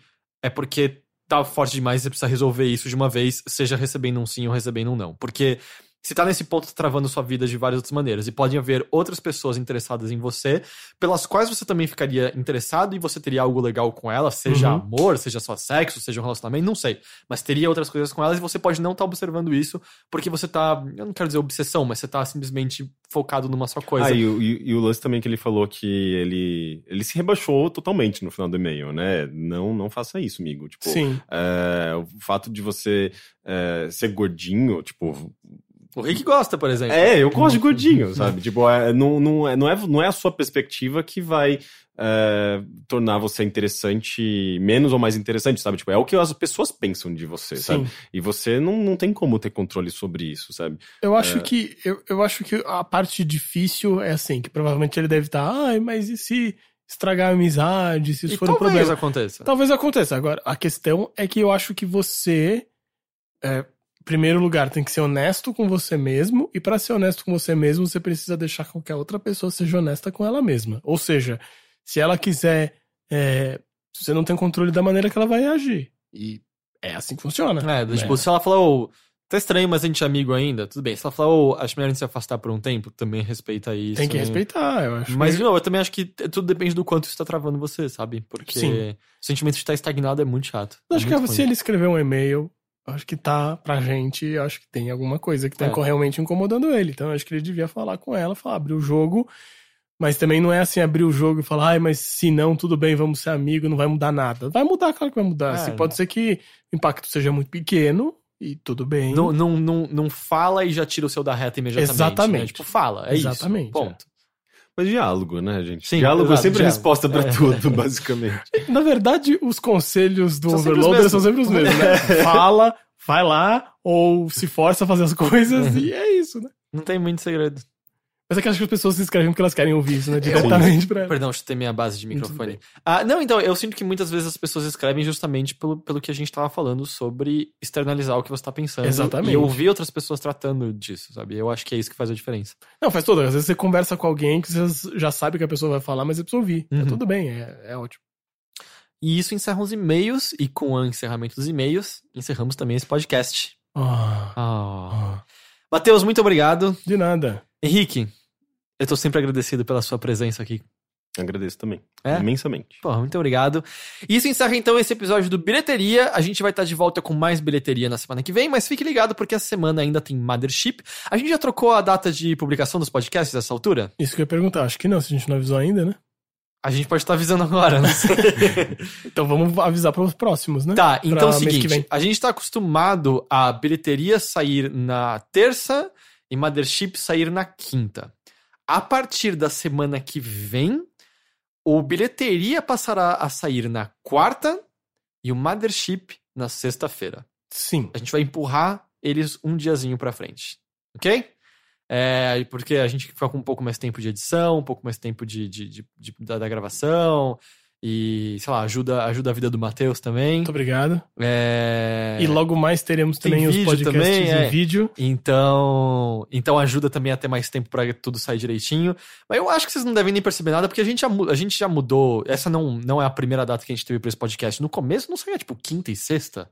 S2: é porque tá forte demais e você precisa resolver isso de uma vez, seja recebendo um sim ou recebendo um não. Porque se tá nesse ponto, tá travando sua vida de várias outras maneiras. E podem haver outras pessoas interessadas em você, pelas quais você também ficaria interessado e você teria algo legal com elas, seja
S3: Uhum.
S2: amor, seja só sexo, seja um relacionamento, não sei. Mas teria outras coisas com elas e você pode não estar observando isso, porque você tá, eu não quero dizer obsessão, mas você tá simplesmente focado numa só coisa.
S1: Ah, e, o- e- e o lance também que ele falou que ele, ele se rebaixou totalmente no final do e-mail, né? Não, não faça isso, amigo. Tipo,
S3: Sim.
S1: é, o fato de você é, ser gordinho, tipo.
S2: O Rick gosta, por exemplo.
S1: É, eu gosto de gordinho, <laughs> sabe? Tipo, é, não, não, é, não, é, não é a sua perspectiva que vai é, tornar você interessante, menos ou mais interessante, sabe? Tipo, é o que as pessoas pensam de você, sabe?
S3: Sim.
S1: E você não, não tem como ter controle sobre isso, sabe?
S3: Eu
S1: É.
S3: acho que eu, eu acho que a parte difícil é assim, que provavelmente ele deve estar, ai, mas e se estragar a amizade, se isso
S2: E
S3: for um
S2: talvez
S3: problema?
S2: aconteça.
S3: Talvez aconteça. Agora, a questão é que eu acho que você, é, primeiro lugar, tem que ser honesto com você mesmo, e para ser honesto com você mesmo, você precisa deixar que qualquer outra pessoa seja honesta com ela mesma. Ou seja, se ela quiser, é, você não tem controle da maneira que ela vai agir. E é assim que funciona.
S2: É,
S3: né?
S2: tipo, se ela falar, ô, tá estranho, mas a gente é amigo ainda, tudo bem. Se ela falar, ô, acho melhor a gente se afastar por um tempo, também respeita isso.
S3: tem que
S2: né?
S3: respeitar, eu acho.
S2: Mas,
S3: que...
S2: de novo, eu também acho que tudo depende do quanto isso tá travando você, sabe? Porque
S3: Sim.
S2: o sentimento de estar estagnado é muito chato.
S3: Eu acho
S2: é
S3: que
S2: muito
S3: se ele escrever um e-mail, acho que tá pra gente, acho que tem alguma coisa que tá
S2: É.
S3: realmente incomodando ele. Então acho que ele devia falar com ela, falar, abrir o jogo. Mas também não é assim abrir o jogo e falar, ai, mas se não, tudo bem, vamos ser amigos, não vai mudar nada. Vai mudar, claro que vai mudar.
S2: É.
S3: Assim, pode ser que o impacto seja muito pequeno e tudo bem.
S2: Não, não, não, não fala e já tira o seu da reta imediatamente.
S3: Exatamente.
S2: né? Tipo, fala, é
S3: Exatamente,
S2: isso. Ponto.
S1: Mas diálogo, né, gente?
S2: Sim,
S1: diálogo
S2: exato,
S1: é sempre a
S2: diálogo.
S1: resposta pra
S2: É.
S1: tudo, <laughs> basicamente.
S3: Na verdade, os conselhos do
S2: São
S3: Overloader são sempre os mesmos, né? <laughs> Fala, vai lá, ou se força a fazer as coisas, e é isso, né?
S2: Não tem muito segredo.
S3: Mas é que acho que as pessoas se inscrevem porque elas querem ouvir isso, né? Diretamente pra ela.
S2: Perdão, chutei minha base de microfone. Ah, não, então, eu sinto que muitas vezes as pessoas escrevem justamente pelo, pelo que a gente tava falando sobre externalizar o que você tá pensando.
S3: Exatamente.
S2: E ouvir outras pessoas tratando disso, sabe? Eu acho que é isso que faz a diferença.
S3: Não, faz todo. Às vezes você conversa com alguém que você já sabe que a pessoa vai falar, mas você precisa ouvir. É
S2: Uhum.
S3: tudo bem, é, é ótimo.
S2: E isso encerra os e-mails, e com o encerramento dos e-mails, encerramos também esse podcast.
S3: Ah,
S2: Ah.
S3: ah,
S2: Matheus, muito obrigado.
S3: de nada.
S2: Henrique, eu tô sempre agradecido pela sua presença aqui.
S1: Agradeço também.
S2: É?
S1: Imensamente.
S2: Pô, muito obrigado. E isso encerra então esse episódio do Bilheteria. A gente vai estar de volta com mais bilheteria na semana que vem, mas fique ligado porque essa semana ainda tem Mothership. A gente já trocou a data de publicação dos podcasts nessa altura?
S3: Isso que eu ia perguntar. Acho que não, se a gente não avisou ainda, né?
S2: A gente pode estar avisando agora, não sei. <laughs>
S3: Então vamos avisar para os próximos, né?
S2: Tá, então é o seguinte, a gente tá acostumado a bilheteria sair na terça e Mothership sair na quinta. A partir da semana que vem, o bilheteria passará a sair na quarta e o Mothership na sexta-feira.
S3: Sim.
S2: A gente vai empurrar eles um diazinho pra frente, ok? É, porque a gente fica com um pouco mais tempo de edição, um pouco mais tempo de, de- de- de- da, da gravação e, sei lá, ajuda, ajuda a vida do Matheus também.
S3: Muito obrigado.
S2: É...
S3: E logo mais teremos também Tem
S2: os
S3: podcasts
S2: também, é.
S3: em vídeo.
S2: Então, então ajuda também a ter mais tempo para tudo sair direitinho. Mas eu acho que vocês não devem nem perceber nada, porque a gente já, a gente já mudou. Essa não, não é a primeira data que a gente teve pra esse podcast. No começo não saía, é tipo, quinta e sexta.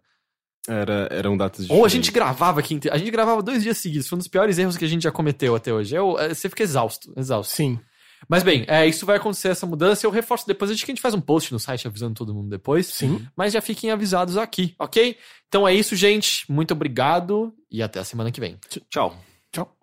S1: Era, eram datas diferentes.
S2: Ou a gente gravava quinta. A gente gravava dois dias seguidos. Foi um dos piores erros que a gente já cometeu até hoje. Eu, eh, você fica exausto, exausto.
S4: Sim.
S2: Mas bem, é, isso vai acontecer, essa mudança. Eu reforço depois. Acho que a gente faz um post no site avisando todo mundo depois.
S4: Sim.
S2: Mas já fiquem avisados aqui, ok? Então é isso, gente. Muito obrigado e até a semana que vem.
S1: Tchau.
S4: Tchau.